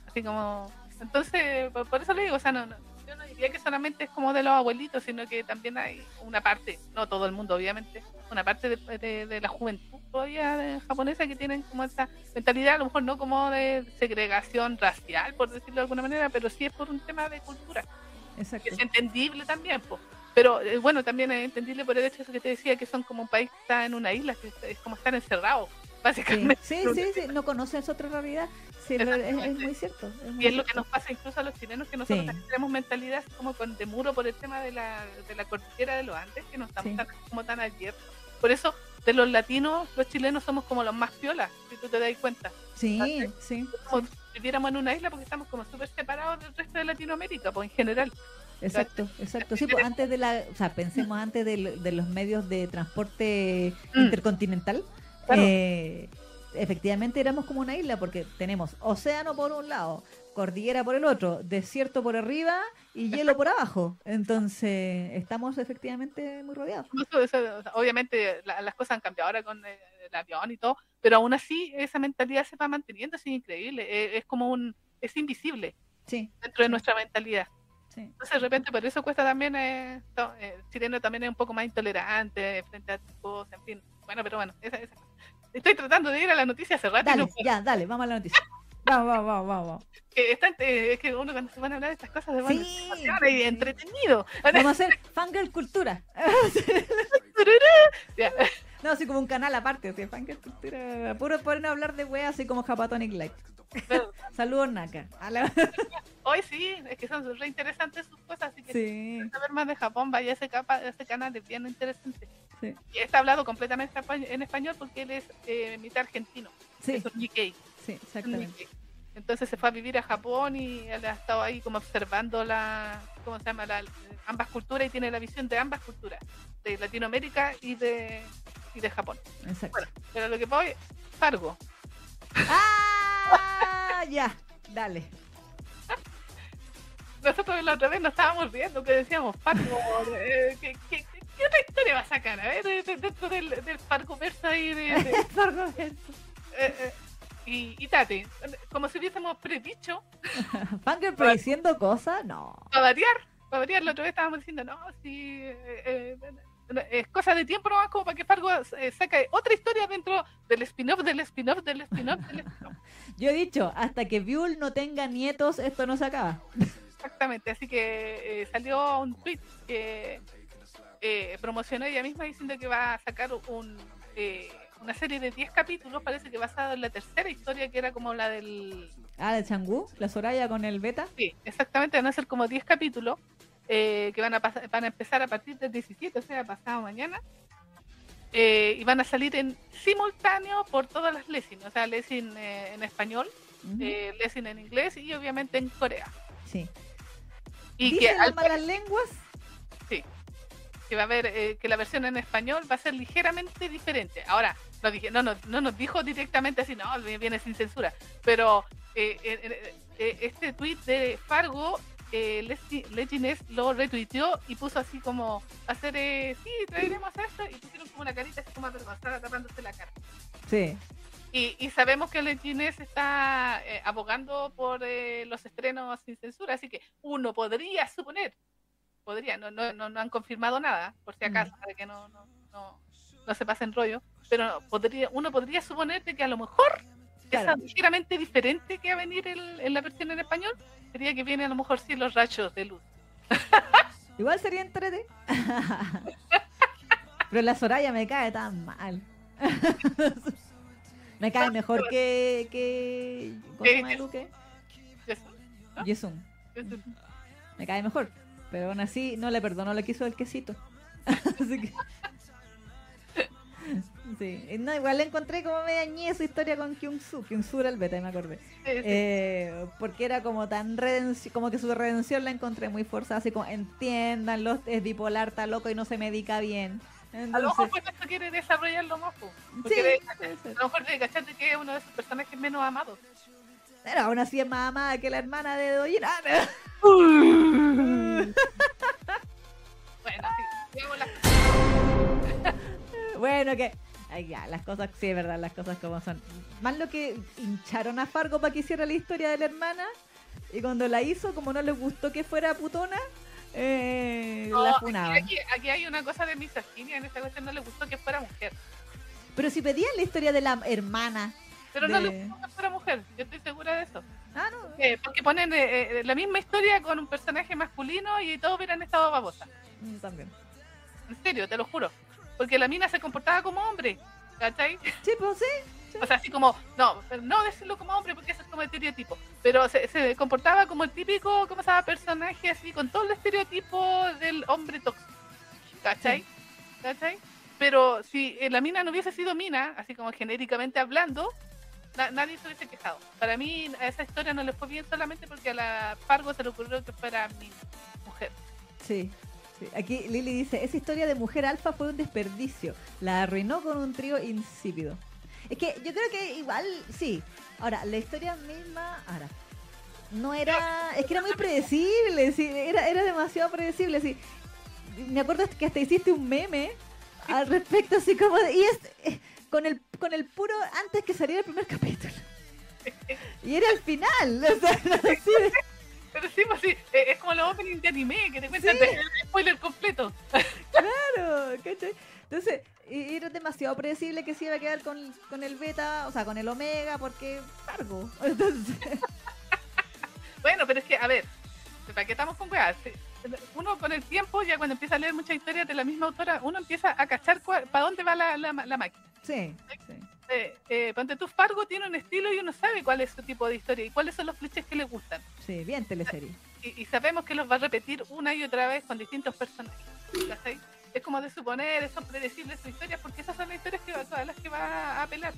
Así como, entonces, por, por eso le digo, o sea, no, yo no diría que solamente es como de los abuelitos, sino que también hay una parte, no todo el mundo, obviamente, una parte de, de- de la juventud todavía japonesa que tienen como esa mentalidad, a lo mejor no como de segregación racial, por decirlo de alguna manera, pero sí es por un tema de cultura, que Exacto. es entendible también, pues. Pero eh, bueno, también es entendible por el hecho de que te decía, que son como un país que está en una isla, que es como estar encerrado, [LAUGHS] básicamente. sí, sí, sí, no conoces otra realidad. Sí, es, muy cierto. es muy Y es lo que nos pasa incluso a los chilenos, que nosotros Sí. también tenemos mentalidad como con de muro por el tema de la, de la cordillera de los Andes, que no estamos tan, como tan abiertos. Por eso, de los latinos, los chilenos somos como los más piolas, si tú te das cuenta. Sí, sí. Como si viviéramos en una isla porque estamos como súper separados del resto de Latinoamérica, pues en general. Exacto, exacto. Sí, pues antes de la, o sea, pensemos antes de, lo- de los medios de transporte Mm. intercontinental, Claro. eh, efectivamente éramos como una isla porque tenemos océano por un lado, cordillera por el otro, desierto por arriba y hielo por abajo. Entonces, estamos efectivamente muy rodeados. Obviamente la- las cosas han cambiado ahora con el, el avión y todo, pero aún así esa mentalidad se va manteniendo, es increíble, eh, es como un, es invisible Sí, dentro de nuestra mentalidad. Sí. Entonces, de repente, por eso cuesta también, eh, to- eh, el chileno también es un poco más intolerante frente a cosas, en fin. Bueno, pero bueno, esa, esa- estoy tratando de ir a la noticia hace rato Dale, no ya, dale, vamos a la noticia. Vamos, vamos, vamos, vamos. Que eh, es que uno cuando se van a hablar de estas cosas se van Sí, emociona y entretenido. Vamos a hacer fangirl cultura. [LAUGHS] Ya. No, así como un canal aparte, así, fangirl cultura. Puro poner a hablar de weas así como Japatonic Light. Pero [LAUGHS] Saludos, Naka. [LAUGHS] Hoy sí, es que son re interesantes sus cosas, así que si Sí, quieren saber más de Japón, vaya a ese, capa, a ese canal, es bien interesante. sí, Y está hablado completamente en español porque él es eh, mitad argentino, sí, es un Nikkei. sí, exactamente. Entonces se fue a vivir a Japón y él ha estado ahí como observando la, ¿cómo se llama? La, ambas culturas y tiene la visión de ambas culturas, de Latinoamérica y de, y de Japón. Exacto. Bueno, pero lo que voy, Fargo. ¡Ah! Ya, dale. Nosotros la otra vez nos estábamos viendo que decíamos Fargo, eh, ¿qué, qué, qué- otra historia va a sacar? A ver, de- dentro del, del Fargo verso ahí de, de- [LAUGHS] eh, eh, y, y Tate, como si hubiésemos predicho Fangirl prediciendo cosas, no. para variar, para variar, la otra vez estábamos diciendo, no, eh, eh, es cosa de tiempo nomás como para que Fargo eh, saque otra historia dentro del spin-off, del spin-off, del spin-off, del spin-off. [LAUGHS] Yo he dicho, hasta que Buell no tenga nietos, esto no se acaba. Exactamente, así que eh, salió un tweet que eh, promocionó ella misma diciendo que va a sacar un, eh, una serie de 10 capítulos, parece que basado en la tercera historia que era como la del Ah, de Changu, la Soraya con el beta. Sí, exactamente, van a ser como 10 capítulos eh, que van a, pas- van a empezar a partir del 17, o sea, pasado mañana. Eh, y van a salir en simultáneo por todas las lessons, o sea, lesson eh, en español, Ujú, eh, lesson en inglés y obviamente en Corea. Sí. Y que Dicen las al- malas lenguas sí, que va a haber, eh, que la versión en español va a ser ligeramente diferente. Ahora, no, dije, no, no, no nos dijo directamente así, no, viene sin censura, pero eh, este tweet de Fargo, eh, Legines lo retuiteó y puso así como, hacer, eh, sí, traeremos esto, y pusieron como una carita así como avergonzada tapándose la cara. Sí. Y, y sabemos que Legines está eh, abogando por eh, los estrenos sin censura, así que uno podría suponer, podría, no, no, no, no han confirmado nada, por si acaso, para que no, no, no, no se pasen rollo, pero podría, uno podría suponer de que a lo mejor Claro. esa ligeramente diferente que va a venir el- en la versión en español sería que viene a lo mejor sí los rayos de luz. [LAUGHS] Igual sería entrete. [LAUGHS] Pero la Soraya me cae tan mal. [LAUGHS] me cae mejor que. que ¿Cómo se el Luque? Yesun. Me cae mejor. Pero aún así no le perdonó lo que hizo el quesito. Así que. Sí. Y No, igual le encontré como me dañé su historia con Kyung-Soo. Kyung-Soo era el beta, me acordé. Sí, sí. Eh, porque era como tan redención, como que su redención la encontré muy forzada, así como entiéndanlo, es bipolar, está loco y no se medica bien. a lo Entonces, mejor pues esto quiere desarrollarlo más, sí, de- a lo mejor de cachate que es uno de sus personajes menos amados. pero aún así es más amada que la hermana de Dojin. Ah, no. [LAUGHS] Bueno, sí, las [LAUGHS] Bueno, que. Ay, ya, las cosas, sí, es verdad, las cosas como son. Más lo que hincharon a Fargo para que hiciera la historia de la hermana. Y cuando la hizo, como no les gustó que fuera putona, eh, No, la funaban. aquí, aquí hay una cosa de misoginia, en esta cuestión no le gustó que fuera mujer. Pero si pedían la historia de la hermana. Pero no le gustó que fuera mujer, yo estoy segura de eso. Ah, no. Eh, porque ponen eh, eh, la misma historia con un personaje masculino y todos hubieran estado babosa. mm, También. En serio, te lo juro. Porque la mina se comportaba como hombre, ¿cachai? Sí, pues sí. O sea, así como, no, pero no decirlo como hombre porque eso es como estereotipo, pero se, se comportaba como el típico, ¿cómo se llama? Personaje así, con todo el estereotipo del hombre tóxico, ¿cachai? ¿cachai? Pero si eh, la mina no hubiese sido mina, así como genéricamente hablando, na- nadie se hubiese quejado. Para mí, a esa historia no le fue bien solamente porque a la Fargo se le ocurrió que fuera mi mujer. Sí. Sí. Aquí Lili dice, esa historia de mujer alfa fue un desperdicio. La arruinó con un trío insípido. Es que yo creo que igual, sí. Ahora, la historia misma, ahora, no era, es que era muy predecible, sí, era, era demasiado predecible, sí. Me acuerdo que hasta hiciste un meme al respecto, así como, de- y es eh, con el, con el puro antes que saliera el primer [LAUGHS] capítulo. [LAUGHS] Y era el final, o sea, era así de- Pero [LAUGHS] sí, pues sí, eh, es como los opening de anime que te cuentan Sí. el [LAUGHS] spoiler completo. [LAUGHS] Claro, ¿cachai? Entonces, era demasiado predecible que se iba a quedar con, con el beta, o sea, con el omega, porque cargo. Entonces, Bueno, pero es que, a ver, ¿para qué estamos con weas? Uno con el tiempo, ya cuando empieza a leer muchas historias de la misma autora, uno empieza a cachar para dónde va la, la, la máquina. sí, sí. Eh, eh, Ponte tú, Fargo tiene un estilo y uno sabe cuál es su tipo de historia y cuáles son los clichés que le gustan. Sí, bien teleserie. Y, y sabemos que los va a repetir una y otra vez con distintos personajes. ¿cachai? Es como de suponer, son predecibles sus historias porque esas son las historias que va, todas las que va a apelar.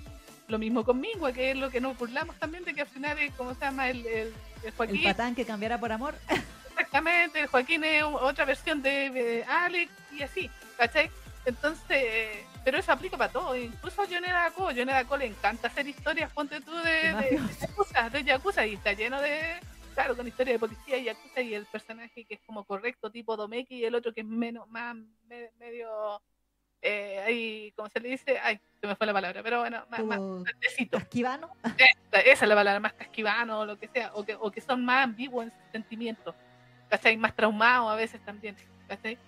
Lo mismo conmigo, que es lo que nos burlamos también de que al final es, como se llama? El, el, el El Joaquín. patán que cambiara por amor. [LAUGHS] Exactamente, el Joaquín es otra versión de, de Alex y así, ¿cachai? Entonces, eh, pero eso aplica para todo, incluso a Yoneda Ako, Yoneda Ako le encanta hacer historias, ponte tú, de, De de, Yakuza, de Yakuza, y está lleno de, claro, con historia de policía y Yakuza, y el personaje que es como correcto, tipo Domeki, y el otro que es menos, más, me- medio, eh, ahí, ¿cómo se le dice? Ay, se me fue la palabra, pero bueno, más, más, Como casquivano. Esa, esa es la palabra, más casquivano o lo que sea, o que, o que son más ambiguos en sus sentimientos, ¿cachai? Más traumados a veces también, ¿cachai?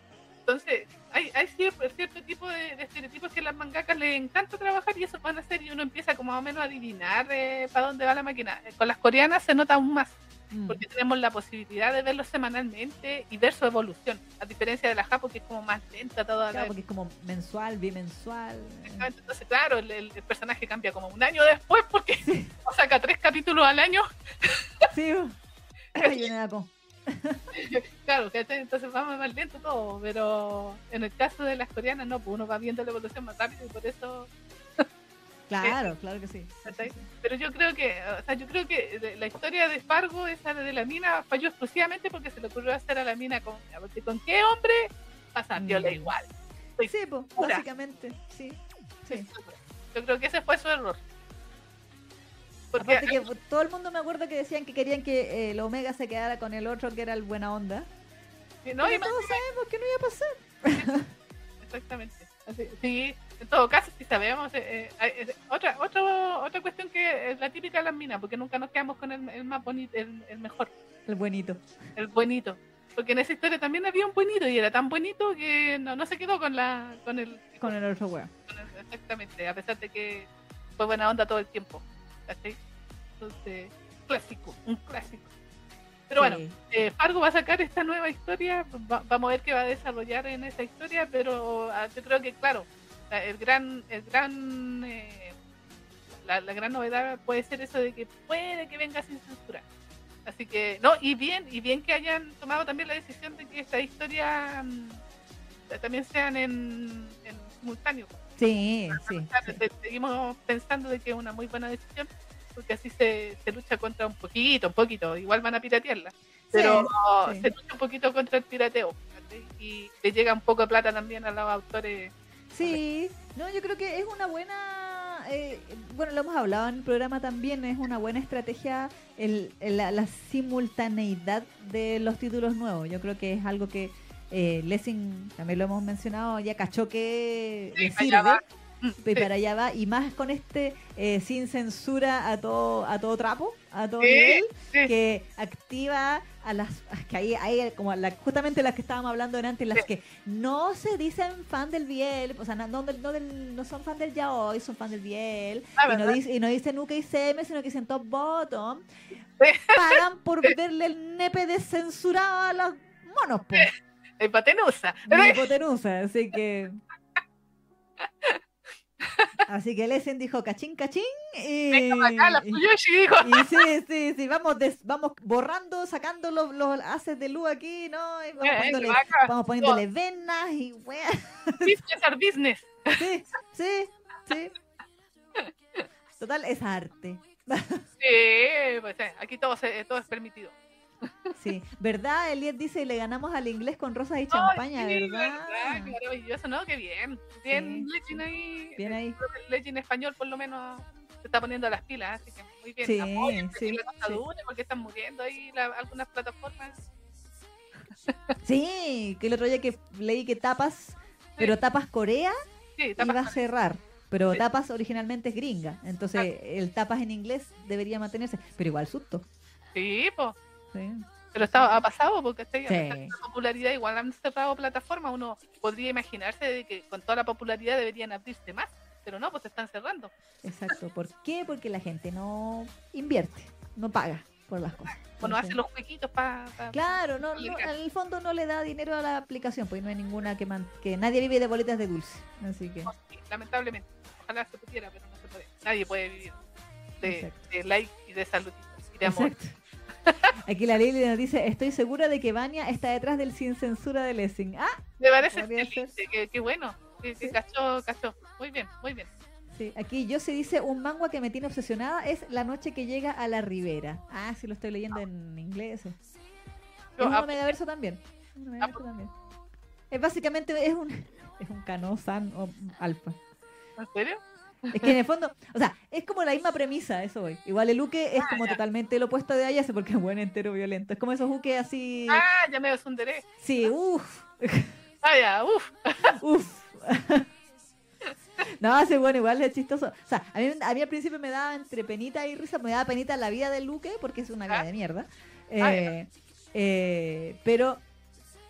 Entonces, hay, hay cierto, cierto tipo de, de estereotipos que a las mangakas les encanta trabajar y eso van a hacer y uno empieza como más o menos a adivinar eh, para dónde va la máquina. Eh, Con las coreanas se nota aún más, Mm. porque tenemos la posibilidad de verlos semanalmente y ver su evolución, a diferencia de la Japo que es como más lenta toda Claro, la porque es como mensual, bimensual. Exactamente, Entonces, claro, el, el- el personaje cambia como un año después porque [LAUGHS] saca tres capítulos al año. Sí. [LAUGHS] Ay, [LAUGHS] Claro, ¿cachai? entonces vamos más lento todo, pero en el caso de las coreanas no, pues uno va viendo la evolución más rápido y por eso, [LAUGHS] Claro, [LAUGHS] claro que sí. Pero yo creo que, o sea, yo creo que de- la historia de Fargo, esa de la mina, falló exclusivamente porque se le ocurrió hacer a la mina con, con qué hombre viola Mm. igual. Sí, pues, básicamente, sí. sí. Yo creo que ese fue su error. Porque Aparte que todo el mundo me acuerdo que decían que querían que eh, el Omega se quedara con el otro que era el buena onda. no, y Pero todos sabemos que no iba a pasar. [LAUGHS] exactamente. Así- sí, en todo caso, si sabemos, eh, eh, eh, otra, otra, otra cuestión que es la típica de las minas, porque nunca nos quedamos con el, el más bonito, el, el mejor, El buenito. el buenito. Porque en esa historia también había un buenito y era tan buenito que no, no se quedó con la con el, Con el otro weón. exactamente, a pesar de que fue buena onda todo el tiempo. ¿Cachai? Entonces, clásico, un clásico. Pero bueno, eh, Fargo va a sacar esta nueva historia, va- vamos a ver qué va a desarrollar en esa historia, pero ah, yo creo que claro, la- el gran, el gran, eh, la, la gran novedad puede ser eso de que puede que venga sin censura. Así que no y bien y bien que hayan tomado también la decisión de que esta historia mm, también sean en, en simultáneo. Sí, sí. Sí. se- Seguimos pensando de que es una muy buena decisión porque así se, se lucha contra un poquito, un poquito, igual van a piratearla pero sí. se lucha un poquito contra el pirateo ¿cachai? y le llega un poco de plata también a los autores Sí, no, yo creo que es una buena, eh, bueno, lo hemos hablado en el programa también, es una buena estrategia el, el- la, la simultaneidad de los títulos nuevos. Yo creo que es algo que eh, Lessing, también lo hemos mencionado, ya cachó que Sí, le sirve. [LAUGHS] Y para allá va, y más con este eh, sin censura a todo a todo trapo, a todo nivel, que activa a las que ahí hay como la, justamente las que estábamos hablando antes, las que no se dicen fan del Biel, o sea, no, no, del- no del- no son fan del yaoi, son fan del Biel, Ah, y, no dice- y no dicen Uke y Seme, sino que dicen top bottom, [LAUGHS] pagan por verle el nepe descensurado a los monos, pues, [LAUGHS] Es hipotenusa. De hipotenusa, así que... Así que Lesen dijo cachín, cachín. Y, venga acá, la y- Fuyoshi dijo. y sí, sí, sí, vamos, des- vamos borrando, sacando los, los haces de luz aquí, ¿no? Y vamos, poniéndole, acá. vamos poniéndole venas y weá. Business are business. Sí, sí, sí. Total, es arte. Sí, pues eh, aquí todo, se- todo es permitido. Sí, ¿verdad? Eliet dice, le ganamos al inglés con rosas y champaña, sí, ¿verdad? Qué maravilloso, ¿no? Qué bien. Bien, Legend ahí. Bien ahí. El Legend español por lo menos se está poniendo las pilas, así que muy bien. Sí, Apoyen, sí, la sí. porque están muriendo ahí la- algunas plataformas. [LAUGHS] Sí, que el otro día que leí que Tapas, pero Tapas Corea Sí, está iba a cerrar. Pero Sí. Tapas originalmente es gringa, entonces el Tapas en inglés debería mantenerse, pero igual susto. Sí, pues. Sí. Pero está, ha pasado porque está Sí. la popularidad igual han cerrado plataformas. Uno podría imaginarse de que con toda la popularidad deberían abrirse más, pero no, pues se están cerrando. Exacto. ¿Por qué? Porque la gente no invierte, no paga por las cosas. Bueno, hace los jueguitos para. Claro, no, no, al fondo no le da dinero a la aplicación, pues no hay ninguna que man- que nadie vive de bolitas de dulce, así que lamentablemente. Ojalá se pudiera, pero no se puede. Nadie puede vivir de, de like y de salud y de amor. Exacto. [LAUGHS] Aquí la Lili nos dice, estoy segura de que Vania está detrás del sin censura de Lessing. Ah, Me parece bueno. Que, que Sí. cachó, cachó. Muy bien, muy bien. sí. Aquí yo se dice, un manga que me tiene obsesionada es La noche que llega a la ribera. Ah, sí, lo estoy leyendo en inglés. Es un megaverso también. Un megaverso también. Es básicamente, es un, [LAUGHS] es un Kano-san o alfa. ¿En serio? Es que en el fondo, o sea, es como la misma premisa, eso hoy. Igual el Uke es como totalmente el opuesto de Ayase porque es buen entero violento. Es como esos Uke así. Ah, ya me desunderé. Sí, uff, Ah, ya, uff. [LAUGHS] uff. No, ese bueno, igual es chistoso. O sea, a mí, a mí al principio me daba entre penita y risa, me daba penita la vida del Luque, porque es una vida Ah. de mierda. Ah, Eh, eh, pero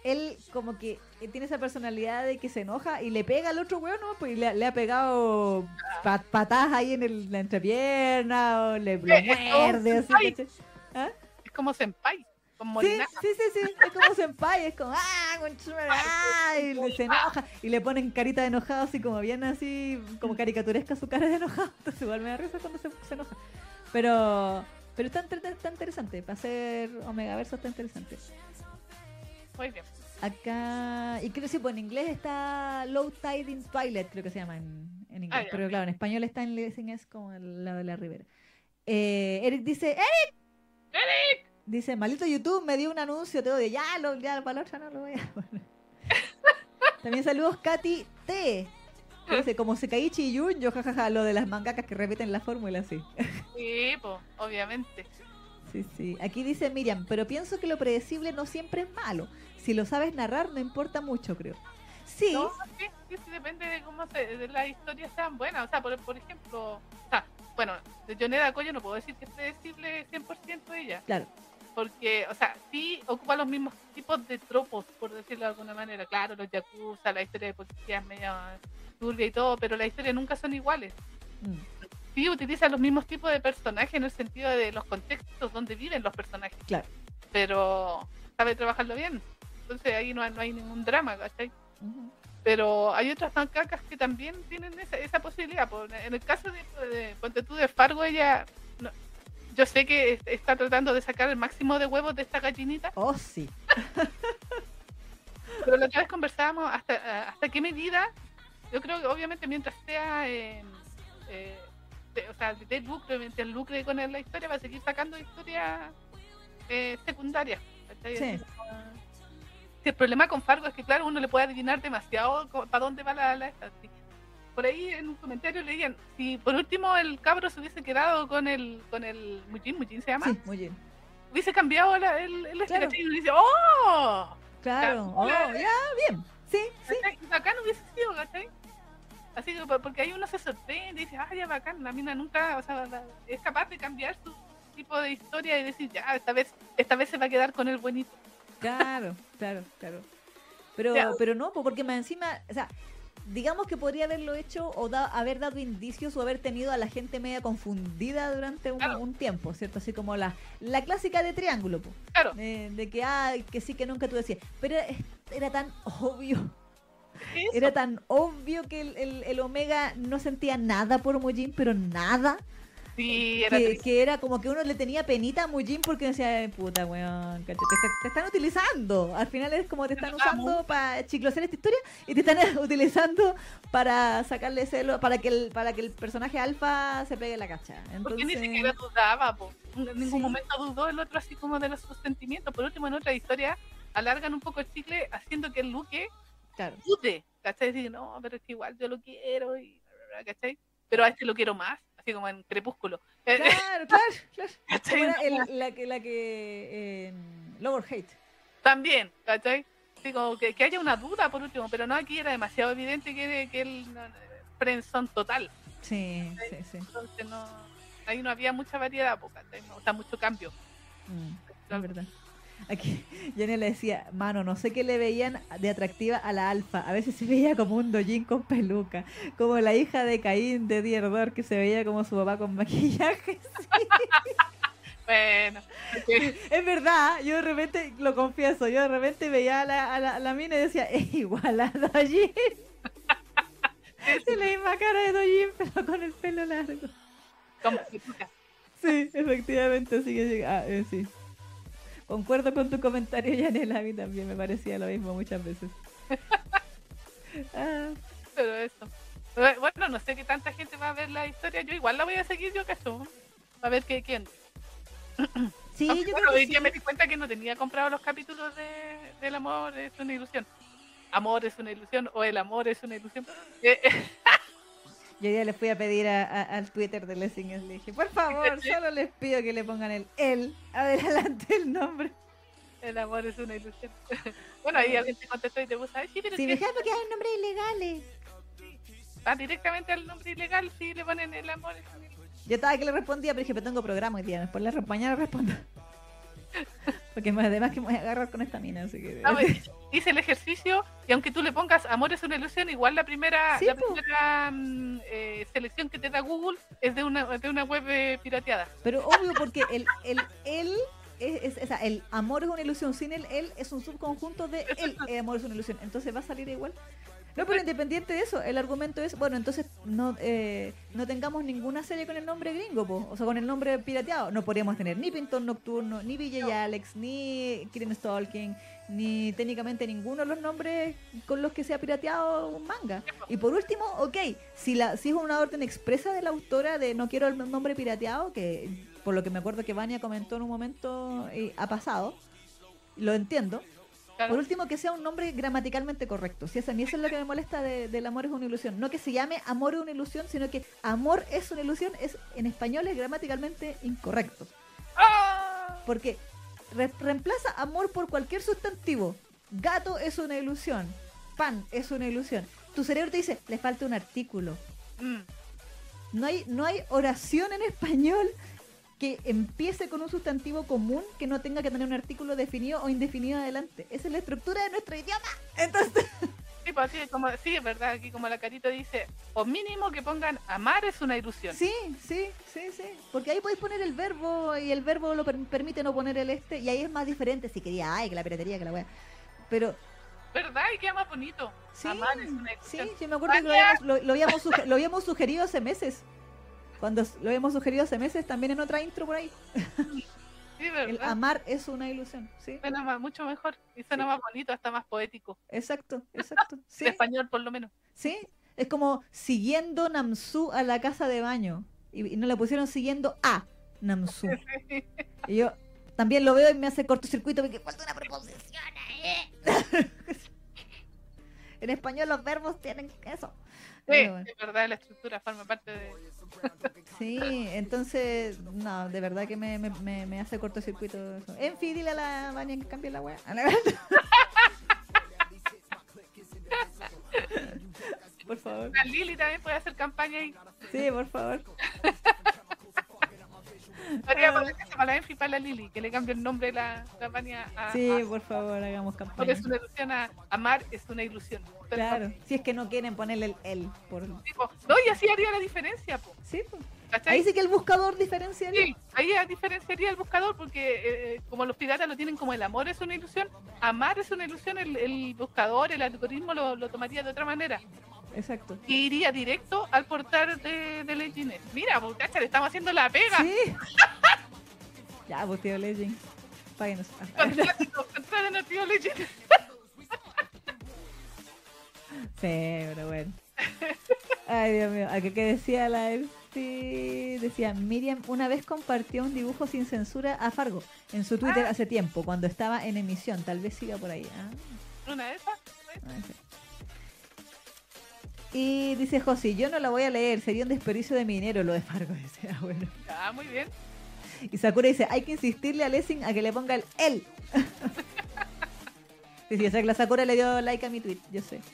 él como que tiene esa personalidad de que se enoja y le pega al otro weón, ¿no? Pues le, le ha pegado pa- patadas ahí en el- la entrepierna o le lo Eh, es como muerde así. ¿Ah? Es como Senpai, con Sí, sí, sí, sí, es como senpai, es como, ah, conchetumare, ah, y le- se enoja, y le ponen carita de enojado, así como bien así, como caricaturesca su cara de enojado, [LAUGHS] entonces igual me da risa cuando se, se enoja. Pero, pero está, está interesante, para hacer Omega Verso está interesante. Muy bien. Acá, y creo que sí, pues en inglés está Low Tide in Twilight, creo que se llama en, en inglés, Ah, pero claro, en español está en Lessing es como el lado de la ribera. Eh, Eric dice, ¡Eric! ¡Eric! Dice, maldito YouTube me dio un anuncio, te odio. Ya, lo, ya para la otra no lo voy a poner. [LAUGHS] También saludos Katy T. que Dice, como Sekaichi y Yun, yo jajaja, lo de las mangakas que repiten la fórmula, sí. [LAUGHS] Sí, pues, obviamente. Sí, sí. Aquí dice Miriam, pero pienso que lo predecible no siempre es malo. Si lo sabes narrar, no importa mucho, creo. Sí, No, sí, sí, sí, depende de cómo se, de las historias sean buenas. O sea, por, por ejemplo, o sea, bueno, de Yoneda Koyo no puedo decir que es predecible 100% ella. claro. Porque, o sea, sí ocupa los mismos tipos de tropos, por decirlo de alguna manera. Claro, los yakuza, la historia de policía es media turbia y todo, pero las historias nunca son iguales. Mm, Sí utiliza los mismos tipos de personajes en el sentido de los contextos donde viven los personajes, claro. pero sabe trabajarlo bien. Entonces ahí no no hay ningún drama, ¿cachai? Ujú. Pero hay otras mangakas que también tienen esa, esa posibilidad. En el caso de, de Ponte tú de Fargo, ella. no- yo sé que es- está tratando de sacar el máximo de huevos de esta gallinita, Oh, sí. [LAUGHS] pero la otra vez conversábamos hasta, eh, hasta qué medida. Yo creo que obviamente mientras sea. eh, eh, de- o sea, de lucro, mientras lucre con la historia, va a seguir sacando historias eh, secundarias. Sí. El problema con Fargo es que, claro, uno le puede adivinar demasiado para dónde va la, la esta, sí. Por ahí en un comentario leían, si por último el cabro se hubiese quedado con el con el Mujin, Mujin se llama, Sí, muy bien. hubiese cambiado la- el, el Claro. y dice, ¡oh! Claro. Oh, ya, bien. Sí, sí. Y bacán hubiese sido, ¿cachai? Así que por- porque ahí uno se sorprende y dice, ah, ya bacán, la mina nunca, o sea, es capaz de cambiar su tipo de historia y decir, ya, esta vez, esta vez se va a quedar con el buenito. Claro, claro, claro. Pero, pero no, po, porque más encima, o sea, digamos que podría haberlo hecho o da- haber dado indicios o haber tenido a la gente media confundida durante un, Claro. un tiempo, ¿cierto? Así como la, la clásica de triángulo, po, Claro, de, de que, ay, que sí, que nunca tú decías. Pero era, tan obvio, era tan obvio que el, el- el Omega no sentía nada por Mujin, pero nada. Sí, era que, que era como que uno le tenía penita a Mujin porque decía, "Ay, puta weón, te, está- te están utilizando. Al final es como te están usando para chiclosear esta historia y te están [LAUGHS] utilizando para sacarle celo, para que el, para que el personaje alfa se pegue la cacha. Porque Entonces, ni siquiera dudaba, po. en ningún Sí. momento dudó el otro así como de los, sus sentimientos. Por último, en otra historia, alargan un poco el chicle haciendo que el Luque claro, dude, ¿cachai? Dice, no, pero es que igual yo lo quiero, y, ¿cachai? Pero a este lo quiero más, así como en Crepúsculo. Eh, claro, [LAUGHS] claro, claro. era el- la que, la que eh, Lower Hate. También, ¿cachai? Así como que, que haya una duda por último, pero no aquí era demasiado evidente que, que él no, friendzone total. Sí, sí, sí. Entonces no, ahí no había mucha variedad, po, ¿cachai? No, o sea, mucho cambio. Mm, es verdad. Aquí, [LAUGHS] Jenny le decía, mano, no sé qué le veían de atractiva a la alfa. A veces se veía como un dojín con peluca. Como la hija de Caín de Dierdor, que se veía como su papá con maquillaje. [LAUGHS] Bueno, Es verdad, yo de repente, lo confieso, yo de repente veía a la, a la, a la mina y decía, es igual a Dojin. Es [LAUGHS] la misma cara de Dojin, pero con el pelo largo. peluca. Sí, efectivamente, así que ah, eh, sí. Concuerdo con tu comentario, Yanela, a mí también me parecía lo mismo muchas veces. [LAUGHS] Ah, pero eso. Pero, Bueno, no sé qué tanta gente va a ver la historia. Yo igual la voy a seguir, yo cacho. A ver qué, quién. [CLEARS THROAT] sí, Aunque, yo bueno, creo hoy que día sí. me di cuenta que no tenía comprado los capítulos de, del amor es una ilusión. Amor es una ilusión o el amor es una ilusión. [LAUGHS] Yo ya les fui a pedir a- a- al Twitter de Lessing, le dije, por favor, [LAUGHS] solo les pido que le pongan el él adelante el nombre. el amor es una ilusión. [LAUGHS] bueno, ahí alguien te contestó y te puso, ay, sí, pero Si es me que porque hay nombres ilegales. va directamente al nombre ilegal si le ponen el amor es una ilusión. Yo estaba que le respondía, pero dije, pero tengo programa hoy día, después le mañana respondo. [LAUGHS] Porque más además que me voy a agarrar con esta mina, así que... Ah, bueno, hice el ejercicio y aunque tú le pongas amor es una ilusión, igual la primera, Sí, la primera mm, eh, selección que te da Google es de una, de una web eh, pirateada. Pero obvio, porque el, el él es, es- o sea, el amor es una ilusión. Sin el él es un subconjunto de el, el amor es una ilusión. Entonces va a salir igual. No, pero independiente de eso, el argumento es, bueno, entonces no eh, no tengamos ninguna serie con el nombre gringo, po, o sea, con el nombre pirateado. No podríamos tener ni Pintor Nocturno, ni Villa y Alex, ni Kirin Stalking, ni técnicamente ninguno de los nombres con los que se ha pirateado un manga. Y por último, ok, si, la, si es una orden expresa de la autora de no quiero el nombre pirateado, que por lo que me acuerdo que Vania comentó en un momento eh, ha pasado, lo entiendo. Claro. Por último, que sea un nombre gramaticalmente correcto. Si es a mí eso es lo que me molesta de- del amor es una ilusión. No que se llame amor es una ilusión, sino que amor es una ilusión es en español es gramaticalmente incorrecto. ¡Ah! Porque re- reemplaza amor por cualquier sustantivo. Gato es una ilusión. Pan es una ilusión. Tu cerebro te dice, le falta un artículo. Mm. No hay, no hay oración en español que empiece con un sustantivo común que no tenga que tener un artículo definido o indefinido adelante. Esa es la estructura de nuestro idioma. Entonces, Sí, pues, así como, sí, es verdad, aquí como la carita dice, o mínimo que pongan amar es una ilusión. sí, sí, sí, sí. Porque ahí podéis poner el verbo y el verbo lo per- permite no poner el este. Y ahí es más diferente si quería, ay, que la piratería, que la wea. Pero ¿Verdad? Y queda más bonito. sí, amar es una sí, ilusión. yo me acuerdo que lo habíamos, lo- lo habíamos lo habíamos sugerido hace meses. Cuando lo habíamos sugerido hace meses también en otra intro por ahí. [LAUGHS] Sí, El amar es una ilusión, ¿sí? Suena más- mucho mejor y suena más bonito, hasta más poético. Exacto, [LAUGHS] exacto. Sí. En español, por lo menos. Sí, es como siguiendo Namsu a la casa de baño. Y, y no le pusieron siguiendo a Namsu. [LAUGHS] Y yo también lo veo y me hace cortocircuito porque falta una preposición ahí. en español los verbos tienen eso. Sí, Pero es verdad, la estructura forma parte de. Sí, entonces, no, de verdad que me, me, me, me hace cortocircuito eso. En fin, dile a la baña que cambie la weá. [LAUGHS] Por favor. La Lili también puede hacer campaña y Sí, por favor. [LAUGHS] Podría ponerse para la Enfi para la Lili, que le cambie el nombre de la campaña a. Sí, a- por favor, hagamos porque campaña. es una ilusión a amar, es una ilusión. Claro, si es que no quieren ponerle el él. Por... Tipo, no, y así haría la diferencia, po, Sí. Ahí sí que el buscador diferenciaría. Sí, ahí diferenciaría el buscador porque eh, como los piratas lo tienen como el amor es una ilusión, amar es una ilusión, el, el buscador, el algoritmo lo, lo tomaría de otra manera. Exacto. Y iría directo al portal de, de Legends. Mira, muchacha, le estamos haciendo la pega. Sí. [LAUGHS] ya, pues tío Legend. Páguenos. Contrátenos, tío Legends. [LAUGHS] [LAUGHS] Sí, pero bueno. Ay, Dios mío. ¿A qué, qué decía la? Decía, Miriam una vez compartió un dibujo sin censura a Fargo en su Twitter hace tiempo, cuando estaba en emisión. Tal vez siga por ahí. Ah, Una de esas. ah. Y dice Josi, yo no la voy a leer, sería un desperdicio de mi dinero lo de Fargo. [LAUGHS] Dice, ah, bueno. Ah, muy bien. Y Sakura dice, hay que insistirle a Lessing a que le ponga el él. [LAUGHS] sí, sí, o sea que la Sakura le dio like a mi tweet, yo sé. [LAUGHS]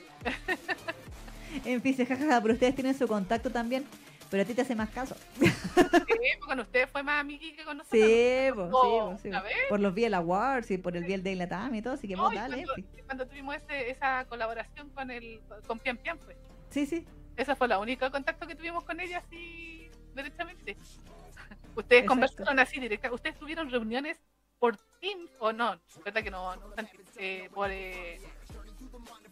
En fin, jajaja, pero ustedes tienen su contacto también, pero a ti te hace más caso. Sí, pues con ustedes fue más amigui que con nosotros. Sí, pues, sí, Oh, pues. Por los VL Awards y por el VL de Latam y todo, así que No, vos dale, cuando, cuando tuvimos ese- esa colaboración con el con Pian Pian, pues. Sí, sí. Esa fue la única contacto que tuvimos con ella así directamente. Exacto. Ustedes conversaron así directa. Ustedes tuvieron reuniones por Teams o no, verdad que no, no eh, por eh,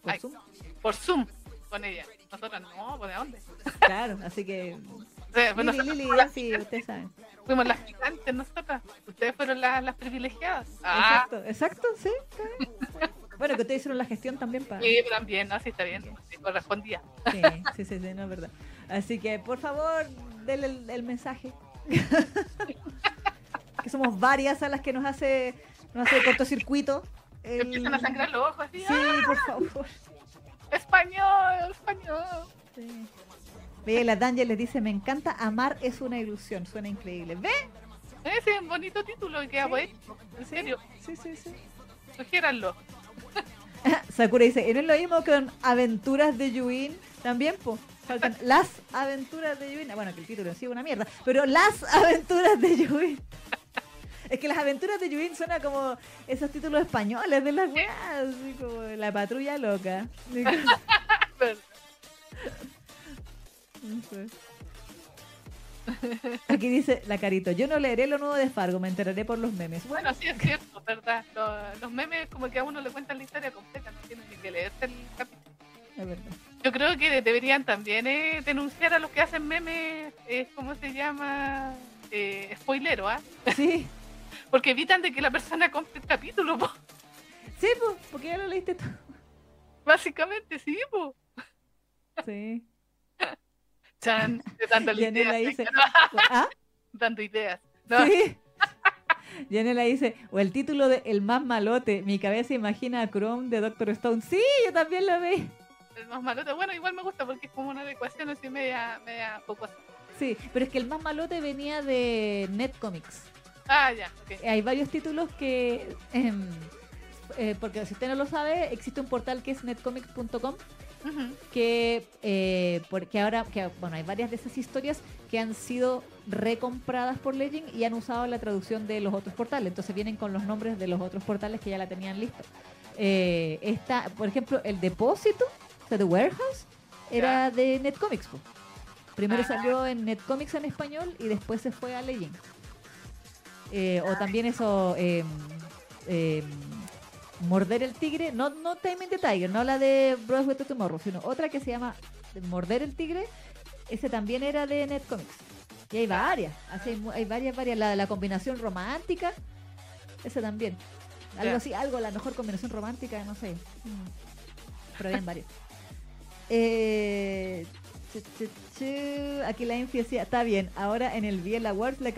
Por Ay. Zoom. por Zoom con ella. Nosotros no, ¿por de dónde? Claro, así que... O sea, pues Lili, Lili, fuimos, las, sí, ustedes saben. fuimos las gigantes nosotras. Ustedes fueron las, las privilegiadas. Ah, Exacto, exacto, sí. Bueno, que ustedes hicieron la gestión también para... sí, también, no, sí está bien, sí, correspondía. Sí, sí, sí, sí, no es verdad. Así que, por favor, denle el, el mensaje. [LAUGHS] que somos varias a las que nos hace, nos hace cortocircuito. El- Empiezan a sangrar los ojos así. Sí, ¡ah! por favor. Español, español. Sí. Ve, la Daniel les dice, me encanta, amar es una ilusión, suena increíble. ¿Ve? Ese es un bonito título y queda Sí. En serio, Sí, sí, sí. sugiéranlo. Sakura dice, ¿y no es lo mismo con Aventuras de Yuin? También, pues. Faltan [LAUGHS] las aventuras de Yuin. Bueno, que el título en sí es una mierda. Pero las [LAUGHS] aventuras de Yuin. Es que las aventuras de Yuin suena como esos títulos españoles de las weas. Así como La patrulla loca. [LAUGHS] No sé. [LAUGHS] Aquí dice la carito, yo no leeré lo nuevo de Fargo, me enteraré por los memes. Bueno, sí es cierto, ¿verdad? Los, los memes como que a uno le cuentan la historia completa, no tienen ni que leerse el capítulo. es verdad. Yo creo que deberían también eh, denunciar a los que hacen memes, eh, ¿cómo se llama? Eh, spoilero, ¿ah? Sí, [LAUGHS] Porque evitan de que la persona compre el capítulo, po. sí, pues, porque ya lo leíste tú. básicamente, sí, po. Sí. Chan, de [LAUGHS] Yanela ideas, dice. [LAUGHS] ¿ah? dando ideas. No, Sí. [LAUGHS] Yanela dice, o el título de El más malote, mi cabeza imagina a Chrome de Doctor Stone. Sí, yo también lo vi. El más malote, bueno, igual me gusta porque es como una adecuación así media, media poco. Sí, pero es que el más malote venía de Netcomics. Ah, ya, ok. Hay varios títulos que... em, eh, porque si usted no lo sabe, existe un portal que es netcomics.com Que eh, porque ahora que bueno hay varias de esas historias que han sido recompradas por Legend y han usado la traducción de los otros portales. Entonces vienen con los nombres de los otros portales que ya la tenían lista. Eh, esta por ejemplo el depósito o sea The Warehouse era de Netcomics po. primero Ah. salió en Netcomics en español y después se fue a Legend. Eh, o también eso em, em, Morder el tigre, no, no Taming the Tiger, no la de Broadway to Tomorrow, sino otra que se llama Morder el tigre, ese también era de Netcomics. Y hay varias, así hay, hay varias, varias, la de la combinación romántica, ese también. Algo así, algo, la mejor combinación romántica, no sé. Mm. Pero bien varios. [LAUGHS] Eh, chu, chu, chu. Aquí la Infi decía, está bien, ahora en el BL Awards le,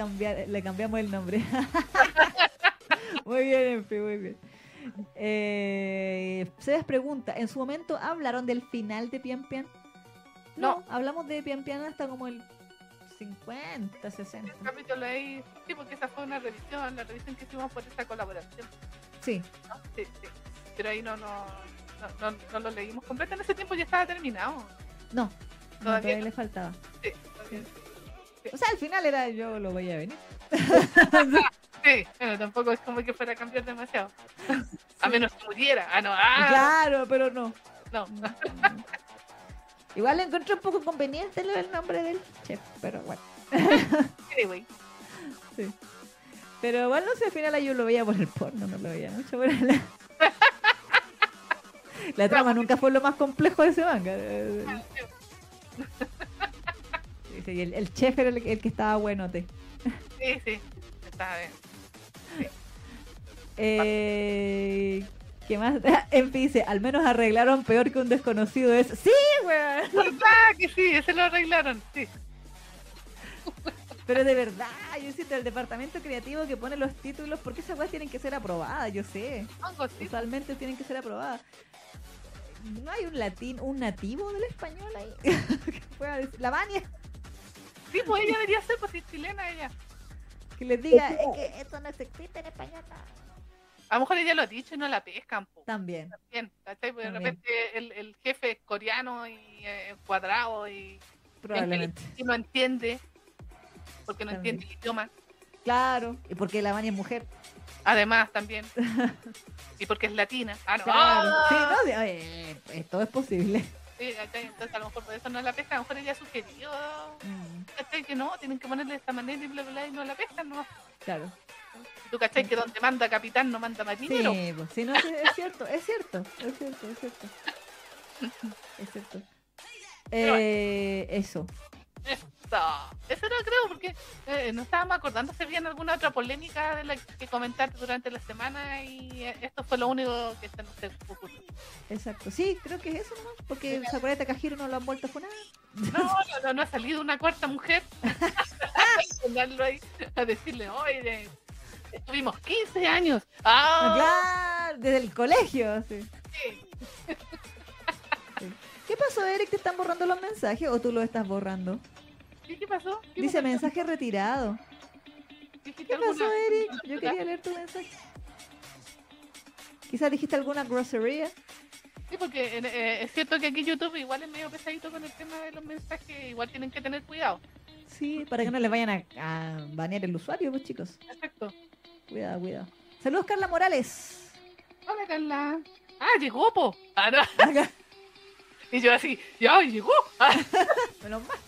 le cambiamos el nombre. [LAUGHS] muy bien, Enfi, muy bien. Eh, Sebas pregunta, ¿en su momento hablaron del final de Pian Pian? No, hablamos de Pian Pian hasta como el 50, 60. El capítulo ahí, sí, porque esa fue una revisión, la revisión que hicimos por esta colaboración. Sí, ¿no? Sí, sí. Pero ahí no, no, no, no, no lo leímos completo. En ese tiempo ya estaba terminado. no, no, Todavía todavía no. le faltaba. Sí, todavía sí. O sea, al final era yo lo voy a venir. [LAUGHS] Sí, bueno, tampoco es como que fuera a cambiar demasiado. A menos que muriera. Ah, no, ah, Claro, pero no. no. Igual encontré un poco conveniente del nombre del chef, pero bueno. [LAUGHS] Anyway, Sí. Pero igual no sé, al final yo lo veía por el porno, no lo veía mucho por la... [LAUGHS] La trama nunca fue lo más complejo de ese manga. [LAUGHS] Sí, sí, el, el chef era el, el que estaba buenote. sí, sí. Está bien. Eh, ¿Qué más? [LAUGHS] Enfi dice, al menos arreglaron peor que un desconocido es. ¡Sí, weón! [LAUGHS] ¿Verdad que sí? Ese lo arreglaron, sí. Pero de verdad, yo siento el departamento creativo que pone los títulos, porque esas weas tienen que ser aprobadas, yo sé. Totalmente tienen que ser aprobadas. ¿No hay un latín, un nativo del español ahí? [LAUGHS] que pueda decir- la Vania, Sí, pues ella debería ser, pues si es chilena ella. que les diga, es que esto no se escribe en español. no". A lo mejor ella lo ha dicho y no la pescan, po. También, Bien, ¿cachai? Porque de También. repente el, el jefe es coreano y eh, cuadrado y, probablemente. y no entiende, porque no También. entiende el idioma. Claro, y porque la Vania es mujer. Además, también. [LAUGHS] y porque es latina. Ah, no. Claro. ¡Ah! Sí, no, sí, oye, todo es posible. Sí. Entonces, a lo mejor por eso no la pescan. A lo mejor ella sugirió Mm, que no, tienen que ponerle de esta manera y bla, bla, bla, y no la pescan, ¿no? claro. Tú, ¿cachai? Que donde manda capitán no manda marinero. Sí, pues, sí, no, sí, es cierto, es cierto, es cierto, es cierto. Es cierto. Eh, eso. Eso. Eso no creo, porque eh, no estábamos acordando si había alguna otra polémica de la que comentar durante la semana y eh, esto fue lo único que se nos ocurrió. Exacto. Sí, creo que es eso nomás. Porque acuerda de Takahiro no lo han vuelto a funar. No, no, no, no ha salido una cuarta mujer a ponerlo ahí, a decirle, oye, estuvimos 15 años. Ah, Claro, desde el colegio. sí. sí. ¿Qué pasó, Eric? ¿Te están borrando los mensajes o tú los estás borrando? ¿Y ¿Qué pasó? ¿Qué Dice pasó? mensaje retirado. ¿Dijiste ¿Qué pasó, Eric? Yo quería leer tu mensaje. Quizás dijiste alguna grosería. Sí, porque eh, eh, es cierto que aquí YouTube igual es medio pesadito con el tema de los mensajes, igual tienen que tener cuidado. Sí, para que no les vayan a, a banear el usuario, pues chicos. Exacto. Cuidado, cuidado. Saludos, Carla Morales. Hola, Carla. Ah, llegó, po. Ah, no. Acá. [LAUGHS] Y yo así, ya llegó. Ah, [LAUGHS] Menos mal.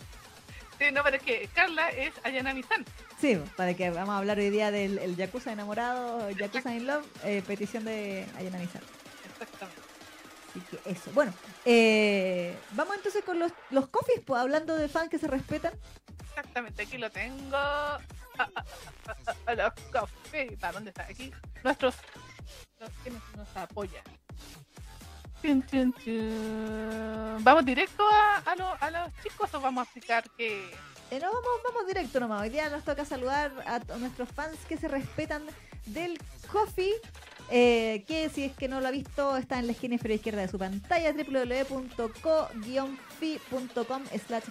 sí, no, pero es que Carla es Ayanami-san. Sí, para que vamos a hablar hoy día del el Yakuza enamorado, Yakuza in Love, eh, petición de Ayanami-san. Exactamente. Así que eso. Bueno, eh, vamos entonces con los, los coffees, pues, hablando de fans que se respetan. Exactamente, aquí lo tengo. [LAUGHS] Ah, los cafés. ¿Para dónde está? Aquí. Nuestros. Que nos, nos apoyan. ¿Vamos directo a, a, lo- a los chicos o vamos a explicar qué, Eh, no, vamos, vamos directo nomás. Hoy día nos toca saludar a, a nuestros fans que se respetan del coffee. Eh, que si es que no lo ha visto, está en la esquina inferior izquierda de su pantalla, www.co-fi.com slash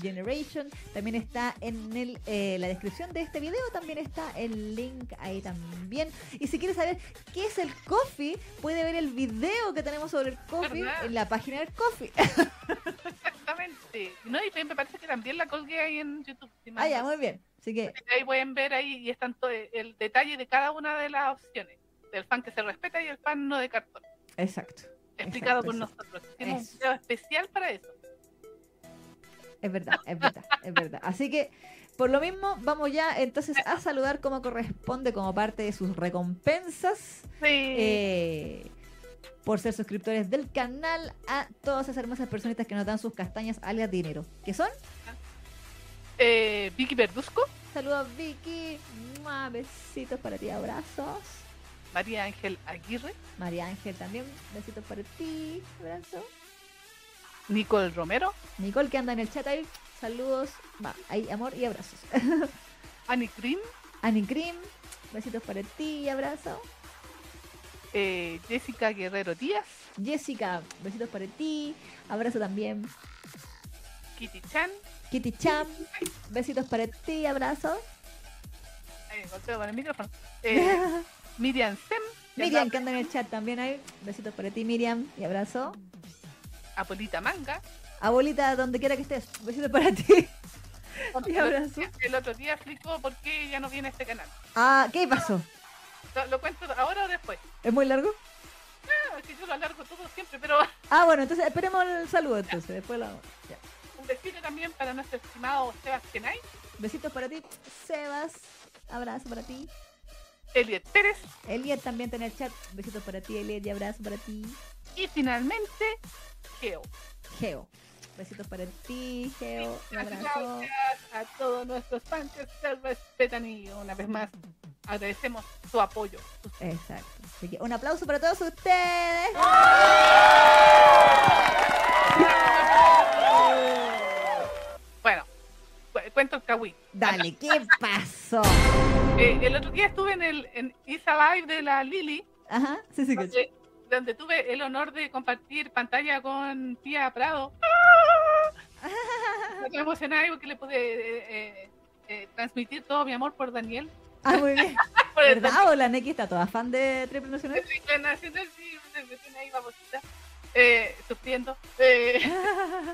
generation También está en el, eh, la descripción de este video, también está el link ahí también. Y si quieres saber qué es el coffee, puede ver el video que tenemos sobre el coffee ¿Verdad? en la página del coffee. Exactamente. No, y me parece que también la colgué ahí en YouTube. si ah, ya, muy bien. Así que Ahí pueden ver ahí y están todo el detalle de cada una de las opciones. Del fan que se respeta y el fan no de cartón. Exacto. Explicado Exacto, por exacto. nosotros. Eso. un video especial para eso. Es verdad, es verdad, es verdad. Así que, por lo mismo, vamos ya entonces a saludar como corresponde, como parte de sus recompensas, Sí. eh, por ser suscriptores del canal, a todas esas hermosas personitas que nos dan sus castañas alias dinero. ¿Qué son? Eh, Vicky Verduzco, Saludos, Vicky. Mua, Besitos para ti, abrazos. María Ángel Aguirre, María Ángel también, besitos para ti, abrazo. Nicole Romero, Nicole que anda en el chat ahí, saludos, va, ahí amor y abrazos. [LAUGHS] Annie Green, Annie Cream, besitos para ti y abrazo. eh, Jessica Guerrero Díaz, Jessica, besitos para ti, abrazo también. Kitty Chan, Kitty Cham, besitos para ti, abrazo. eh, con el micrófono, [LAUGHS] eh, Miriam Sem, Miriam que anda en el chat también ahí, besitos para ti Miriam y abrazo. Apolita Manga, Abuelita, donde quiera que estés, besitos para ti. [LAUGHS] Y abrazo. el otro día explicó por qué ella no viene a este canal. Ah, ¿qué pasó? ¿Lo, lo cuento ahora o después? ¿Es muy largo? Ah, es que yo lo alargo todo siempre, pero [LAUGHS] Ah, bueno, entonces esperemos el saludo entonces, después la... ya. un besito también para nuestro estimado Sebas Kenay, Besitos para ti, Sebas, abrazo para ti. Elliot Pérez Eliet también está en el chat, besitos para ti, Eliet, y abrazo para ti. y finalmente Geo. Geo, besitos para ti, Geo, un abrazo. gracias a todos nuestros fans que se respetan y una vez más agradecemos su apoyo. Exacto. Así que un aplauso para todos ustedes. Cu- cuento el Kawi. Dale, [LAUGHS] ¿qué pasó? Eh, el otro día estuve en el en Isa Live de la Lili, Ajá, sí, sí, que donde, donde tuve el honor de compartir pantalla con Tía Prado. [LAUGHS] Me emocionada porque le pude eh, eh, eh, transmitir todo mi amor por Daniel. Ah, muy bien. [LAUGHS] Por ¿Verdad? O la Neki está toda fan de Triple Nacional. Daniel Nacional, sí, me tiene ahí babosita, eh, sufriendo. Eh,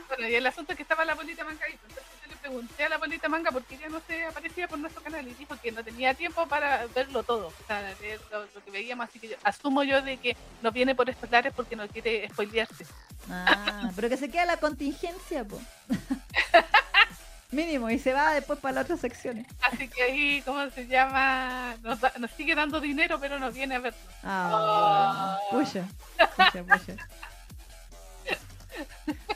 bueno, y el asunto es que estaba la bolita ahí. Entonces pregunté a la bolita manga por qué ella no se aparecía por nuestro canal y dijo que no tenía tiempo para verlo todo. O sea, lo, lo que veíamos. Así que yo- asumo yo de que no viene por estos lares porque no quiere spoilearse. Ah, pero que se queda la contingencia, po. [LAUGHS] Mínimo, y se va después para las otras secciones. Así que ahí, ¿cómo se llama? Nos, da- nos sigue dando dinero, pero no viene a verlo. Ah, pucha. [LAUGHS]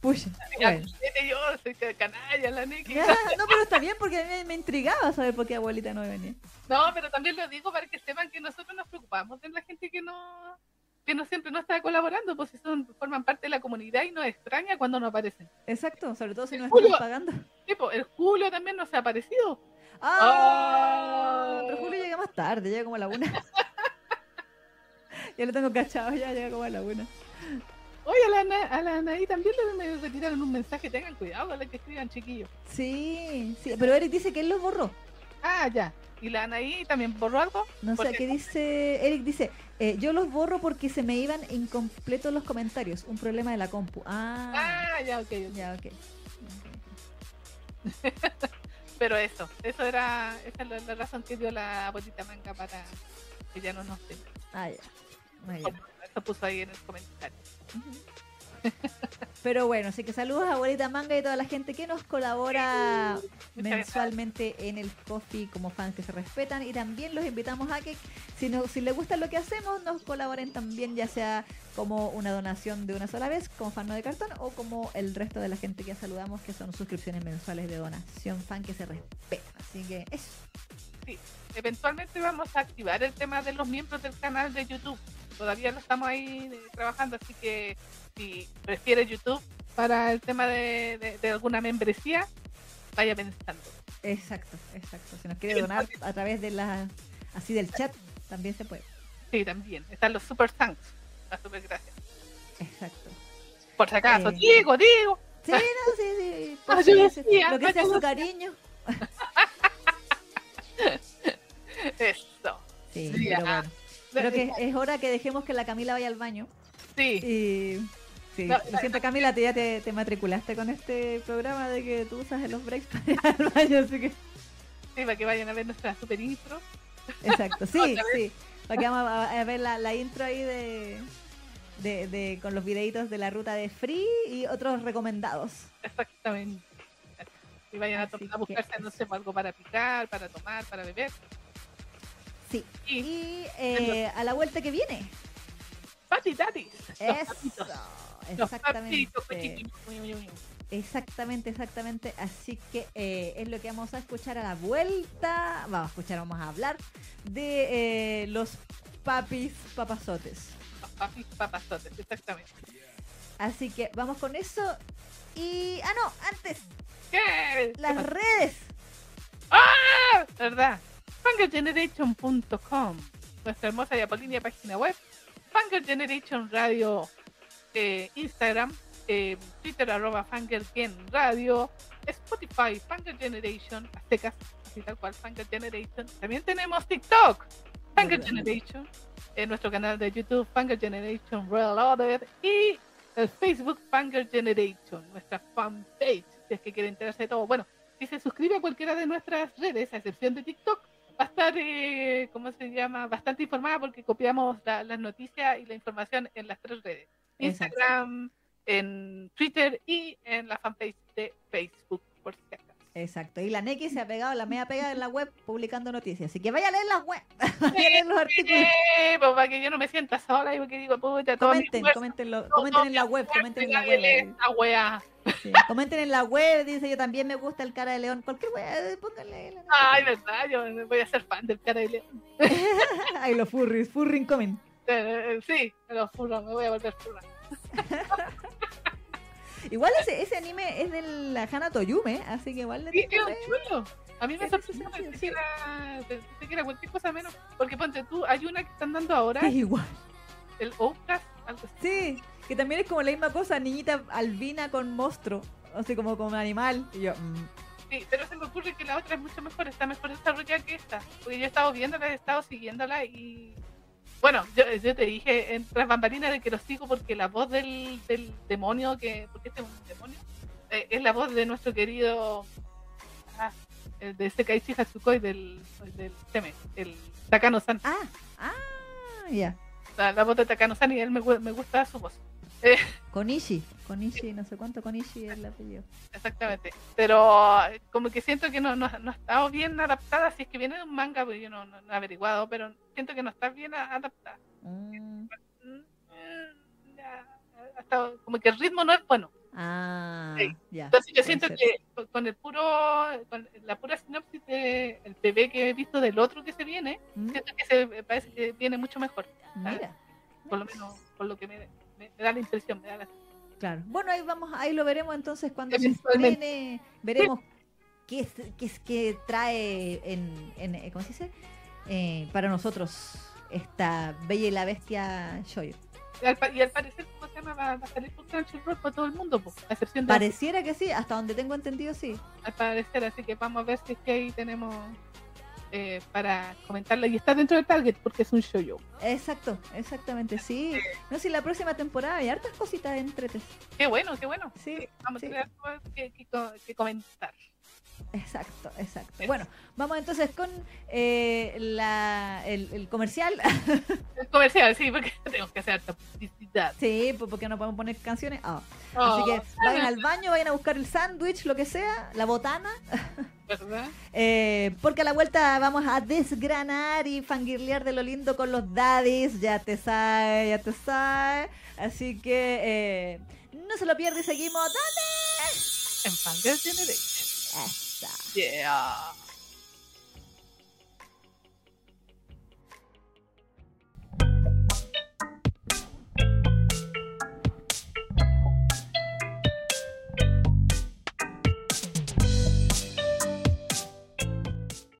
Pucha, bueno. Yo, soy canalla, la Neki. Ya, No, pero está bien porque a mí me intrigaba saber por qué abuelita no venía. No, pero también lo digo para que sepan que nosotros nos preocupamos de la gente que no que no siempre no está colaborando, pues son, forman parte de la comunidad y nos extraña cuando no aparecen. Exacto, sobre todo si no están pagando. Tipo, el Julio también no se ha aparecido. ¡Ah! Ah. Pero Julio llega más tarde, llega como a la una. [LAUGHS] ya lo tengo cachado, ya llega como a la una. Oye, a la, a la Anaí también le me retiraron un mensaje, tengan cuidado con lo que escriban, chiquillos. Sí, sí, pero Eric dice que él los borró. Ah, ya. ¿Y la Anaí también borró algo? No sé, ¿qué dice? Eric dice, eh, yo los borro porque se me iban incompletos los comentarios. Un problema de la compu. Ah, Ah, ya, ok, ya, ok. [LAUGHS] Pero eso, eso era, esa es la, la razón que dio la bolita manga para que ya no nos tenga. Ah, ya. Muy bien. [LAUGHS] Eso puso ahí en el comentario. Pero bueno, así que saludos a Abuelita Manga y toda la gente que nos colabora mensualmente en el coffee como fans que se respetan. Y también los invitamos a que si no, si les gusta lo que hacemos nos colaboren también ya sea como una donación de una sola vez como fan no de cartón o como el resto de la gente que saludamos que son suscripciones mensuales de donación fan que se respetan así que eso Eventualmente vamos a activar el tema de los miembros del canal de YouTube. Todavía lo estamos ahí eh, trabajando, así que si prefiere YouTube para el tema de, de- de alguna membresía, vaya pensando. Exacto, exacto. Si nos quiere donar a través de la, así del chat, también se puede. Sí, también. Están los super thanks. Las super gracias. Exacto. Por si acaso, Eh, digo, digo. Sí, no, sí, sí. [LAUGHS] Ah, sí, decía, lo que sea su cariño. [LAUGHS] [LAUGHS] Eso. Sí, Sí, pero bueno. Creo que es hora que dejemos que la Camila vaya al baño. Sí, Y sí, No, lo siento Camila, te, ya te, te matriculaste con este programa de que tú usas en los breaks para ir al baño, así que sí, para que vayan a ver nuestra super intro. exacto, [LAUGHS] sí, sí. Para que vamos a, a ver la, la intro ahí de, de, de- con los videitos de la ruta de Free y otros recomendados. Exactamente. Y vayan a, to- Así a buscarse, no sé, algo para picar, para tomar, para beber. Sí. Y Y eh, a la vuelta que viene. Pati Tatis. Los Eso. Los Exactamente. papitos. Exactamente, exactamente. Así que eh, es lo que vamos a escuchar a la vuelta. Vamos a escuchar, vamos a hablar de eh, los papis papazotes. Papis papazotes, exactamente. Así que vamos con eso. Y. Ah, no, antes, ¿Qué? las ¿Qué redes. ¡Ah! ¿Verdad? FangerGeneration.com Nuestra hermosa y apolínea página web. Fanger Generation Radio eh, Instagram. eh, Twitter arroba FangerGen Radio. Spotify Fanger Generation. Aztecas, así tal cual Fanger Generation. También tenemos TikTok. Verdad. Generation. En nuestro canal de YouTube Fanger Generation Reloaded. Y el Facebook Fanger Generation. Nuestra fanpage. Si es que quiere enterarse de todo. Bueno, si se suscribe a cualquiera de nuestras redes, a excepción de TikTok, estar, eh, ¿cómo se llama? Bastante informada porque copiamos la- las noticias y la información en las tres redes. Exacto. Instagram, en Twitter y en la fanpage de Facebook, por si acaso. Exacto. Y la Neki se ha pegado, la media pegada en la web publicando noticias. Así que vaya a leer las web. [LAUGHS] vaya a leer los artículos. Eh, pues para que yo no me sienta sola y porque digo, puta, todo Comenten, esfuerzo, comenten, en la web, comenten en la web. Sí. Comenten en la web, dice yo también me gusta el cara de león. Cualquier wea, pónganle. la- Ay, verdad, yo voy a ser fan del cara de león. [LAUGHS] Ay, los furries, furry coming. Eh, eh, sí, me lo juro, me voy a volver furra. [LAUGHS] Igual ese, ese anime es de la Hana Toyume, así que igual le Sí, tengo chulo. A mí me sorprendió, pensé que era, pensé que era cualquier cosa menos. Porque ponte tú, hay una que están dando ahora, Es igual. el Outcast, algo así. Sí, que también es como la misma cosa, niñita albina con monstruo, así como con animal. Y yo, mm, Sí, pero se me ocurre que la otra es mucho mejor, está mejor desarrollada que esta. Porque yo he estado viéndola, he estado siguiéndola y. Bueno, yo, yo te dije en tras bambalinas de que lo sigo porque la voz del, del demonio, que porque este es un demonio, eh, es la voz de nuestro querido. Ah, el de Sekaichi Hatsukoi del, del Seme, el Takano-san. ah, ah, ya. La, la voz de Takano-san y él me, me gusta su voz. [LAUGHS] Eh, Konishi, Konishi, no sé cuánto Konishi es el apellido. Exactamente. Pero como que siento que no, no, no ha estado bien adaptada. Si es que viene de un manga, porque yo no, no- no he averiguado, pero siento que no está bien adaptada. Mm, Mm, ya, ha estado- como que el ritmo no es bueno. ah, Sí. ya. Entonces yo siento ser. que con- el puro, con la pura sinopsis del PB que he visto del otro que se viene, Mm, siento que se parece que viene mucho mejor. Mira. Por lo menos por lo que me, me- me da la impresión. Me da la- Claro. Bueno, ahí vamos, ahí lo veremos entonces cuando se estrene. Veremos qué es, qué es que trae en, en eh, ¿cómo se dice? Eh, para nosotros esta Bella y la Bestia Shoyo. Y al, pa- y al parecer, ¿cómo se llama? Va, va a salir por Crunchyroll para todo el mundo, po, a excepción de Pareciera que sí, hasta donde tengo entendido sí. al parecer, así que vamos a ver si es que ahí tenemos eh, para comentarlo. Y está dentro del target porque es un show Exacto, exactamente, sí. No sé, la próxima temporada hay hartas cositas entretes. Qué bueno, qué bueno. Sí, Vamos sí. a tener que, que co- que comentar. Exacto, exacto. Bueno, vamos entonces con eh, la, el, el comercial. [LAUGHS] El comercial, sí, porque [LAUGHS] tenemos que hacer publicidad. sí, porque no podemos poner canciones. Ah. Oh, Así que vayan al baño, vayan a buscar el sándwich, lo que sea, la botana, [LAUGHS] ¿verdad? eh, porque a la vuelta vamos a desgranar y fangirlear de lo lindo con los daddies, ya te sabes, ya te sabes. Así que eh, no se lo pierde y seguimos. ¿Dónde? En Fangirl Generation. Esa. Yeah.